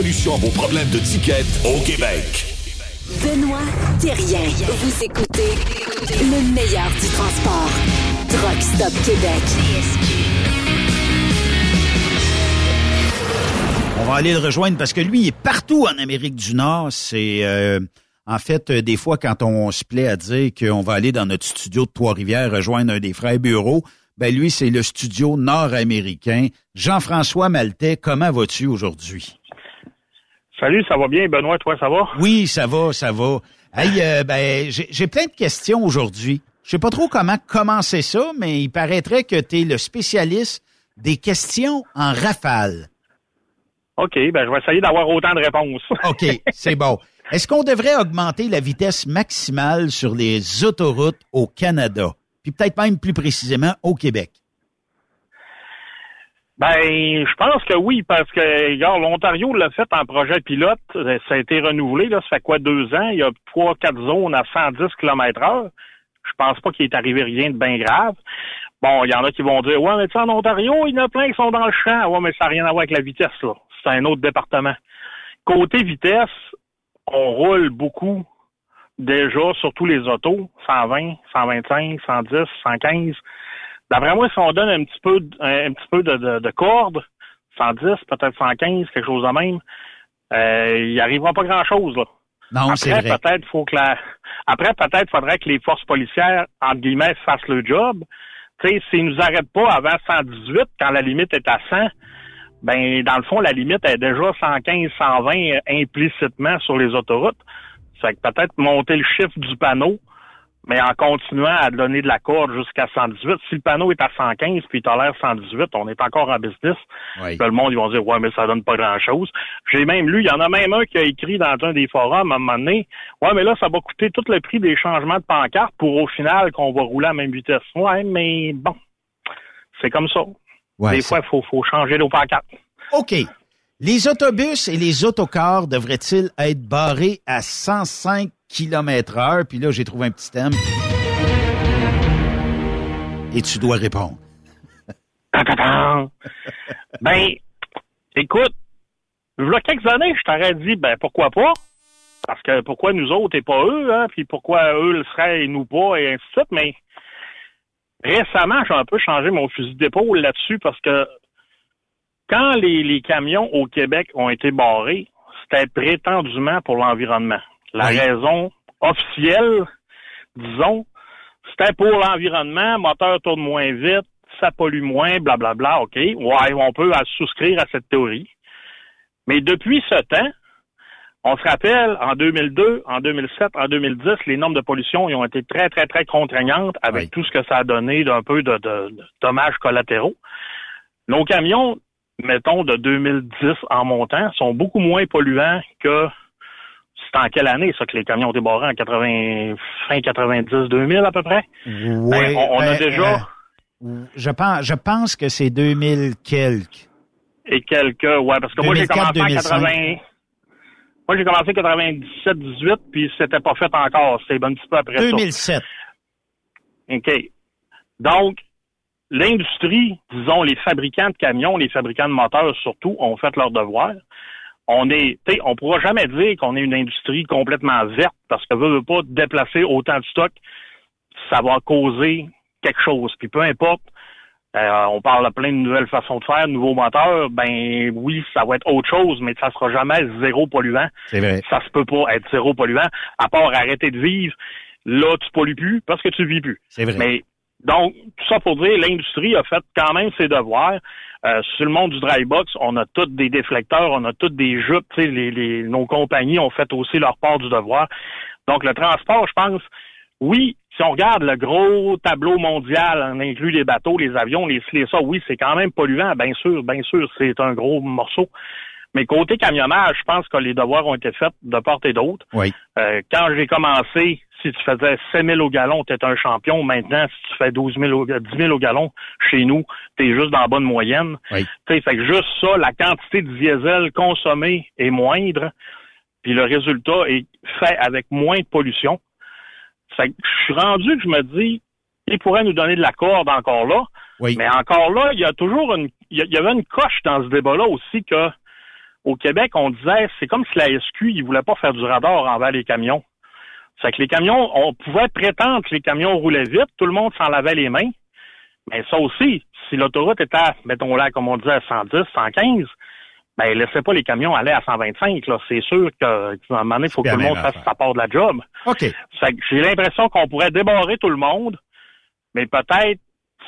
à vos problèmes de ticket au Québec. Benoît Thérien. Vous écoutez le meilleur du transport. Truck Stop Québec. On va aller le rejoindre parce que lui, il est partout en Amérique du Nord. C'est euh, en fait euh, des fois quand on se plaît à dire qu'on va aller dans notre studio de Trois-Rivières rejoindre un des frères bureaux. Ben lui, c'est le studio nord-américain. Jean-François Maltais, comment vas-tu aujourd'hui? Salut, ça va bien, Benoît, toi, ça va? Oui, ça va, ça va. Hey, euh, ben, j'ai plein de questions aujourd'hui. Je sais pas trop comment commencer ça, mais il paraîtrait que tu es le spécialiste des questions en rafale. OK, ben je vais essayer d'avoir autant de réponses. OK, c'est bon. Est-ce qu'on devrait augmenter la vitesse maximale sur les autoroutes au Canada? Puis peut-être même plus précisément au Québec. Ben, je pense que oui, parce que, regarde, l'Ontario l'a fait en projet pilote. Ça a été renouvelé, là, ça fait quoi, deux ans? Il y a trois, quatre zones à 110 km heure. Je pense pas qu'il est arrivé rien de bien grave. Bon, il y en a qui vont dire, ouais, mais tu sais, en Ontario, il y en a plein qui sont dans le champ. Ouais, mais ça n'a rien à voir avec la vitesse, là. C'est un autre département. Côté vitesse, on roule beaucoup déjà, surtout les autos, 120, 125, 110, 115. D'après moi, si on donne un petit peu, de- un, petit peu de, de, de corde, 110, peut-être 115, quelque chose de même, euh, il arrivera pas grand-chose, là. Non, c'est Après, vrai. peut-être faut que la... Après, peut-être faudrait que les forces policières, entre guillemets, fassent le job. Tu sais, s'ils nous arrêtent pas avant 118, quand la limite est à 100, ben, dans le fond, la limite est déjà 115, 120 euh, implicitement sur les autoroutes. Fait que peut-être monter le chiffre du panneau, mais en continuant à donner de la corde jusqu'à 118. Si le panneau est à 115 puis il tolère 118, on est encore en business. Oui. Puis le monde, ils vont dire, ouais, mais ça donne pas grand-chose. J'ai même lu, il y en a même un qui a écrit dans un des forums à un moment donné, ouais, mais là, ça va coûter tout le prix des changements de pancarte pour au final qu'on va rouler à la même vitesse. Ouais, mais bon, c'est comme ça. Ouais, des fois, il faut, faut changer nos pancartes. OK. Les autobus et les autocars devraient-ils être barrés à 105 km heure? Puis là, j'ai trouvé un petit thème. Et tu dois répondre. Ben, écoute, il y a quelques années, je t'aurais dit, ben, pourquoi pas? Parce que pourquoi nous autres et pas eux, hein? Puis pourquoi eux le seraient et nous pas, et ainsi de suite. Mais récemment, j'ai un peu changé mon fusil d'épaule là-dessus parce que quand les, les camions au Québec ont été barrés, c'était prétendument pour l'environnement. La Oui. raison officielle, disons, c'était pour l'environnement, moteur tourne moins vite, ça pollue moins, blablabla, OK. Ouais, on peut à- souscrire à cette théorie. Mais depuis ce temps, On se rappelle, en 2002, en 2007, en 2010, les normes de pollution ils ont été très, très, très contraignantes avec tout ce que ça a donné d'un peu de, de- de dommages collatéraux. Nos camions, mettons, de 2010 en montant, sont beaucoup moins polluants que c'est en quelle année, ça, que les camions ont débarré en 80, fin 90-2000 à peu près? Oui, Ben, on, on a ben, déjà... euh, je pense, je pense que c'est 2000 quelques. et quelques, ouais, parce que moi, j'ai 2004, commencé en 2005. 80... Moi, j'ai commencé en 97-18, puis c'était pas fait encore. C'est un petit peu après ça. 2007. OK. Donc, l'industrie, disons, les fabricants de camions, les fabricants de moteurs surtout, ont fait leur devoir. On est, tu sais, on pourra jamais dire qu'on est une industrie complètement verte parce que veut, veut pas déplacer autant de stock, ça va causer quelque chose. Puis peu importe, euh, on parle de plein de nouvelles façons de faire, de nouveaux moteurs, ben oui, ça va être autre chose, mais ça sera jamais zéro polluant. Vrai. Ça se peut pas être zéro polluant, à part arrêter de vivre. Là, tu pollues plus parce que tu vis plus. C'est vrai. Mais donc, tout ça pour dire, l'industrie a fait quand même ses devoirs. Euh, sur le monde du dry box, on a tous des déflecteurs, on a toutes des jupes. tu sais, Les, les, nos compagnies ont fait aussi leur part du devoir. Donc, le transport, je pense, oui, si on regarde le gros tableau mondial, on inclut les bateaux, les avions, les ci, les ça, oui, c'est quand même polluant, bien sûr, bien sûr, c'est un gros morceau. Mais côté camionnage, je pense que les devoirs ont été faits de part et d'autre. Oui. Euh, quand j'ai commencé, si tu faisais 7 000 au gallon, tu un champion. Maintenant, si tu fais 12 000 au, 10 000 au gallon, chez nous, tu es juste dans la bonne moyenne. Oui. Fait que juste ça, la quantité de diesel consommée est moindre, puis le résultat est fait avec moins de pollution. Fait que je suis rendu que je me dis, il pourrait nous donner de la corde encore là. Oui. Mais encore là, il y a toujours une, il y a- il y avait une coche dans ce débat-là aussi que, au Québec, on disait, c'est comme si la SQ, ils voulaient pas faire du radar envers les camions. C'est que les camions, on pouvait prétendre que les camions roulaient vite, tout le monde s'en lavait les mains. Mais ça aussi, si l'autoroute était, mettons là, comme on disait, à 110, 115, ben, laissez pas les camions aller à 125, là. C'est sûr qu'à un moment donné, il faut que tout le monde fasse sa part de la job. OK. Fait que j'ai l'impression qu'on pourrait débarrer tout le monde, mais peut-être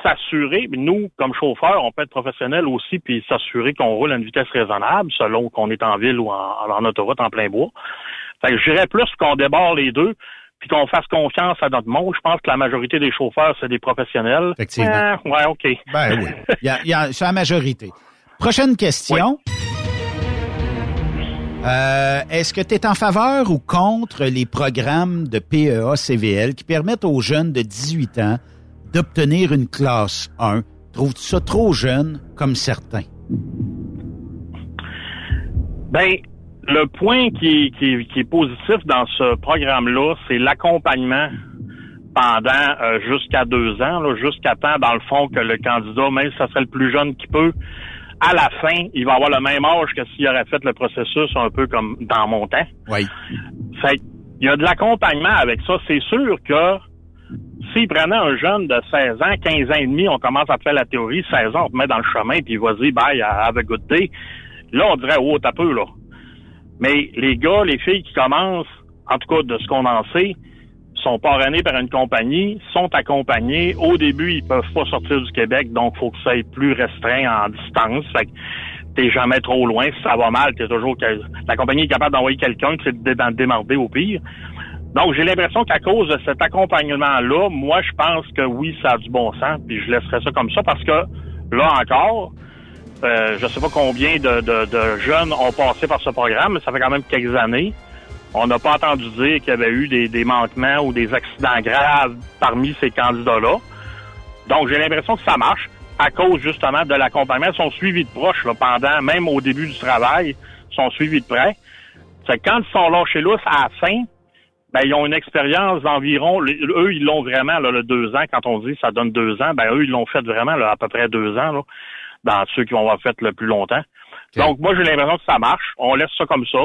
s'assurer, nous, comme chauffeurs, on peut être professionnels aussi, puis s'assurer qu'on roule à une vitesse raisonnable, selon qu'on est en ville ou en, en autoroute en plein bois. Fait que je dirais plus qu'on débarre les deux, puis qu'on fasse confiance à notre monde. Je pense que la majorité des chauffeurs, c'est des professionnels. Effectivement. Euh, ouais, OK. Ben oui. Il y a, il y a- c'est la majorité. Prochaine question. Euh, Est-ce que tu es en faveur ou contre les programmes de PEA CVL qui permettent aux jeunes de 18 ans d'obtenir une classe 1? Trouves-tu ça trop jeune comme certains? Ben, le point qui, qui, qui est positif dans ce programme-là, c'est l'accompagnement pendant euh, jusqu'à deux ans, là, jusqu'à temps, dans le fond, que le candidat, même si ça serait le plus jeune qui peut, à la fin, il va avoir le même âge que s'il aurait fait le processus un peu comme dans mon temps. Oui. Fait il y a de l'accompagnement avec ça. C'est sûr que s'il prenait un jeune de 16 ans, 15 ans et demi, on commence à faire la théorie, 16 ans, on te met dans le chemin, puis vas-y, bye, have a good day. Là, on dirait, oh, t'as peu, là. Mais les gars, les filles qui commencent, en tout cas de ce qu'on en sait, sont parrainés par une compagnie, sont accompagnés. Au début, ils peuvent pas sortir du Québec, donc faut que ça ait plus restreint en distance. Fait que t'es jamais trop loin. Si ça va mal, t'es toujours la compagnie est capable d'envoyer quelqu'un qui s'est dé- démarrer au pire. Donc, j'ai l'impression qu'à cause de cet accompagnement-là, moi, je pense que oui, ça a du bon sens, puis je laisserai ça comme ça parce que là encore, euh, je sais pas combien de, de- de jeunes ont passé par ce programme, mais ça fait quand même quelques années. On n'a pas entendu dire qu'il y avait eu des, des manquements ou des accidents graves parmi ces candidats-là. Donc, j'ai l'impression que ça marche à cause justement de l'accompagnement. Ils sont suivis de proche là, pendant, même au début du travail, ils sont suivis de près. Quand ils sont là, à la fin, ben, ils ont une expérience d'environ, eux, ils l'ont vraiment, là, le deux ans, quand on dit ça donne deux ans, ben, eux, ils l'ont fait vraiment, là, à peu près deux ans, là, dans ceux qui vont avoir fait le plus longtemps. Donc, moi, j'ai l'impression que ça marche. On laisse ça comme ça.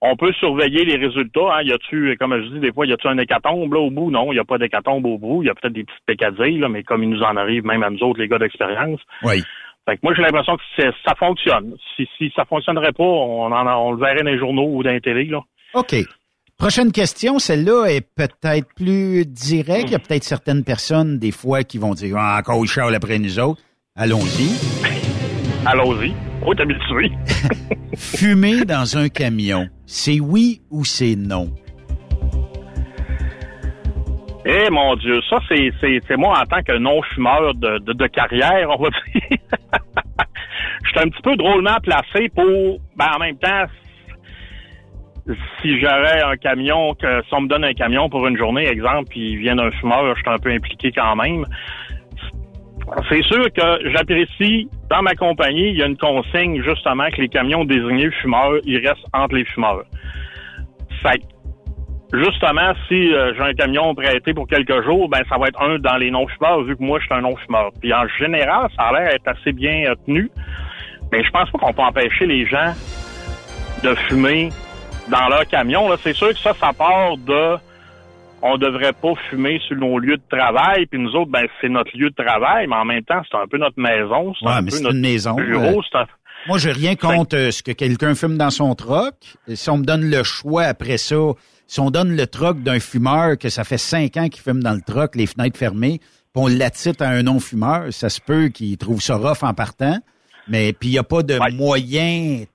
On peut surveiller les résultats. Hein. Y a-tu, comme je dis, des fois, y a-tu un hécatombe là, au bout? Non, il n'y a pas d'hécatombe au bout. Il y a peut-être des petites pécadilles, là, mais comme il nous en arrive, même à nous autres, les gars d'expérience. Oui. Fait que moi, j'ai l'impression que ça fonctionne. Si, si ça fonctionnerait pas, on, en, on le verrait dans les journaux ou dans les télé, là. OK. Prochaine question, celle-là est peut-être plus directe. Il y a peut-être certaines personnes, des fois, qui vont dire ah, encore il charle après nous autres. Allons-y. allons-y. On est habitué. Fumer dans un camion, c'est oui ou c'est non? Eh mon Dieu, ça c'est moi en tant que non-fumeur de, de, de carrière, on va dire. Je suis un petit peu drôlement placé pour ben en même temps si j'aurais un camion, que si on me donne un camion pour une journée, exemple, puis il vient d'un fumeur, je suis un peu impliqué quand même. C'est sûr que j'apprécie, dans ma compagnie, il y a une consigne justement que les camions désignés fumeurs, ils restent entre les fumeurs. Fait justement, si euh, j'ai un camion prêté pour quelques jours, ben ça va être un dans les non-fumeurs, vu que moi, je suis un non-fumeur. Puis en général, ça a l'air d'être assez bien euh, tenu. Mais je pense pas qu'on peut empêcher les gens de fumer dans leur camion. C'est sûr que ça, ça part de on devrait pas fumer sur nos lieux de travail, puis nous autres, ben c'est notre lieu de travail, mais en même temps, c'est un peu notre maison, c'est Ouais, un mais peu c'est notre une maison, bureau, euh, un- Moi, j'ai rien contre euh, ce que quelqu'un fume dans son troc. Si on me donne le choix après ça, si on donne le troc d'un fumeur que ça fait cinq ans qu'il fume dans le troc, les fenêtres fermées, puis on l'attite à un non-fumeur, ça se peut qu'il trouve ça rough en partant. Mais puis il n'y a pas de moyen, tu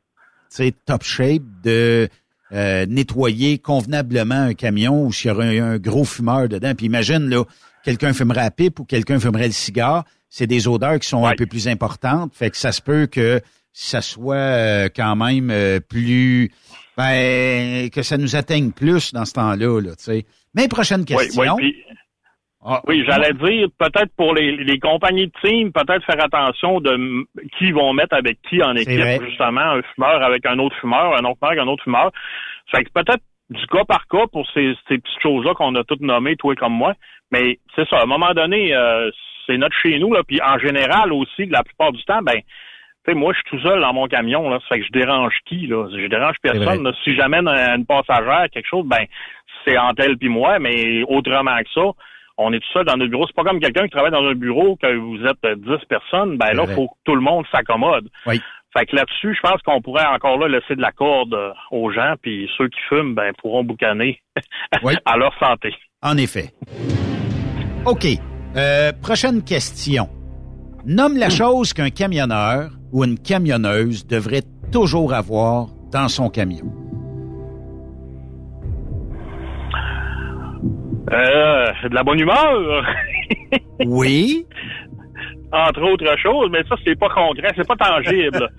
sais, top shape de euh, nettoyer convenablement un camion où s'il y aurait un, un gros fumeur dedans. Puis imagine, là, quelqu'un fumerait la pipe ou quelqu'un fumerait le cigare. C'est des odeurs qui sont un peu plus importantes. Fait que ça se peut que ça soit euh, quand même euh, plus... Ben, que ça nous atteigne plus dans ce temps-là, là, tu sais. Mais prochaine question. puis- oui, j'allais dire, peut-être pour les, les compagnies de team, peut-être faire attention de qui vont mettre avec qui en équipe, justement, un fumeur avec un autre fumeur, un autre fumeur avec un autre fumeur. Fait que peut-être du cas par cas pour ces, ces petites choses-là qu'on a toutes nommées, toi et comme moi. Mais c'est ça, à un moment donné, euh, c'est notre chez nous, là, puis en général aussi, la plupart du temps, ben, tu sais, moi, je suis tout seul dans mon camion, là. Ça fait que je dérange qui, là? Je dérange personne. là. Si j'amène un- une passagère, quelque chose, ben, c'est entre elle puis moi, mais autrement que ça, on est tout seul dans notre bureau. C'est pas comme quelqu'un qui travaille dans un bureau que vous êtes euh, 10 personnes. Ben là, faut que tout le monde s'accommode. Oui. Fait que là-dessus, je pense qu'on pourrait encore là laisser de la corde euh, aux gens, puis ceux qui fument, ben, pourront boucaner à leur santé. En effet. OK. Euh, prochaine question. Nomme la chose qu'un camionneur ou une camionneuse devrait toujours avoir dans son camion. Euh, de la bonne humeur. Oui. Entre autres choses, mais ça, c'est pas concret, c'est pas tangible.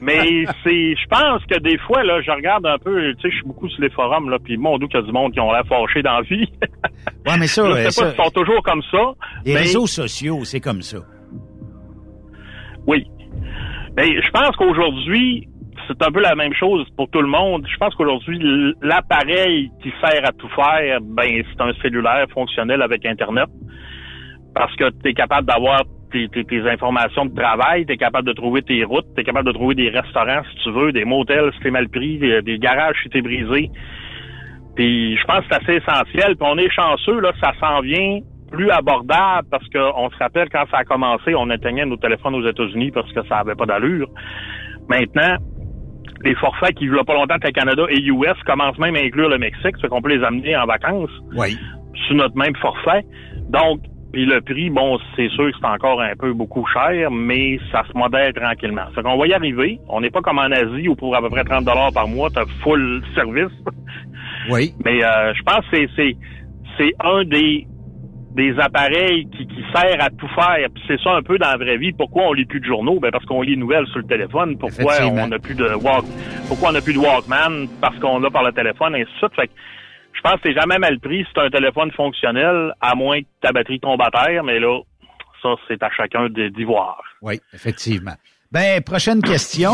mais c'est, je pense que des fois, là, je regarde un peu, tu sais, je suis beaucoup sur les forums, là, puis mon doux qu'il y a du monde qui ont l'air fâché dans la vie. Ouais, mais ça, je euh, sais pas s'ils sont toujours comme ça. Les mais- réseaux sociaux, c'est comme ça. Oui. Mais je pense qu'aujourd'hui, c'est un peu la même chose pour tout le monde. Je pense qu'aujourd'hui, l'appareil qui sert à tout faire, ben, c'est un cellulaire fonctionnel avec Internet. Parce que tu es capable d'avoir tes, informations de travail, tu es capable de trouver tes routes, tu es capable de trouver des restaurants si tu veux, des motels si t'es mal pris, des, des garages si t'es brisé. Puis je pense que c'est assez essentiel. Puis on est chanceux, là, ça s'en vient plus abordable parce qu'on se rappelle quand ça a commencé, on éteignait nos téléphones aux États-Unis parce que ça avait pas d'allure. Maintenant, les forfaits qui, a pas longtemps, étaient Canada et US commencent même à inclure le Mexique, c'est qu'on peut les amener en vacances Oui. sur notre même forfait. Donc, puis le prix, bon, c'est sûr que c'est encore un peu beaucoup cher, mais ça se modère tranquillement. Fait qu'on va y arriver. On n'est pas comme en Asie où pour à peu près 30 dollars par mois, t'as full service. Oui. Mais euh, je pense que c'est c'est c'est un des des appareils qui, qui sert à tout faire. Puis c'est ça un peu dans la vraie vie. Pourquoi on lit plus de journaux? Ben parce qu'on lit les nouvelles sur le téléphone. Pourquoi on n'a plus de walk pourquoi on n'a plus de Walkman? Parce qu'on l'a par le téléphone, et ainsi de suite. Fait que je pense que c'est jamais mal pris si t'as un téléphone fonctionnel, à moins que ta batterie tombe à terre, mais là, ça, c'est à chacun d'y voir. Oui, effectivement. Ben, prochaine question.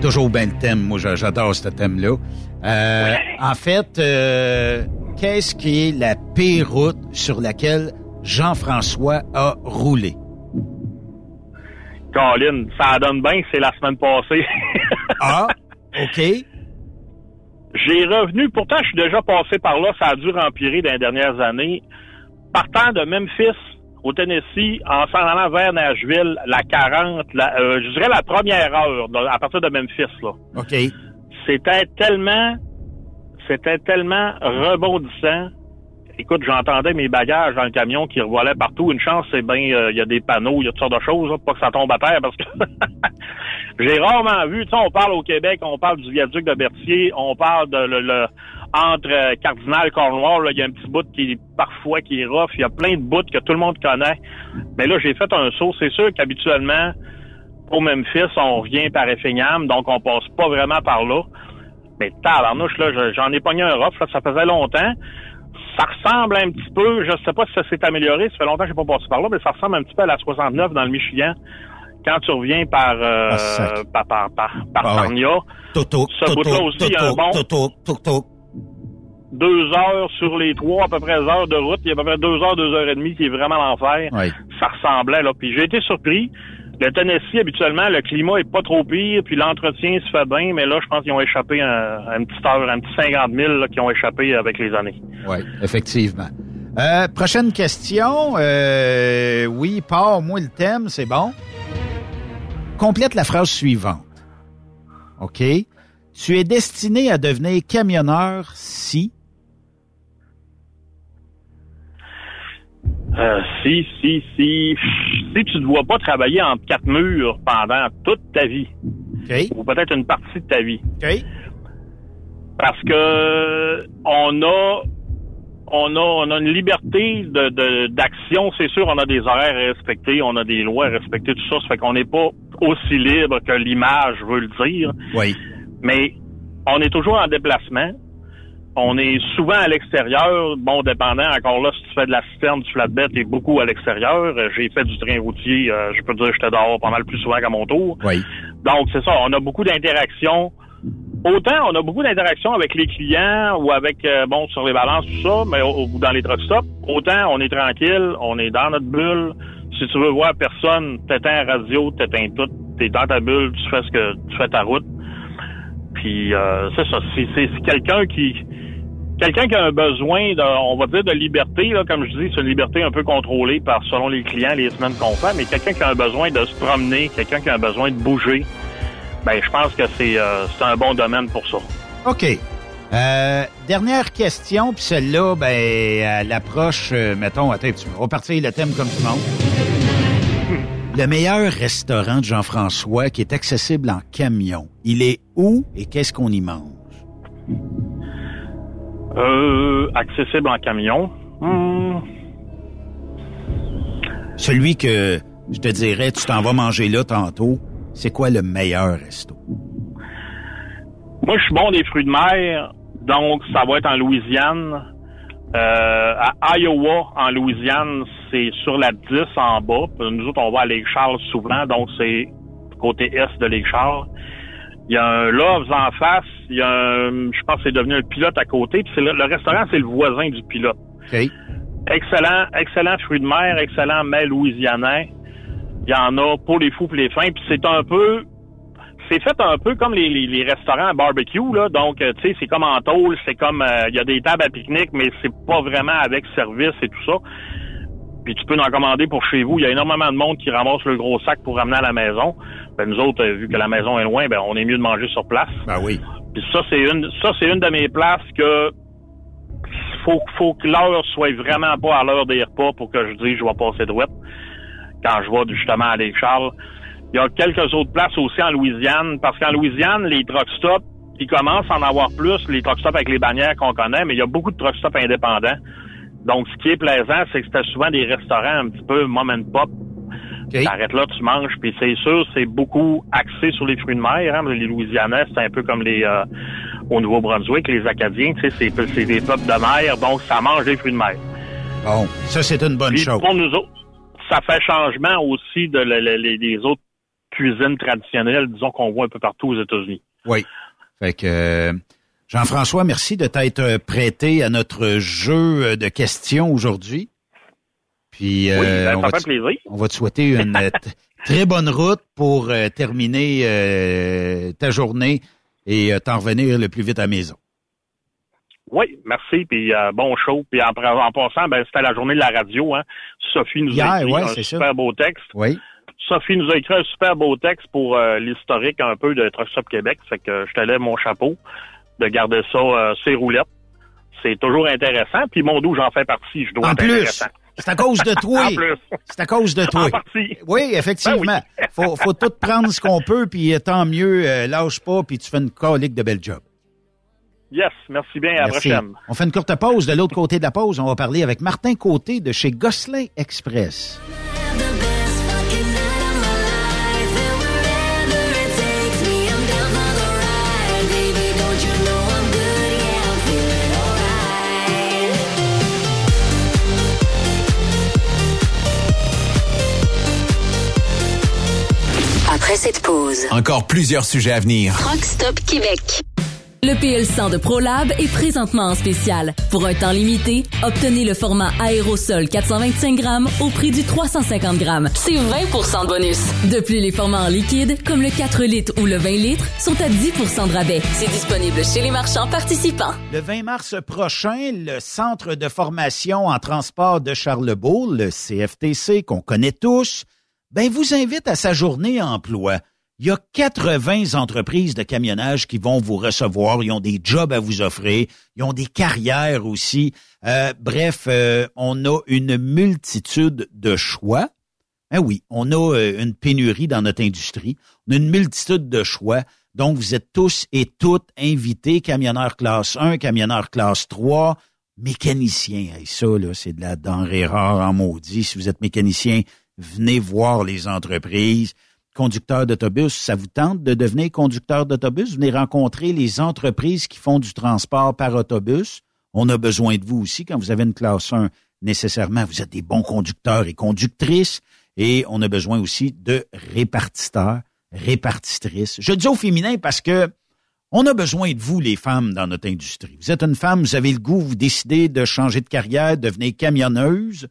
Toujours bien le thème. Moi, j'a- j'adore ce thème-là. Euh, En fait, euh, qu'est-ce qui est la pire route sur laquelle Jean-François a roulé? Colin, ça donne bien, c'est la semaine passée. ah, OK. J'ai revenu, pourtant je suis déjà passé par là, ça a dû empirer dans les dernières années. Partant de Memphis, au Tennessee, en s'en allant vers Nashville, la 40, la, euh, je dirais la première heure, à partir de Memphis, là. OK. C'était tellement, c'était tellement rebondissant. écoute, j'entendais mes bagages dans le camion qui revolaient partout. Une chance, c'est bien, euh, il y a des panneaux, il y a toutes sortes de choses, là, pas que ça tombe à terre, parce que j'ai rarement vu, tu sais, on parle au Québec, on parle du viaduc de Berthier, on parle de entre euh, Cardinal et Cornwall, il y a un petit bout qui parfois qui est rough, il y a plein de bouts que tout le monde connaît. Mais là, j'ai fait un saut. C'est sûr qu'habituellement, au Memphis, on revient par Effingham, donc on passe pas vraiment par là. Mais tabarnouche, là, je- j'en ai pogné un rough, là, ça faisait longtemps. Ça ressemble un petit peu, je sais pas si ça s'est amélioré, ça fait longtemps que j'ai pas passé par là, mais ça ressemble un petit peu à la 69 dans le Michigan. Quand tu reviens par euh, Ah, par, par, par, par Ah ouais. Sarnia, Toto, ce bout-là aussi, un bon Toto, Toto. deux heures sur les trois à peu près heures de route. Il y a à peu près deux heures, deux heures et demie qui est vraiment l'enfer. Oui. Ça ressemblait, là. Puis j'ai été surpris. Le Tennessee, habituellement, le climat est pas trop pire, puis l'entretien se fait bien, mais là, je pense qu'ils ont échappé un, un petit heure, un petit 50 000 là, qui ont échappé avec les années. Oui, effectivement. Euh, prochaine question. Euh, oui, part, moi, le thème, c'est bon. Complète la phrase suivante. OK? Tu es destiné à devenir camionneur si... Euh, si, si, si, si tu ne dois pas travailler entre quatre murs pendant toute ta vie, ou peut-être une partie de ta vie, parce que on a, on a, on a une liberté de, de- d'action, c'est sûr, on a des horaires à respecter, on a des lois à respecter, tout ça, ça fait qu'on n'est pas aussi libre que l'image veut le dire. Oui. Mais on est toujours en déplacement. On est souvent à l'extérieur. Bon, dépendant, encore là, si tu fais de la citerne, du flatbed, t'es beaucoup à l'extérieur. Euh, J'ai fait du train routier, euh, je peux te dire que j'étais dehors pas mal plus souvent qu'à mon tour. Oui. Donc, c'est ça, on a beaucoup d'interactions. Autant on a beaucoup d'interactions avec les clients ou avec, euh, bon, sur les balances, tout ça, mais au- dans les truck stops. Autant on est tranquille, on est dans notre bulle. Si tu veux voir personne, t'éteins la radio, t'éteins tout, t'es dans ta bulle, tu fais ce que tu fais ta route. Puis euh, c'est ça, c'est quelqu'un qui quelqu'un qui a un besoin de, on va dire de liberté, là, comme je dis, c'est une liberté un peu contrôlée par selon les clients, les semaines qu'on fait, mais quelqu'un qui a un besoin de se promener, quelqu'un qui a un besoin de bouger, ben je pense que c'est, euh, un bon domaine pour ça. OK. Euh, dernière question, puis celle-là, ben, l'approche, euh, mettons, attends, tu on va partir le thème comme tout le monde. Le meilleur restaurant de Jean-François qui est accessible en camion, il est où et qu'est-ce qu'on y mange? Euh, accessible en camion. Hmm, Celui que je te dirais, tu t'en vas manger là tantôt, c'est quoi le meilleur resto? Moi, je suis bon des fruits de mer, donc ça va être en Louisiane. Euh, à Iowa, en Louisiane, c'est sur la 10 en bas. Nous autres, on va à Lake Charles souvent, donc c'est côté est de Lake Charles. Il y a un Loves en face, il y a un, je pense que c'est devenu un pilote à côté, puis c'est le, le restaurant, c'est le voisin du pilote. Excellent, excellent fruits de mer, excellent mets louisianais. Il y en a pour les fous pour les fins, puis c'est un peu c'est fait un peu comme les, les, les restaurants à barbecue, là. Donc, euh, tu sais, c'est comme en tôle, c'est comme euh, il y a des tables à pique-nique, mais c'est pas vraiment avec service et tout ça. Puis tu peux en commander pour chez vous. Il y a énormément de monde qui ramasse le gros sac pour ramener à la maison. Ben, nous autres, euh, vu que la maison est loin, ben on est mieux de manger sur place. Ben oui. Puis ça, c'est une ça, c'est une de mes places que faut, faut que l'heure soit vraiment pas à l'heure des repas pour que je dise je vais passer droite quand je vais justement à Lake Charles. Il y a quelques autres places aussi en Louisiane, parce qu'en Louisiane, les truck stops, ils commencent à en avoir plus, les truck stops avec les bannières qu'on connaît, mais il y a beaucoup de truck stops indépendants. Donc, ce qui est plaisant, c'est que c'était souvent des restaurants un petit peu mom and pop. T'arrêtes là, tu manges, puis c'est sûr, c'est beaucoup axé sur les fruits de mer. Hein. Les Louisianais, c'est un peu comme les euh, au Nouveau-Brunswick, les Acadiens, tu sais, c'est, des peuples de mer, donc ça mange des fruits de mer. Bon, ça, c'est une bonne chose. pour nous autres, ça fait changement aussi de le- le- les, les autres cuisines traditionnelles, disons, qu'on voit un peu partout aux États-Unis. Oui. Fait que euh, Jean-François, merci de t'être euh, prêté à notre jeu euh, de questions aujourd'hui. Puis euh, Oui, ben, on, ça va fait te, plaisir. on va te souhaiter une euh, très bonne route pour euh, terminer euh, ta journée et euh, t'en revenir le plus vite à la maison. Oui, merci, puis euh, bon show. Puis en, en passant, ben, c'était la journée de la radio. Hein. Sophie nous a écrit ouais, un super beau texte. Oui. Sophie nous a écrit un super beau texte pour euh, l'historique un peu de Truck Stop Québec. Fait que je te lève mon chapeau de garder ça euh, ses roulettes. c'est toujours intéressant. Puis mon dos, j'en fais partie. Je dois En être plus, intéressant. c'est à cause de toi. En plus. C'est à cause de toi. En partie. Oui, effectivement. Ben faut, faut tout prendre ce qu'on peut, puis euh, tant mieux, euh, lâche pas, puis tu fais une colique de bel job. Yes, merci bien. À la prochaine. On fait une courte pause. De l'autre côté de la pause, on va parler avec Martin Côté de chez Gosselin Express. Cette pause, Encore plusieurs sujets à venir. Truck Stop Québec. Le PL100 de ProLab est présentement en spécial. Pour un temps limité, obtenez le format aérosol 425 grammes au prix du 350 grammes. C'est 20% de bonus. De plus, les formats en liquide, comme le 4 litres ou le 20 litres, sont à 10% de rabais. C'est disponible chez les marchands participants. Le 20 mars prochain, le Centre de formation en transport de Charlebourg, le CFTC, qu'on connaît tous, ben, vous invite à sa journée emploi. Il y a 80 entreprises de camionnage qui vont vous recevoir. Ils ont des jobs à vous offrir. Ils ont des carrières aussi. Euh, bref, euh, on a une multitude de choix. Ben oui, on a euh, une pénurie dans notre industrie. On a une multitude de choix. Donc, vous êtes tous et toutes invités, camionneurs classe 1, camionneurs classe 3, mécaniciens. Hey, ça, là, c'est de la denrée rare en maudit. Si vous êtes mécanicien, venez voir les entreprises. Conducteur d'autobus, ça vous tente de devenir conducteur d'autobus? Venez rencontrer les entreprises qui font du transport par autobus? On a besoin de vous aussi quand vous avez une classe 1. Nécessairement, vous êtes des bons conducteurs et conductrices. Et on a besoin aussi de répartiteurs, répartitrices. Je dis au féminin parce que on a besoin de vous, les femmes, dans notre industrie. Vous êtes une femme, vous avez le goût, vous décidez de changer de carrière, devenir camionneuse.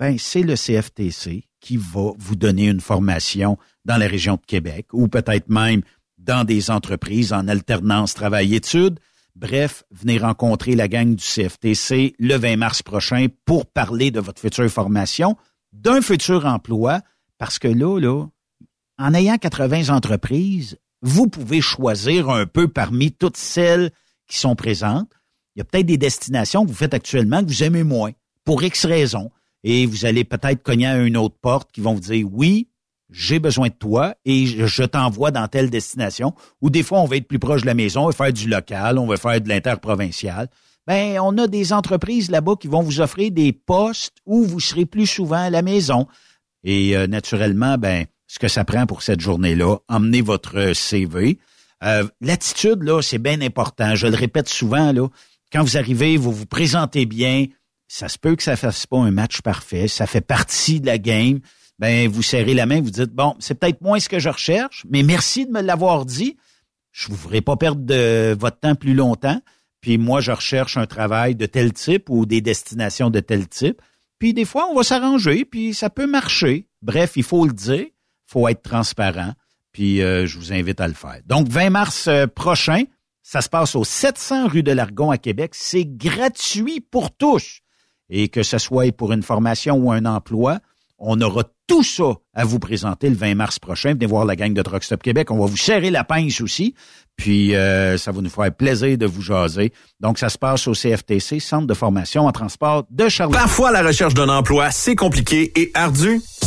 Ben, c'est le CFTC qui va vous donner une formation dans la région de Québec ou peut-être même dans des entreprises en alternance travail-études. Bref, venez rencontrer la gang du CFTC le 20 mars prochain pour parler de votre future formation, d'un futur emploi, parce que là, là, en ayant 80 entreprises, vous pouvez choisir un peu parmi toutes celles qui sont présentes. Il y a peut-être des destinations que vous faites actuellement que vous aimez moins, pour X raisons et vous allez peut-être cogner à une autre porte qui vont vous dire oui, j'ai besoin de toi et je t'envoie dans telle destination. Ou des fois, on va être plus proche de la maison, on faire du local, on va faire de l'interprovincial. Ben, on a des entreprises là-bas qui vont vous offrir des postes où vous serez plus souvent à la maison. Et euh, naturellement, ben, ce que ça prend pour cette journée-là, emmenez votre euh, CV. Euh, L'attitude, là, c'est bien important. Je le répète souvent, là. Quand vous arrivez, vous vous présentez bien, ça se peut que ça fasse pas un match parfait, ça fait partie de la game. Ben, vous serrez la main, vous dites bon, c'est peut-être moins ce que je recherche, mais merci de me l'avoir dit. Je vous ferai pas perdre de votre temps plus longtemps. Puis moi, je recherche un travail de tel type ou des destinations de tel type. Puis des fois, on va s'arranger, puis ça peut marcher. Bref, il faut le dire, faut être transparent. Puis euh, je vous invite à le faire. Donc, 20 mars euh, prochain, ça se passe au 700 rue de l'Argon à Québec. C'est gratuit pour tous et que ce soit pour une formation ou un emploi, on aura tout ça à vous présenter le 20 mars prochain. Venez voir la gang de Truck Stop Québec. On va vous serrer la pince aussi. Puis euh, ça va nous faire plaisir de vous jaser. Donc ça se passe au CFTC, Centre de formation en transport de Charlotte. Parfois, la recherche d'un emploi, c'est compliqué et ardu.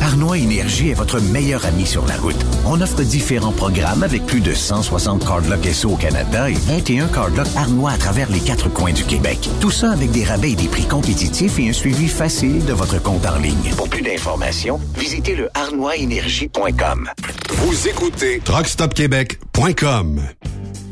Arnois Énergie est votre meilleur ami sur la route. On offre différents programmes avec plus de 160 cardlocks SO au Canada et 21 cardlocks Arnois à travers les quatre coins du Québec. Tout ça avec des rabais et des prix compétitifs et un suivi facile de votre compte en ligne. Pour plus d'informations, visitez le arnoisénergie.com. Vous écoutez TruckStopQuébec.com.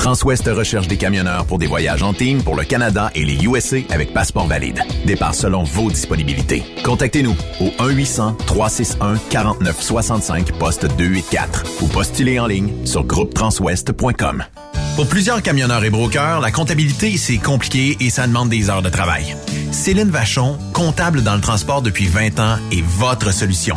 Transwest recherche des camionneurs pour des voyages en team pour le Canada et les USA avec passeport valide. Départ selon vos disponibilités. Contactez-nous au 1-800-361-4965 poste 284 ou postulez en ligne sur groupetranswest.com. Pour plusieurs camionneurs et brokers, la comptabilité, c'est compliqué et ça demande des heures de travail. Céline Vachon, comptable dans le transport depuis 20 ans, est votre solution.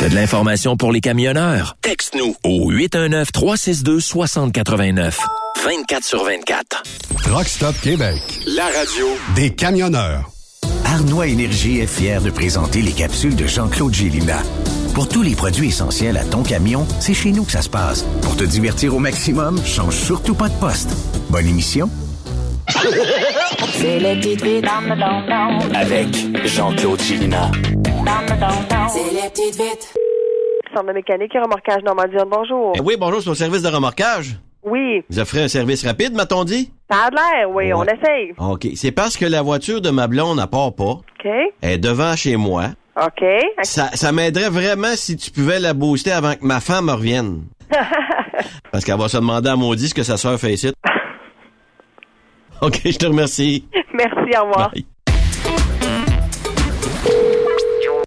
T'as de l'information pour les camionneurs? Texte-nous au 819-362-6089. 24 sur 24. Truck Stop Québec, la radio des camionneurs. Arnois Énergie est fier de présenter les capsules de Jean-Claude Gélina. Pour tous les produits essentiels à ton camion, c'est chez nous que ça se passe. Pour te divertir au maximum, change surtout pas de poste. Bonne émission. C'est le don Avec Jean-Claude Chilina. C'est les petites vites. Centre de mécanique et remorquage Normandie, bonjour. Eh oui, bonjour, c'est au service de remorquage. Oui, Vous offrez un service rapide, m'a-t-on dit? ça a de l'air, oui, on essaye. OK. C'est parce que la voiture de ma blonde part pas. OK, Elle est devant chez moi. OK. Ça, ça m'aiderait vraiment si tu pouvais la booster avant que ma femme revienne. Parce qu'elle va se demander à maudit ce que sa sœur fait ici. OK, je te remercie. Merci, au revoir.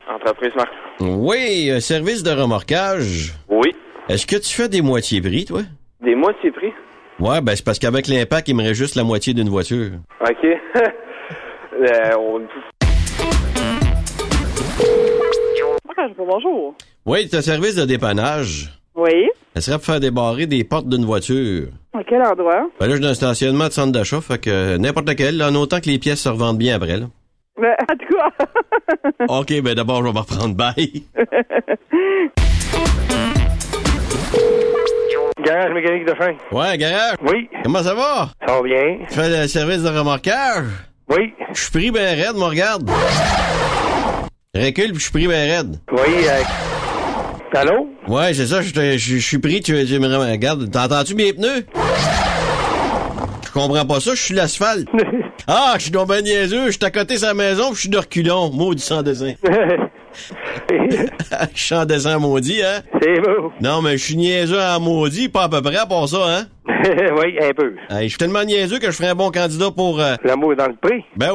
Entreprise Marc. Oui, un service de remorquage. Oui. Est-ce que tu fais des moitiés prix, toi? Des moitiés prix? Ouais, ben c'est parce qu'avec l'impact, il me reste juste la moitié d'une voiture. OK. Euh, on- Bonjour. Oui, c'est un service de dépannage. Oui. Ça serait pour faire débarrer des portes d'une voiture. À quel endroit? Ben là, j'ai un stationnement de centre d'achat, fait que euh, n'importe lequel, là, en autant que les pièces se revendent bien après, là. Ben, en tout cas. OK, ben d'abord, je vais me reprendre. Bye. Garage mécanique de fin. Ouais, garage. Oui. Comment ça va? Ça va bien. Tu fais le service de remorquage? Oui. Je suis pris ben raide, moi, regarde. Recule, puis je suis pris ben raide. Oui. Euh... Allô? Ouais, c'est ça, je suis pris, tu, tu me rem- regarde. T'entends-tu mes pneus? Je comprends pas ça, je suis l'asphalte. Ah, je suis donc ben niaiseux, je suis à côté de sa maison, puis je suis de reculon. Maudit sans dessin. Je suis en dessin maudit, hein? C'est beau. Non, mais je suis niaiseux en maudit, pas à peu près pour ça, hein? oui, un peu. Hey, je suis tellement niaiseux que je ferais un bon candidat pour... euh, L'amour dans le prix. Ben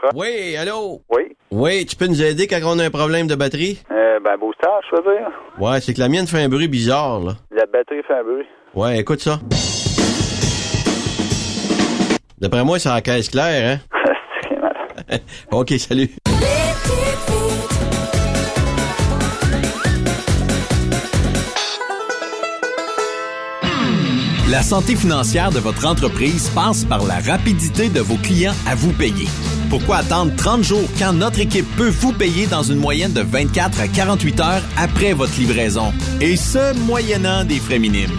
franc. Oui, allô? Oui. Oui, tu peux nous aider quand on a un problème de batterie? Euh, ben, beau stage, je veux dire. Ouais, c'est que la mienne fait un bruit bizarre, là. La batterie fait un bruit. Ouais, écoute ça. D'après moi, c'est en caisse claire, hein? ok, salut. La santé financière de votre entreprise passe par la rapidité de vos clients à vous payer. Pourquoi attendre 30 jours quand notre équipe peut vous payer dans une moyenne de 24 à 48 heures après votre livraison? Et ce, moyennant des frais minimes.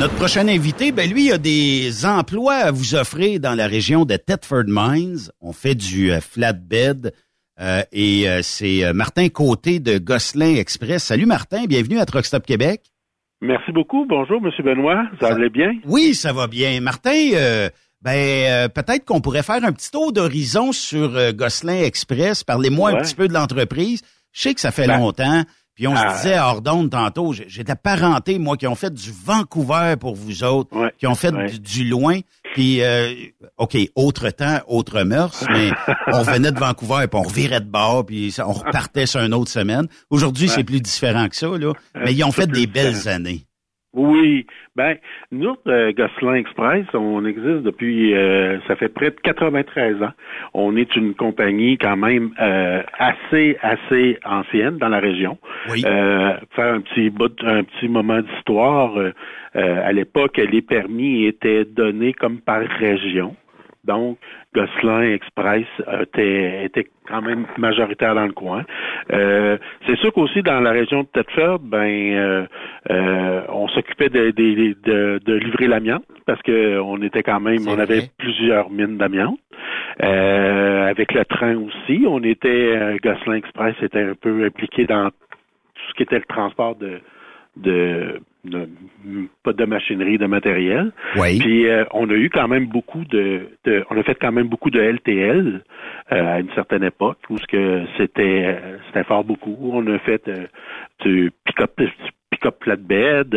Notre prochain invité, ben lui, il a des emplois à vous offrir dans la région de Thetford Mines. On fait du euh, flatbed euh, et euh, c'est Martin Côté de Gosselin Express. Salut Martin, bienvenue à Truck Stop Québec. Merci beaucoup. Bonjour, Monsieur Benoît. Ça, allait bien? Oui, ça va bien. Martin, ben peut-être qu'on pourrait faire un petit tour d'horizon sur Gosselin Express. Parlez-moi un petit peu de l'entreprise. Je sais que ça fait Ben, longtemps. Puis on ah. se disait hors d'onde tantôt, j'ai de la parenté, moi, qui ont fait du Vancouver pour vous autres, qui ont fait du, du loin. Puis, euh, OK, autre temps, autre mœurs, mais on venait de Vancouver, puis on revirait de bord, puis on repartait sur une autre semaine. Aujourd'hui, Ouais. c'est plus différent que ça, là. Mais ils ont fait des belles années. Oui. Ben, nous, euh, Gosselin Express, on existe depuis, euh, ça fait près de 93 ans. On est une compagnie quand même euh, assez, assez ancienne dans la région. Oui. Euh, faire un petit bout, un petit moment d'histoire. euh, euh, à l'époque, les permis étaient donnés comme par région. Donc, Gosselin Express était, était quand même majoritaire dans le coin. Euh, c'est sûr qu'aussi dans la région de Thetford, ben, euh, euh, on s'occupait de, de, de, de livrer l'amiante parce que on était quand même, on avait plusieurs mines d'amiante. Euh, avec le train aussi, on était, euh, Gosselin Express était un peu impliqué dans tout ce qui était le transport de, de, de- pas de machinerie, de matériel. Oui. Puis euh, on a eu quand même beaucoup de, de- on a fait quand même beaucoup de LTL euh, à une certaine époque où ce que c'était euh, c'était fort beaucoup. On a fait euh, du pick-up pick-up flatbed.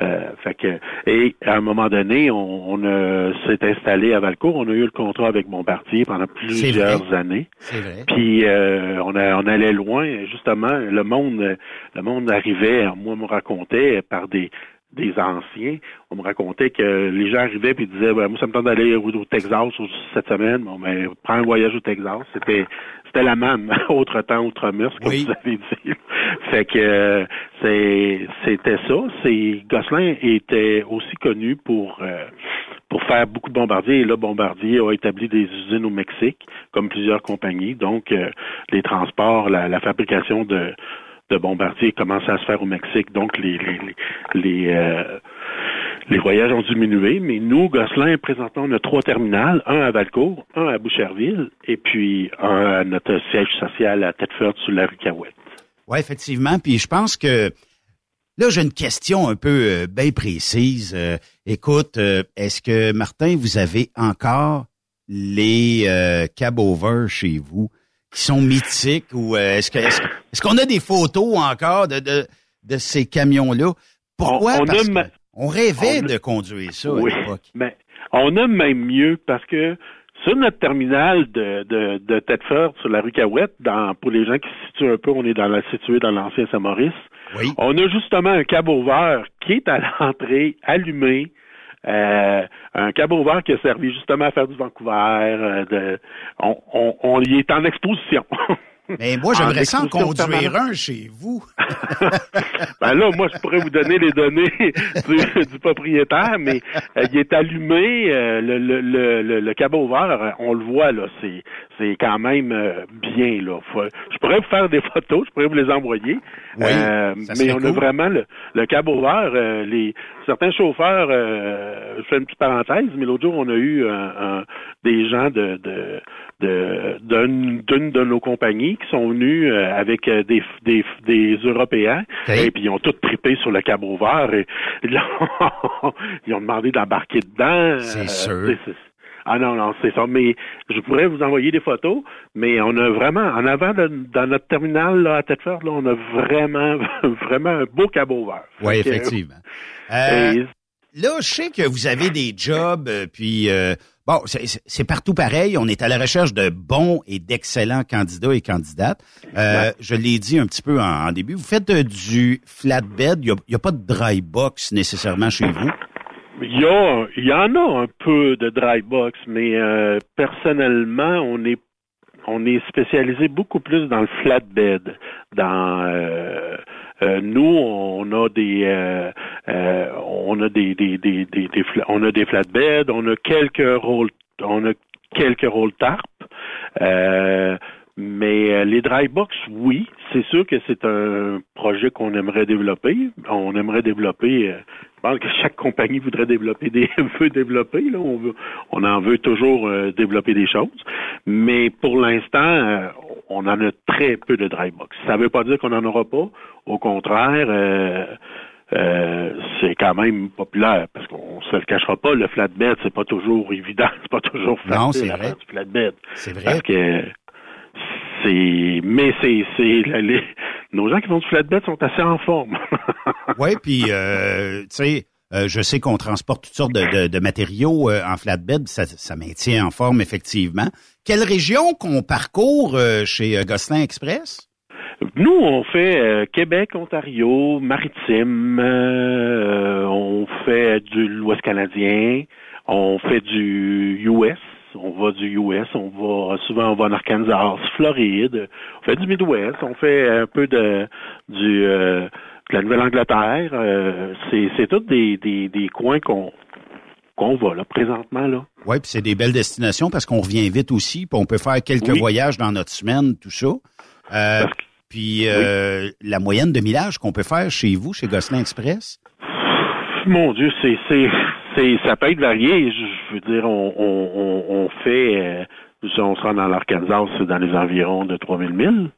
Euh, euh, fait que, et à un moment donné, on, on a- s'est installé à Valcourt. On a eu le contrat avec Bombardier pendant plusieurs années. C'est vrai. Puis euh, on, a- on allait loin, justement. Le monde, le monde arrivait. Moi, on me racontait par des des anciens, on me racontait que les gens arrivaient puis disaient ben, moi ça me tente d'aller au, au Texas cette semaine. Bon ben prends un voyage au Texas. C'était c'était la même, autre temps, autre mœurs, comme vous avez dit. Fait que euh, c'est c'était ça. C'est Gosselin était aussi connu pour euh, pour faire beaucoup de bombardiers. Et là, Bombardier a établi des usines au Mexique, comme plusieurs compagnies. Donc, euh, les transports, la, la fabrication de, de bombardiers commence à se faire au Mexique. Donc, les les les, les, euh, les voyages ont diminué, mais nous, Gosselin, présentement, on a trois terminales, un à Valcourt, un à Boucherville, et puis un à notre siège social à Thetford sur la rue Cahouette. Oui, effectivement. Puis je pense que là, j'ai une question un peu euh, bien précise. Euh, écoute, euh, est-ce que, Martin, vous avez encore les euh, cab-over chez vous qui sont mythiques ou est-ce que est-ce qu'on a des photos encore de, de, de ces camions-là? Pourquoi? On- on a Parce que ma- on rêvait on de conduire ça Oui, à l'époque. mais on a même mieux parce que sur notre terminal de, de, de Thetford, sur la rue Cahouette, dans, pour les gens qui se situent un peu, on est dans la, situé dans l'ancien Saint-Maurice. On a justement un cab over qui est à l'entrée, allumé. Euh, un cab over qui a servi justement à faire du Vancouver. euh, de, on, on, on y est en exposition. Mais moi, j'aimerais ça en conduire un chez vous. Ben là, moi, je pourrais vous donner les données du, du propriétaire, mais euh, il est allumé, euh, le, le, le, le, le cabot ouvert, euh, on le voit, là, c'est, c'est quand même euh, bien, là. Faut- je pourrais vous faire des photos, je pourrais vous les envoyer. Oui, mais on a vraiment le, le cabot euh, les, certains chauffeurs, euh, je fais une petite parenthèse, mais l'autre jour, on a eu un- un- des gens de, de d'une d'une de nos compagnies qui sont venus euh, avec euh, des, des, des Européens et puis ils ont tous trippé sur le cabot vert et là, ils ont demandé d'embarquer dedans. C'est Euh, sûr. Ah non, non, c'est ça. Mais je pourrais vous envoyer des photos, mais on a vraiment, en avant, de- dans notre terminal là, à Tedford, là, on a vraiment, vraiment un beau cabot vert. Oui, effectivement. Euh, là, je sais que vous avez des jobs, puis euh, bon, c'est- partout pareil. On est à la recherche de bons et d'excellents candidats et candidates. Euh, Je l'ai dit un petit peu en, en début. Vous faites euh, du flatbed. Il n'y a, pas de dry box nécessairement chez vous? Il y, a, il y en a un peu de dry box, mais euh, personnellement, on est on est spécialisé beaucoup plus dans le flatbed. Dans euh, euh, nous, on a des euh, euh, on a des, des, des, des, on a des flatbeds, on a quelques rôles on a quelques rôles tarp. Mais euh, les dry box, oui, c'est sûr que c'est un projet qu'on aimerait développer. On aimerait développer. euh, je pense que chaque compagnie voudrait développer des veut développer. Là, on veut, on en veut toujours euh, développer des choses. Mais pour l'instant, euh, on en a très peu de dry box. Ça ne veut pas dire qu'on n'en aura pas. Au contraire. euh, euh, c'est quand même populaire parce qu'on se le cachera pas, le flatbed, c'est pas toujours évident, c'est pas toujours facile Non, c'est vrai. flatbed. C'est vrai. Parce que c'est mais c'est c'est les- nos gens qui font du flatbed sont assez en forme. Oui, puis euh, tu sais, euh, je sais qu'on transporte toutes sortes de, de- de matériaux euh, en flatbed, ça, ça maintient en forme effectivement. Quelle région qu'on parcourt chez Gosselin Express? Nous, on fait euh, Québec, Ontario, Maritime, euh, on fait du l'Ouest canadien, on fait du US, on va du US, on va souvent on va en Arkansas, Floride, on fait du Midwest, on fait un peu de du euh, de la Nouvelle-Angleterre. euh, c'est c'est tous des, des, des coins qu'on qu'on va là présentement là. Oui, puis c'est des belles destinations parce qu'on revient vite aussi, puis on peut faire quelques Oui. voyages dans notre semaine, tout ça. Euh, puis la moyenne de millage qu'on peut faire chez vous, chez Gosselin Express? Mon Dieu, c'est c'est c'est ça peut être varié. Je, veux dire, on on on, fait euh, si on se rend dans l'Arkansas, c'est dans les environs de 3000 milles.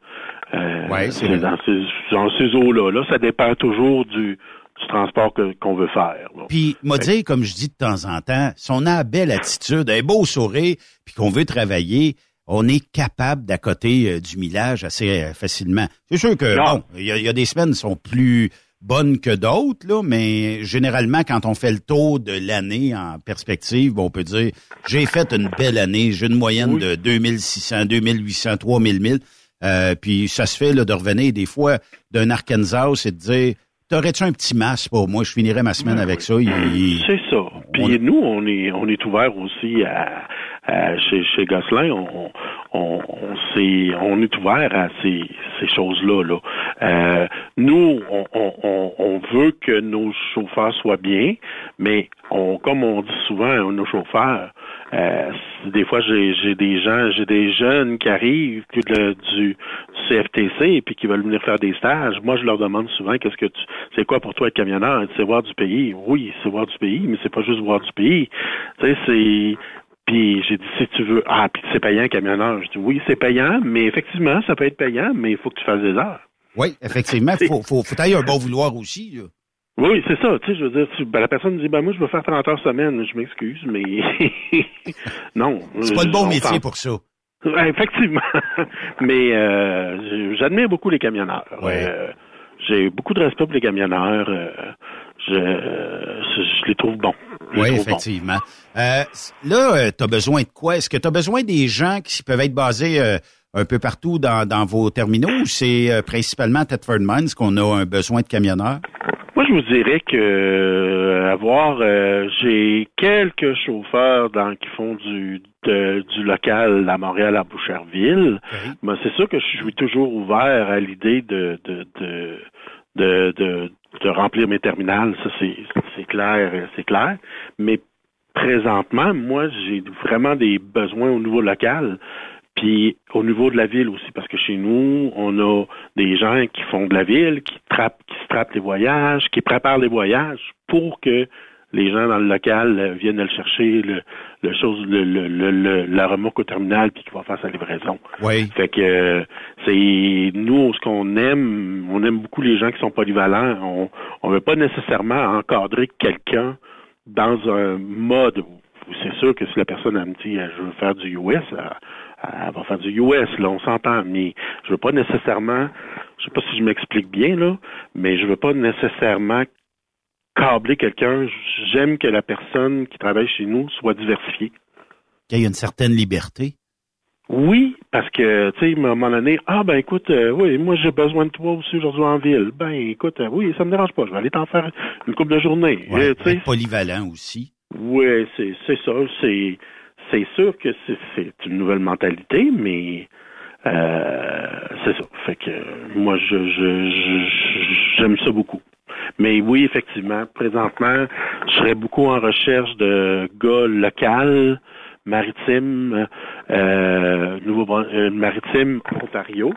Euh, Ouais, c'est dans ces dans ces eaux-là. Là, ça dépend toujours du du transport qu'on veut faire. là. Puis, m'a dit, comme je dis de temps en temps, si on a la belle attitude, un beau sourire, puis qu'on veut travailler, on est capable d'accoter euh, du millage assez euh, facilement. C'est sûr que, Non. bon, il y, y a des semaines qui sont plus bonnes que d'autres, là, mais généralement, quand on fait le tour de l'année en perspective, bon, on peut dire, j'ai fait une belle année, j'ai une moyenne de 2600, 2800, 3000 milles, euh, puis ça se fait là, de revenir des fois d'un Arkansas et de dire, t'aurais-tu un petit masque pour moi, je finirais ma semaine avec ça. il- il- C'est ça. Puis nous, on est on est ouvert aussi à, à- chez, chez Gosselin, on, on, on, s'est- on est ouvert à ces, ces choses-là. Là. Euh, nous, on, on, on, on veut que nos chauffeurs soient bien, mais on, comme on dit souvent, nos chauffeurs, euh, des fois j'ai des gens, j'ai des jeunes qui arrivent le- du, du CFTC et puis qui veulent venir faire des stages. Moi, je leur demande souvent qu'est-ce que tu c'est quoi pour toi être camionneur? C'est voir du pays. Oui, c'est voir du pays, mais c'est pas juste voir du pays. Tu sais, c'est puis j'ai dit si tu veux ah puis c'est payant camionneur. Je dis oui, c'est payant, mais effectivement, ça peut être payant, mais il faut que tu fasses des heures. Oui, effectivement, il faut, faut, faut tailler un bon vouloir aussi. là. Oui, c'est ça. Tu sais, je veux dire, tu- ben, la personne dit, ben moi, je veux faire 30 heures semaine. Je m'excuse, mais non. C'est pas le bon On métier pour ça. Effectivement. mais euh, j'admire beaucoup les camionneurs. Ouais. Euh, J'ai beaucoup de respect pour les camionneurs. euh, je, je, je les trouve bons. Je Oui, trouve effectivement. Euh, là, tu as besoin de quoi? Est-ce que tu as besoin des gens qui peuvent être basés un peu partout dans, dans vos terminaux ou c'est principalement à Thetford Mines qu'on a un besoin de camionneurs? Moi, je vous dirais que euh, avoir, euh, j'ai quelques chauffeurs dans, qui font du de- du local à Montréal, à Boucherville. Mais c'est sûr que je suis toujours ouvert à l'idée de de, de de, de de remplir mes terminales. Ça, c'est c'est clair, c'est clair. Mais présentement, moi, j'ai vraiment des besoins au niveau local. Puis au niveau de la ville aussi, parce que chez nous, on a des gens qui font de la ville, qui trappent, qui se trappent les voyages, qui préparent les voyages pour que les gens dans le local euh, viennent le chercher, le, le chose, le, le, le- le- la remorque au terminal, puis qui va faire sa livraison. Oui. Fait que euh, c'est nous ce qu'on aime, on aime beaucoup les gens qui sont polyvalents. On on veut pas nécessairement encadrer quelqu'un dans un mode. C'est sûr que si la personne elle me dit je veux faire du US, elle va faire du US, là, on s'entend, mais je veux pas nécessairement, je sais pas si je m'explique bien, là, mais je veux pas nécessairement câbler quelqu'un. J'aime que la personne qui travaille chez nous soit diversifiée. Qu'il y ait une certaine liberté. Oui, parce que, tu sais, à un moment donné, ah ben écoute, euh, oui, moi j'ai besoin de toi aussi aujourd'hui en ville. Ben écoute, euh, oui, ça me dérange pas, je vais aller t'en faire une couple de journées. Ouais, Euh, polyvalent aussi. oui, c'est ça, c'est c'est sûr que c'est une nouvelle mentalité, mais euh, c'est ça. Fait que moi je je je- j'aime ça beaucoup. Mais oui, effectivement, présentement, je serais beaucoup en recherche de gars locaux, maritimes, euh, nouveau euh, maritime Ontario.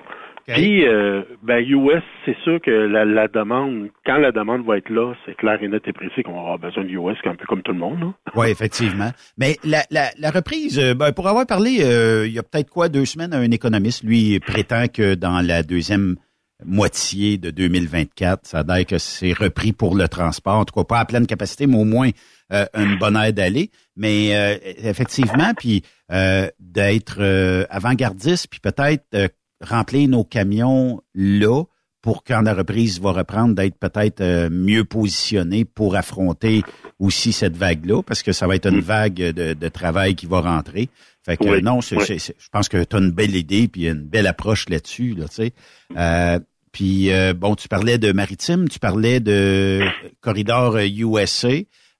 Puis, euh, ben, US, c'est sûr que la, la demande, quand la demande va être là, c'est clair et net et précis qu'on avoir besoin de US, un peu comme tout le monde. là. Oui, effectivement. Mais la, la, la reprise, euh, ben, pour avoir parlé euh, il y a peut-être quoi, deux semaines un économiste, lui prétend que dans la deuxième moitié de 2024, ça a l'air que c'est repris pour le transport, en tout cas pas à pleine capacité, mais au moins euh, une bonne aide d'aller. Mais euh, effectivement, puis euh, d'être euh, avant-gardiste, puis peut-être euh, remplir nos camions là pour quand la reprise va reprendre, d'être peut-être euh, mieux positionné pour affronter aussi cette vague-là, parce que ça va être une vague de, de travail qui va rentrer. Fait que Oui, non, c'est, oui. c'est- c'est- je pense que tu as une belle idée puis une belle approche là-dessus, là, tu sais. Euh, puis euh, bon, tu parlais de maritime, tu parlais de corridor euh, USA.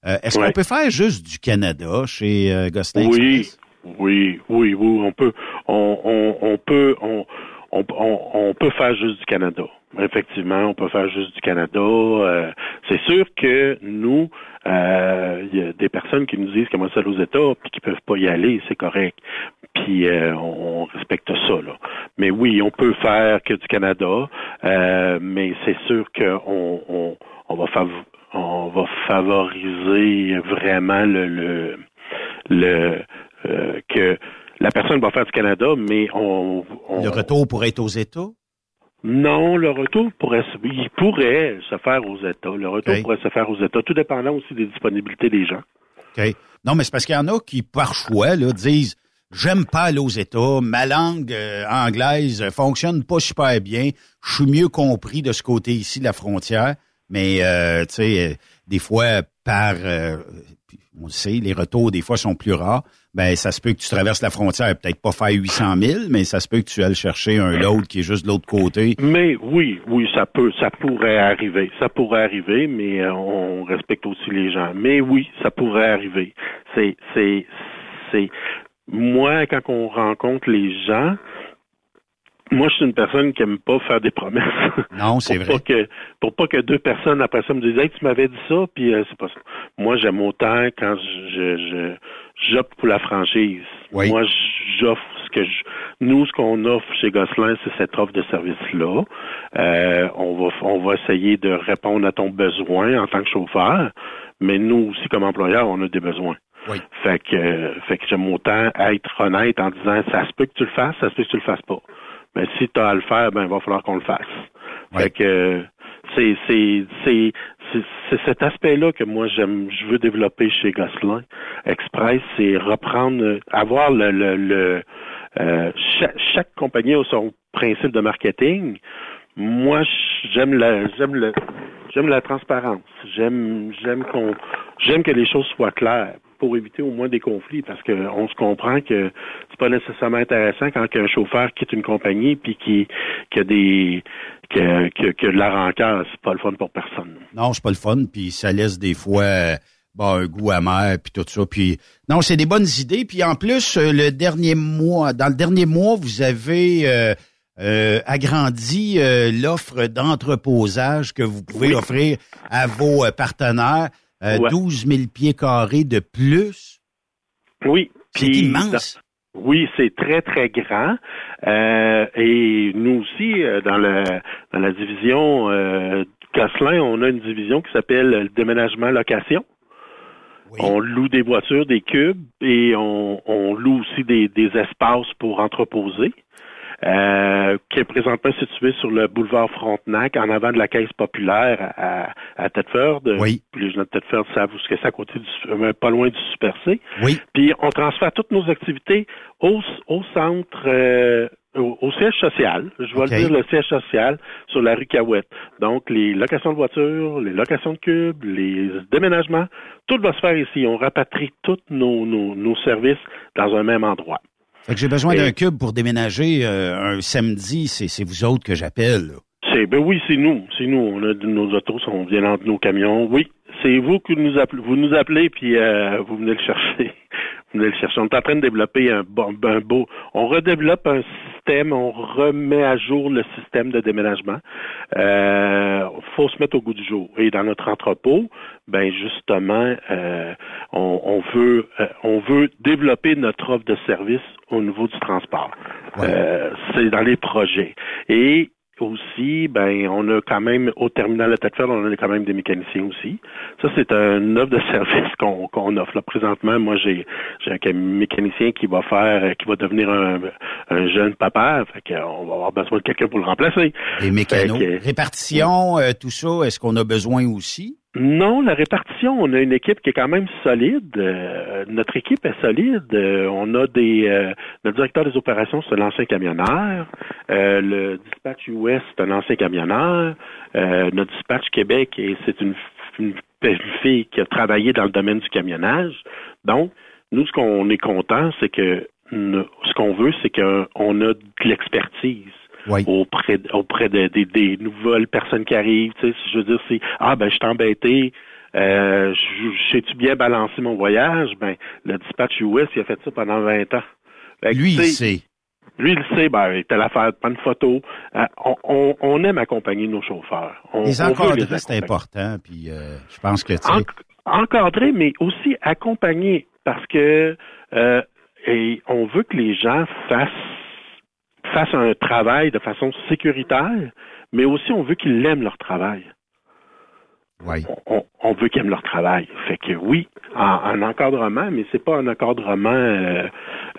Euh, est-ce Ouais. qu'on peut faire juste du Canada chez euh, Gosselin Oui, Express? oui, oui, oui, on peut, on, on, on peut, on, on, peut faire juste du Canada. Effectivement, on peut faire juste du Canada. Euh, c'est sûr que nous, euh, il y a des personnes qui nous disent comment ça aux États, puis qui peuvent pas y aller, c'est correct. Puis euh, on, respecte ça là. Mais oui, on peut faire que du Canada, mais c'est sûr qu'on on, on va favoriser vraiment le le, le que la personne va faire du Canada, mais on, on Le retour pour être aux États? non, le retour pourrait se, il pourrait se faire aux États. Le retour pourrait se faire aux États, tout dépendant aussi des disponibilités des gens. OK. Non, mais c'est parce qu'il y en a qui, par choix, là, disent J'aime pas aller aux États, ma langue euh, anglaise euh, fonctionne pas super bien, je suis mieux compris de ce côté ici de la frontière, mais euh, tu sais, euh, des fois, par on sait, les retours des fois sont plus rares. Ben, ça se peut que tu traverses la frontière, peut-être pas faire 800 000, mais ça se peut que tu ailles chercher un load qui est juste de l'autre côté. Mais oui, oui, ça peut, ça pourrait arriver. Ça pourrait arriver, mais euh, on respecte aussi les gens. Mais oui, ça pourrait arriver. C'est, c'est, c'est. Moi, quand on rencontre les gens, moi, je suis une personne qui aime pas faire des promesses. Non, c'est pour vrai. Pas que, pour pas que deux personnes après ça me disent, hey, tu m'avais dit ça, puis euh, c'est pas ça. Moi, j'aime autant quand je, je, j'opte pour la franchise. Moi, j'offre ce que je, nous, ce qu'on offre chez Gosselin, c'est cette offre de service-là. Euh, on va, on va essayer de répondre à ton besoin en tant que chauffeur, mais nous aussi, comme employeur, on a des besoins. Fait que, euh, fait que j'aime autant être honnête en disant, ça se peut que tu le fasses, ça se peut que tu le fasses pas. Mais si tu as à le faire, ben, il va falloir qu'on le fasse. Fait que, c'est, c'est, c'est, cet aspect-là que moi j'aime, je veux développer chez Gosselin Express, c'est reprendre, avoir le, le, le euh, chaque, chaque compagnie a son principe de marketing. Moi, j'aime la, j'aime le, j'aime la transparence. J'aime, j'aime qu'on, j'aime que les choses soient claires pour éviter au moins des conflits parce que on se comprend que c'est pas nécessairement intéressant quand un chauffeur quitte une compagnie puis qui, qui a des, que, que, que de la rancœur, c'est pas le fun pour personne. Non, c'est pas le fun, puis ça laisse des fois bon, un goût amer, puis tout ça. Puis non, c'est des bonnes idées. Puis en plus, euh, le dernier mois, dans le dernier mois, vous avez euh, euh, agrandi euh, l'offre d'entreposage que vous pouvez Oui. offrir à vos partenaires. Euh, Ouais. 12 000 pieds carrés de plus. Oui. C'est immense. oui, c'est très, très grand. Euh, et nous aussi, euh, dans, le, dans la division euh, Gosselin, on a une division qui s'appelle le déménagement location. On loue des voitures, des cubes, et on, on loue aussi des, des espaces pour entreposer. Euh, qui est présentement situé sur le boulevard Frontenac, en avant de la Caisse populaire à, à Thetford. Oui. Puis les gens de Thetford savent où c'est, à côté du, euh, pas loin du Super C. Oui. Puis on transfère toutes nos activités au, au centre, euh, au, au siège social. Je vais le dire, le siège social sur la rue Cahouette. Donc, les locations de voitures, les locations de cubes, les déménagements, tout va se faire ici. On rapatrie tous nos, nos, nos services dans un même endroit. Fait que j'ai besoin Et- d'un cube pour déménager euh, un samedi. C'est c'est vous autres que j'appelle. C'est ben oui, c'est nous, c'est nous. On a nos autos, on vient entre nos camions. Oui, c'est vous qui nous appelez, vous nous appelez puis euh, vous venez le chercher. Le. On est en train de développer un, bon, un beau. On redéveloppe un système, on remet à jour le système de déménagement. Euh, faut se mettre au goût du jour. Et dans notre entrepôt, ben justement, euh, on, on veut, euh, on veut développer notre offre de service au niveau du transport. Euh, c'est dans les projets. Et aussi, ben, on a quand même, au terminal de Tête on a quand même des mécaniciens aussi. Ça, c'est un offre de service qu'on qu'on offre. Là, présentement, moi, j'ai j'ai un mécanicien qui va faire, qui va devenir un, un jeune papa. Fait qu'on va avoir besoin de quelqu'un pour le remplacer. Les mécanos. Que- Répartition, euh, tout ça, est-ce qu'on a besoin aussi? Non, la répartition, on a une équipe qui est quand même solide. Euh, notre équipe est solide. Euh, on a des euh, le directeur des opérations, c'est un ancien camionneur. Euh, le dispatch US, c'est un ancien camionneur. Euh, notre dispatch Québec, c'est une, une, fille qui a travaillé dans le domaine du camionnage. Donc, nous, ce qu'on est content, c'est que ce qu'on veut, c'est qu'on a de l'expertise auprès, auprès de- des- des nouvelles personnes qui arrivent. Tu sais, si je veux dire, c'est Ah ben je suis embêté, euh, je- sais-tu bien balancer mon voyage? Ben, le dispatch US, il a fait ça pendant 20 ans. Que, Lui, il sait. Lui, il sait, ben, il l'affaire de prendre une photo. Euh, on, on, on aime accompagner nos chauffeurs. On, Les encadrer, c'est important. Puis euh, je pense que, En- encadrer, mais aussi accompagner, parce que euh, et on veut que les gens fassent fassent un travail de façon sécuritaire, mais aussi on veut qu'ils aiment leur travail. Oui. On, on veut qu'ils aiment leur travail. Fait que oui, en, en encadrement, mais c'est pas un encadrement euh,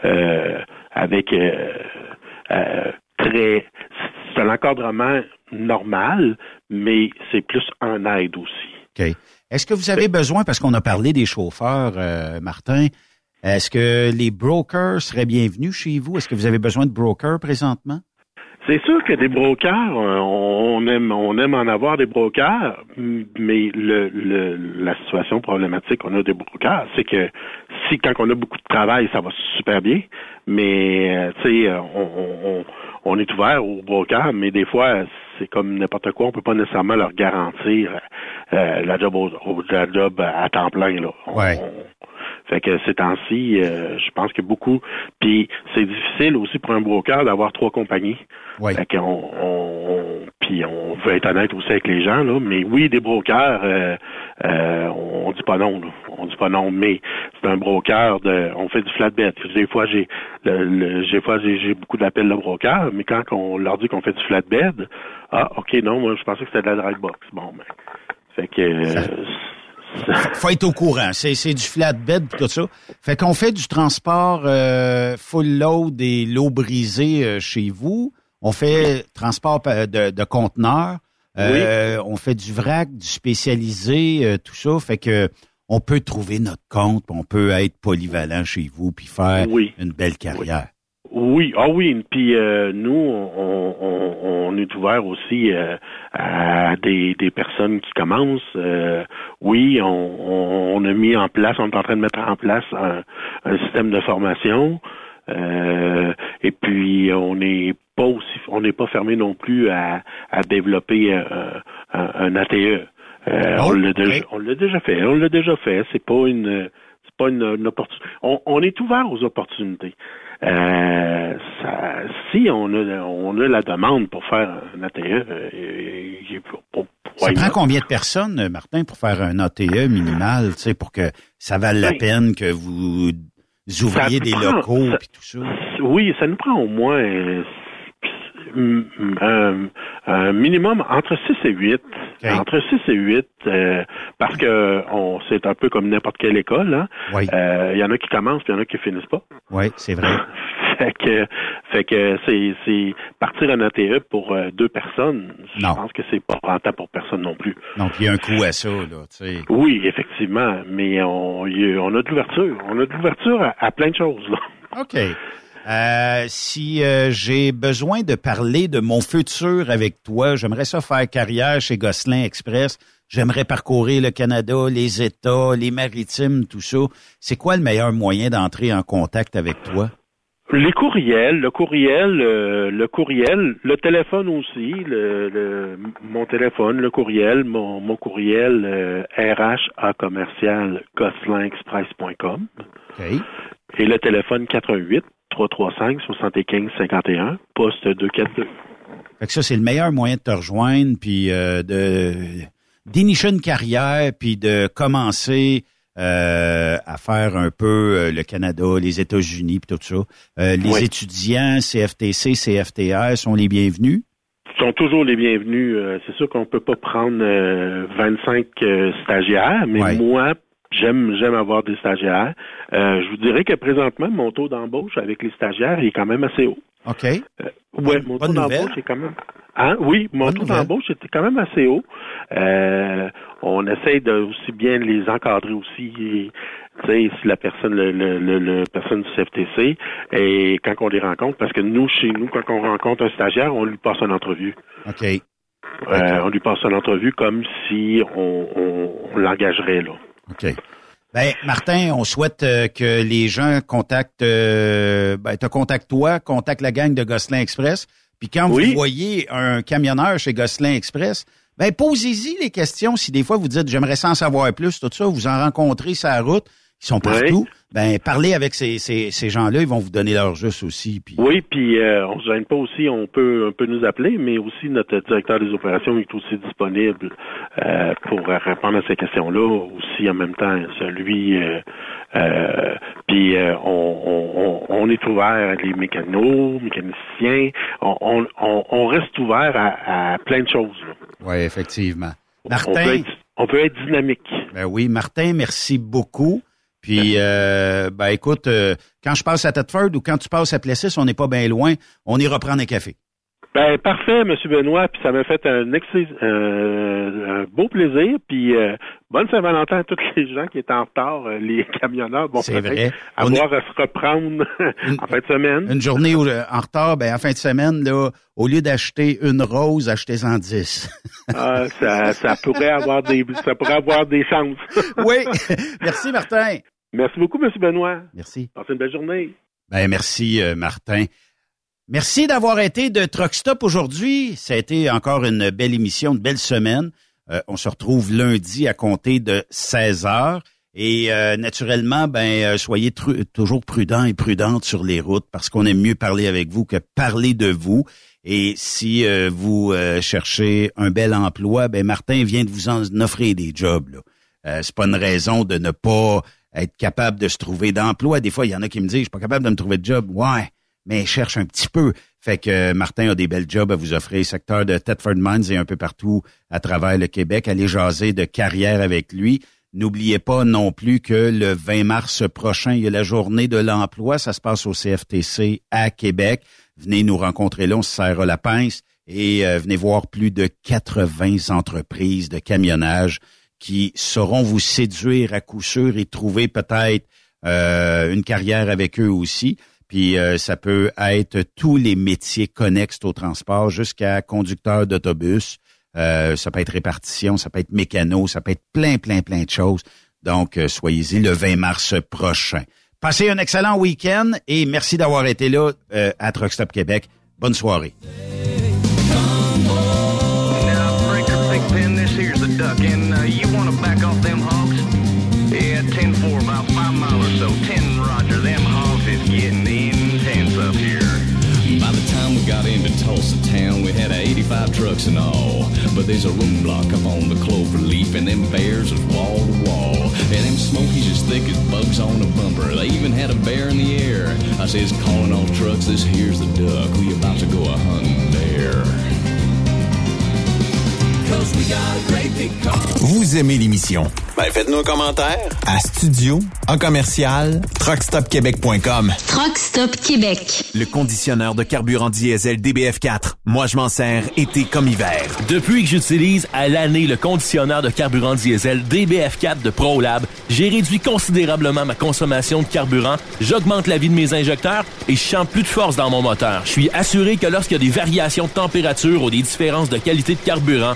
euh, avec euh, très c'est un encadrement normal, mais c'est plus un aide aussi. OK. Est-ce que vous avez besoin, parce qu'on a parlé des chauffeurs, Martin, est-ce que les brokers seraient bienvenus chez vous? Est-ce que vous avez besoin de brokers présentement? C'est sûr que des brokers, euh, on aime, on aime en avoir des brokers, mais le, le, la situation problématique qu'on a des brokers, c'est que si quand on a beaucoup de travail, ça va super bien, mais euh, tu sais, euh, on, on, on- est ouvert aux brokers, mais des fois, c'est comme n'importe quoi, on peut pas nécessairement leur garantir euh, la job au, la job à temps plein là. On- Ouais. Fait que ces temps-ci, euh, je pense que beaucoup. Puis c'est difficile aussi pour un broker d'avoir trois compagnies. Oui. Fait qu'on on, on- puis on veut être honnête aussi avec les gens, là. Mais oui, des brokers, euh, euh, on, dit pas non, là. On dit pas non, mais c'est un broker de on fait du flatbed. Des fois j'ai le, le- des fois j'ai j'ai beaucoup d'appels de brokers, mais quand on leur dit qu'on fait du flatbed, ah ok non, moi je pensais que c'était de la dry box. Bon ben. Fait que euh, faut être au courant. C'est, c'est du flatbed tout ça. Fait qu'on fait du transport euh, full load et l'eau brisée euh, chez vous. On fait transport de, de conteneurs. Euh, On fait du vrac, du spécialisé, tout ça. Fait que on peut trouver notre compte, on peut être polyvalent chez vous puis faire Oui. une belle carrière. Oui, ah oui, puis euh, nous, on, on, on est ouvert aussi euh, à des, des personnes qui commencent. Euh, oui, on, on, on a mis en place, on est en train de mettre en place un, un système de formation. Euh, et puis on n'est pas aussi, on n'est pas fermé non plus à, à développer un, un, un ATE. Euh, on l'a déjà, on l'a déjà fait, on l'a déjà fait. C'est pas une, c'est pas une, une opportunité. On, on est ouvert aux opportunités. Euh, ça, si on a, on a la demande pour faire un ATE, euh, il- pour- Ça prend combien de personnes, euh, Martin, pour faire un ATE minimal, tu sais, pour que ça vale la peine que vous ouvriez des prend- locaux puis tout ça? Oui, ça nous prend au moins euh, m- m- un, un minimum entre 6 et 8. Entre 6 et 8, euh, parce que on c'est un peu comme n'importe quelle école. hein. Oui. Euh, Il y en a qui commencent, puis il y en a qui finissent pas. Oui, c'est vrai. fait que, fait que c'est, c'est partir en ATE pour euh, deux personnes. Je pense que c'est pas rentable pour personne non plus. Donc, il y a un coût à ça, là, tu sais. Oui, effectivement, mais on, il y a- on a de l'ouverture. On a de l'ouverture à, à plein de choses. Là. OK. Euh, si euh, j'ai besoin de parler de mon futur avec toi, j'aimerais ça faire carrière chez Gosselin Express. J'aimerais parcourir le Canada, les États, les maritimes, tout ça. C'est quoi le meilleur moyen d'entrer en contact avec toi? Les courriels, le courriel, euh, le courriel, le téléphone aussi, le, le- mon téléphone, le courriel, mon, mon courriel euh, RH à commercial gosselinexpress.com OK. et le téléphone 88 335 75 51 poste 242. Fait que ça, c'est le meilleur moyen de te rejoindre, puis euh, de d'initier une carrière, puis de commencer euh, à faire un peu euh, le Canada, les États-Unis, puis tout ça. Euh, les Oui. étudiants CFTC, CFTR sont les bienvenus? Ils sont toujours les bienvenus. Euh, c'est sûr qu'on peut pas prendre euh, 25 euh, stagiaires, mais Ouais. moi, j'aime j'aime avoir des stagiaires. Euh, je vous dirais que présentement, mon taux d'embauche avec les stagiaires il est quand même assez haut. OK. Euh, ouais, mon taux d'embauche est quand même. Hein? Oui, mon taux d'embauche était quand même assez haut. Euh, on essaye de aussi bien les encadrer aussi. et, Tu sais, si la personne, le, le, le, le personne du CFTC, et quand on les rencontre, parce que nous, chez nous, quand on rencontre un stagiaire, on lui passe une entrevue. OK. Euh, on lui passe une entrevue comme si on, on, on l'engagerait là. OK. Ben, Martin, on souhaite euh, que les gens contactent, euh, ben, te contactent toi, contactent la gang de Gosselin Express. Puis quand Oui. vous voyez un camionneur chez Gosselin Express, ben, posez-y les questions. Si des fois vous dites, j'aimerais s'en savoir plus, tout ça, vous en rencontrez la route, ils sont partout. Ben, parlez avec ces, ces, ces gens-là, ils vont vous donner leur juste aussi. Puis, Oui, puis euh, on se gêne pas aussi, on peut, on peut nous appeler, mais aussi notre directeur des opérations est aussi disponible euh, pour répondre à ces questions-là, aussi en même temps celui. Euh, euh, puis euh, on, on, on- on est ouvert, les mécanos, mécaniciens, on, on, on- on reste ouvert à, à plein de choses. oui, effectivement. On Martin. peut, être, on peut être dynamique. Ben oui, Martin, merci beaucoup. Puis, euh, ben écoute, euh, quand je passe à Thetford ou quand tu passes à Plessis, on n'est pas bien loin, on ira prendre un café. Ben parfait, M. Benoît, puis ça m'a fait un, excès- euh, un beau plaisir, puis euh, bonne Saint-Valentin à tous les gens qui étaient en retard, euh, les camionneurs vont peut-être avoir à se reprendre en fin de semaine. Une journée où, euh, en retard, ben en fin de semaine, là, au lieu d'acheter une rose, achetez-en dix. Ah, ça, ça pourrait avoir des ça pourrait avoir des chances. oui. Merci, Martin. Merci beaucoup, M. Benoît. Merci. Passez une belle journée. Ben merci, euh, Martin. Merci d'avoir été de Truck Stop aujourd'hui. Ça a été encore une belle émission, une belle semaine. Euh, on se retrouve lundi à compter de 16 heures. Et euh, naturellement, ben euh, soyez tru- toujours prudents et prudentes sur les routes parce qu'on aime mieux parler avec vous que parler de vous. Et si euh, vous euh, cherchez un bel emploi, ben Martin vient de vous en offrir des jobs. Là. Euh, c'est pas une raison de ne pas être capable de se trouver d'emploi. Des fois, il y en a qui me disent, je suis pas capable de me trouver de job. Ouais, mais cherche un petit peu. Fait que euh, Martin a des belles jobs à vous offrir, secteur de Thetford Mines et un peu partout à travers le Québec. Allez jaser de carrière avec lui. N'oubliez pas non plus que le 20 mars prochain, il y a la journée de l'emploi. Ça se passe au CFTC à Québec. Venez nous rencontrer là, on se serre la pince et euh, venez voir plus de 80 entreprises de camionnage qui sauront vous séduire à coup sûr et trouver peut-être euh, une carrière avec eux aussi. Puis euh, ça peut être tous les métiers connexes au transport jusqu'à conducteur d'autobus. Euh, ça peut être répartition, ça peut être mécano, ça peut être plein, plein, plein de choses. Donc, euh, soyez-y le 20 mars prochain. Passez un excellent week-end et merci d'avoir été là euh, à Truck Stop Québec. Bonne soirée. Five trucks and all. But there's a room block up on the clover leaf, and them bears is wall to wall. And them smokies as thick as bugs on a bumper. They even had a bear in the air. I says, calling all trucks, this here's the duck. We about to go a hunting there. Vous aimez l'émission? Ben, faites-nous un commentaire. À studio, en commercial, truckstopquebec.com. Truck Stop Québec. Le conditionneur de carburant diesel DBF4. Moi, je m'en sers été comme hiver. Depuis que j'utilise à l'année le conditionneur de carburant diesel DBF4 de ProLab, j'ai réduit considérablement ma consommation de carburant, j'augmente la vie de mes injecteurs et je sens plus de force dans mon moteur. Je suis assuré que lorsqu'il y a des variations de température ou des différences de qualité de carburant,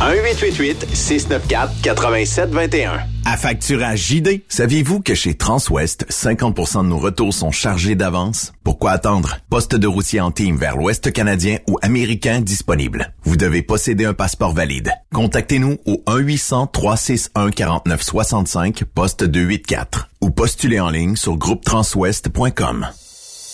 1-888-694-8721. À facturage JD. Saviez-vous que chez Transwest, 50% de nos retours sont chargés d'avance? Pourquoi attendre? Poste de routier en team vers l'Ouest canadien ou américain disponible. Vous devez posséder un passeport valide. Contactez-nous au 1-800-361-4965, poste 284 ou postulez en ligne sur groupetranswest.com.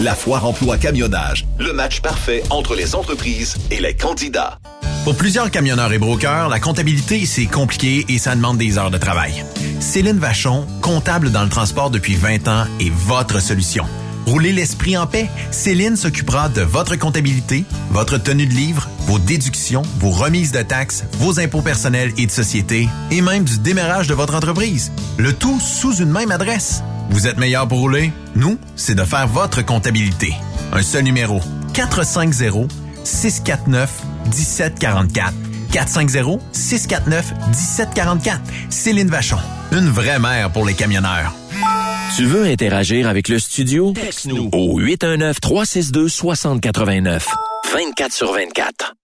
La foire emploi camionnage. Le match parfait entre les entreprises et les candidats. Pour plusieurs camionneurs et brokers, la comptabilité, c'est compliqué et ça demande des heures de travail. Céline Vachon, comptable dans le transport depuis 20 ans, est votre solution. Roulez l'esprit en paix. Céline s'occupera de votre comptabilité, votre tenue de livre, vos déductions, vos remises de taxes, vos impôts personnels et de société, et même du démarrage de votre entreprise. Le tout sous une même adresse. Vous êtes meilleur pour rouler? Nous, c'est de faire votre comptabilité. Un seul numéro. 450 649 1744. 450-649-1744. Céline Vachon. Une vraie mère pour les camionneurs. Tu veux interagir avec le studio? Texte-nous au 819-362-6089. 24 sur 24.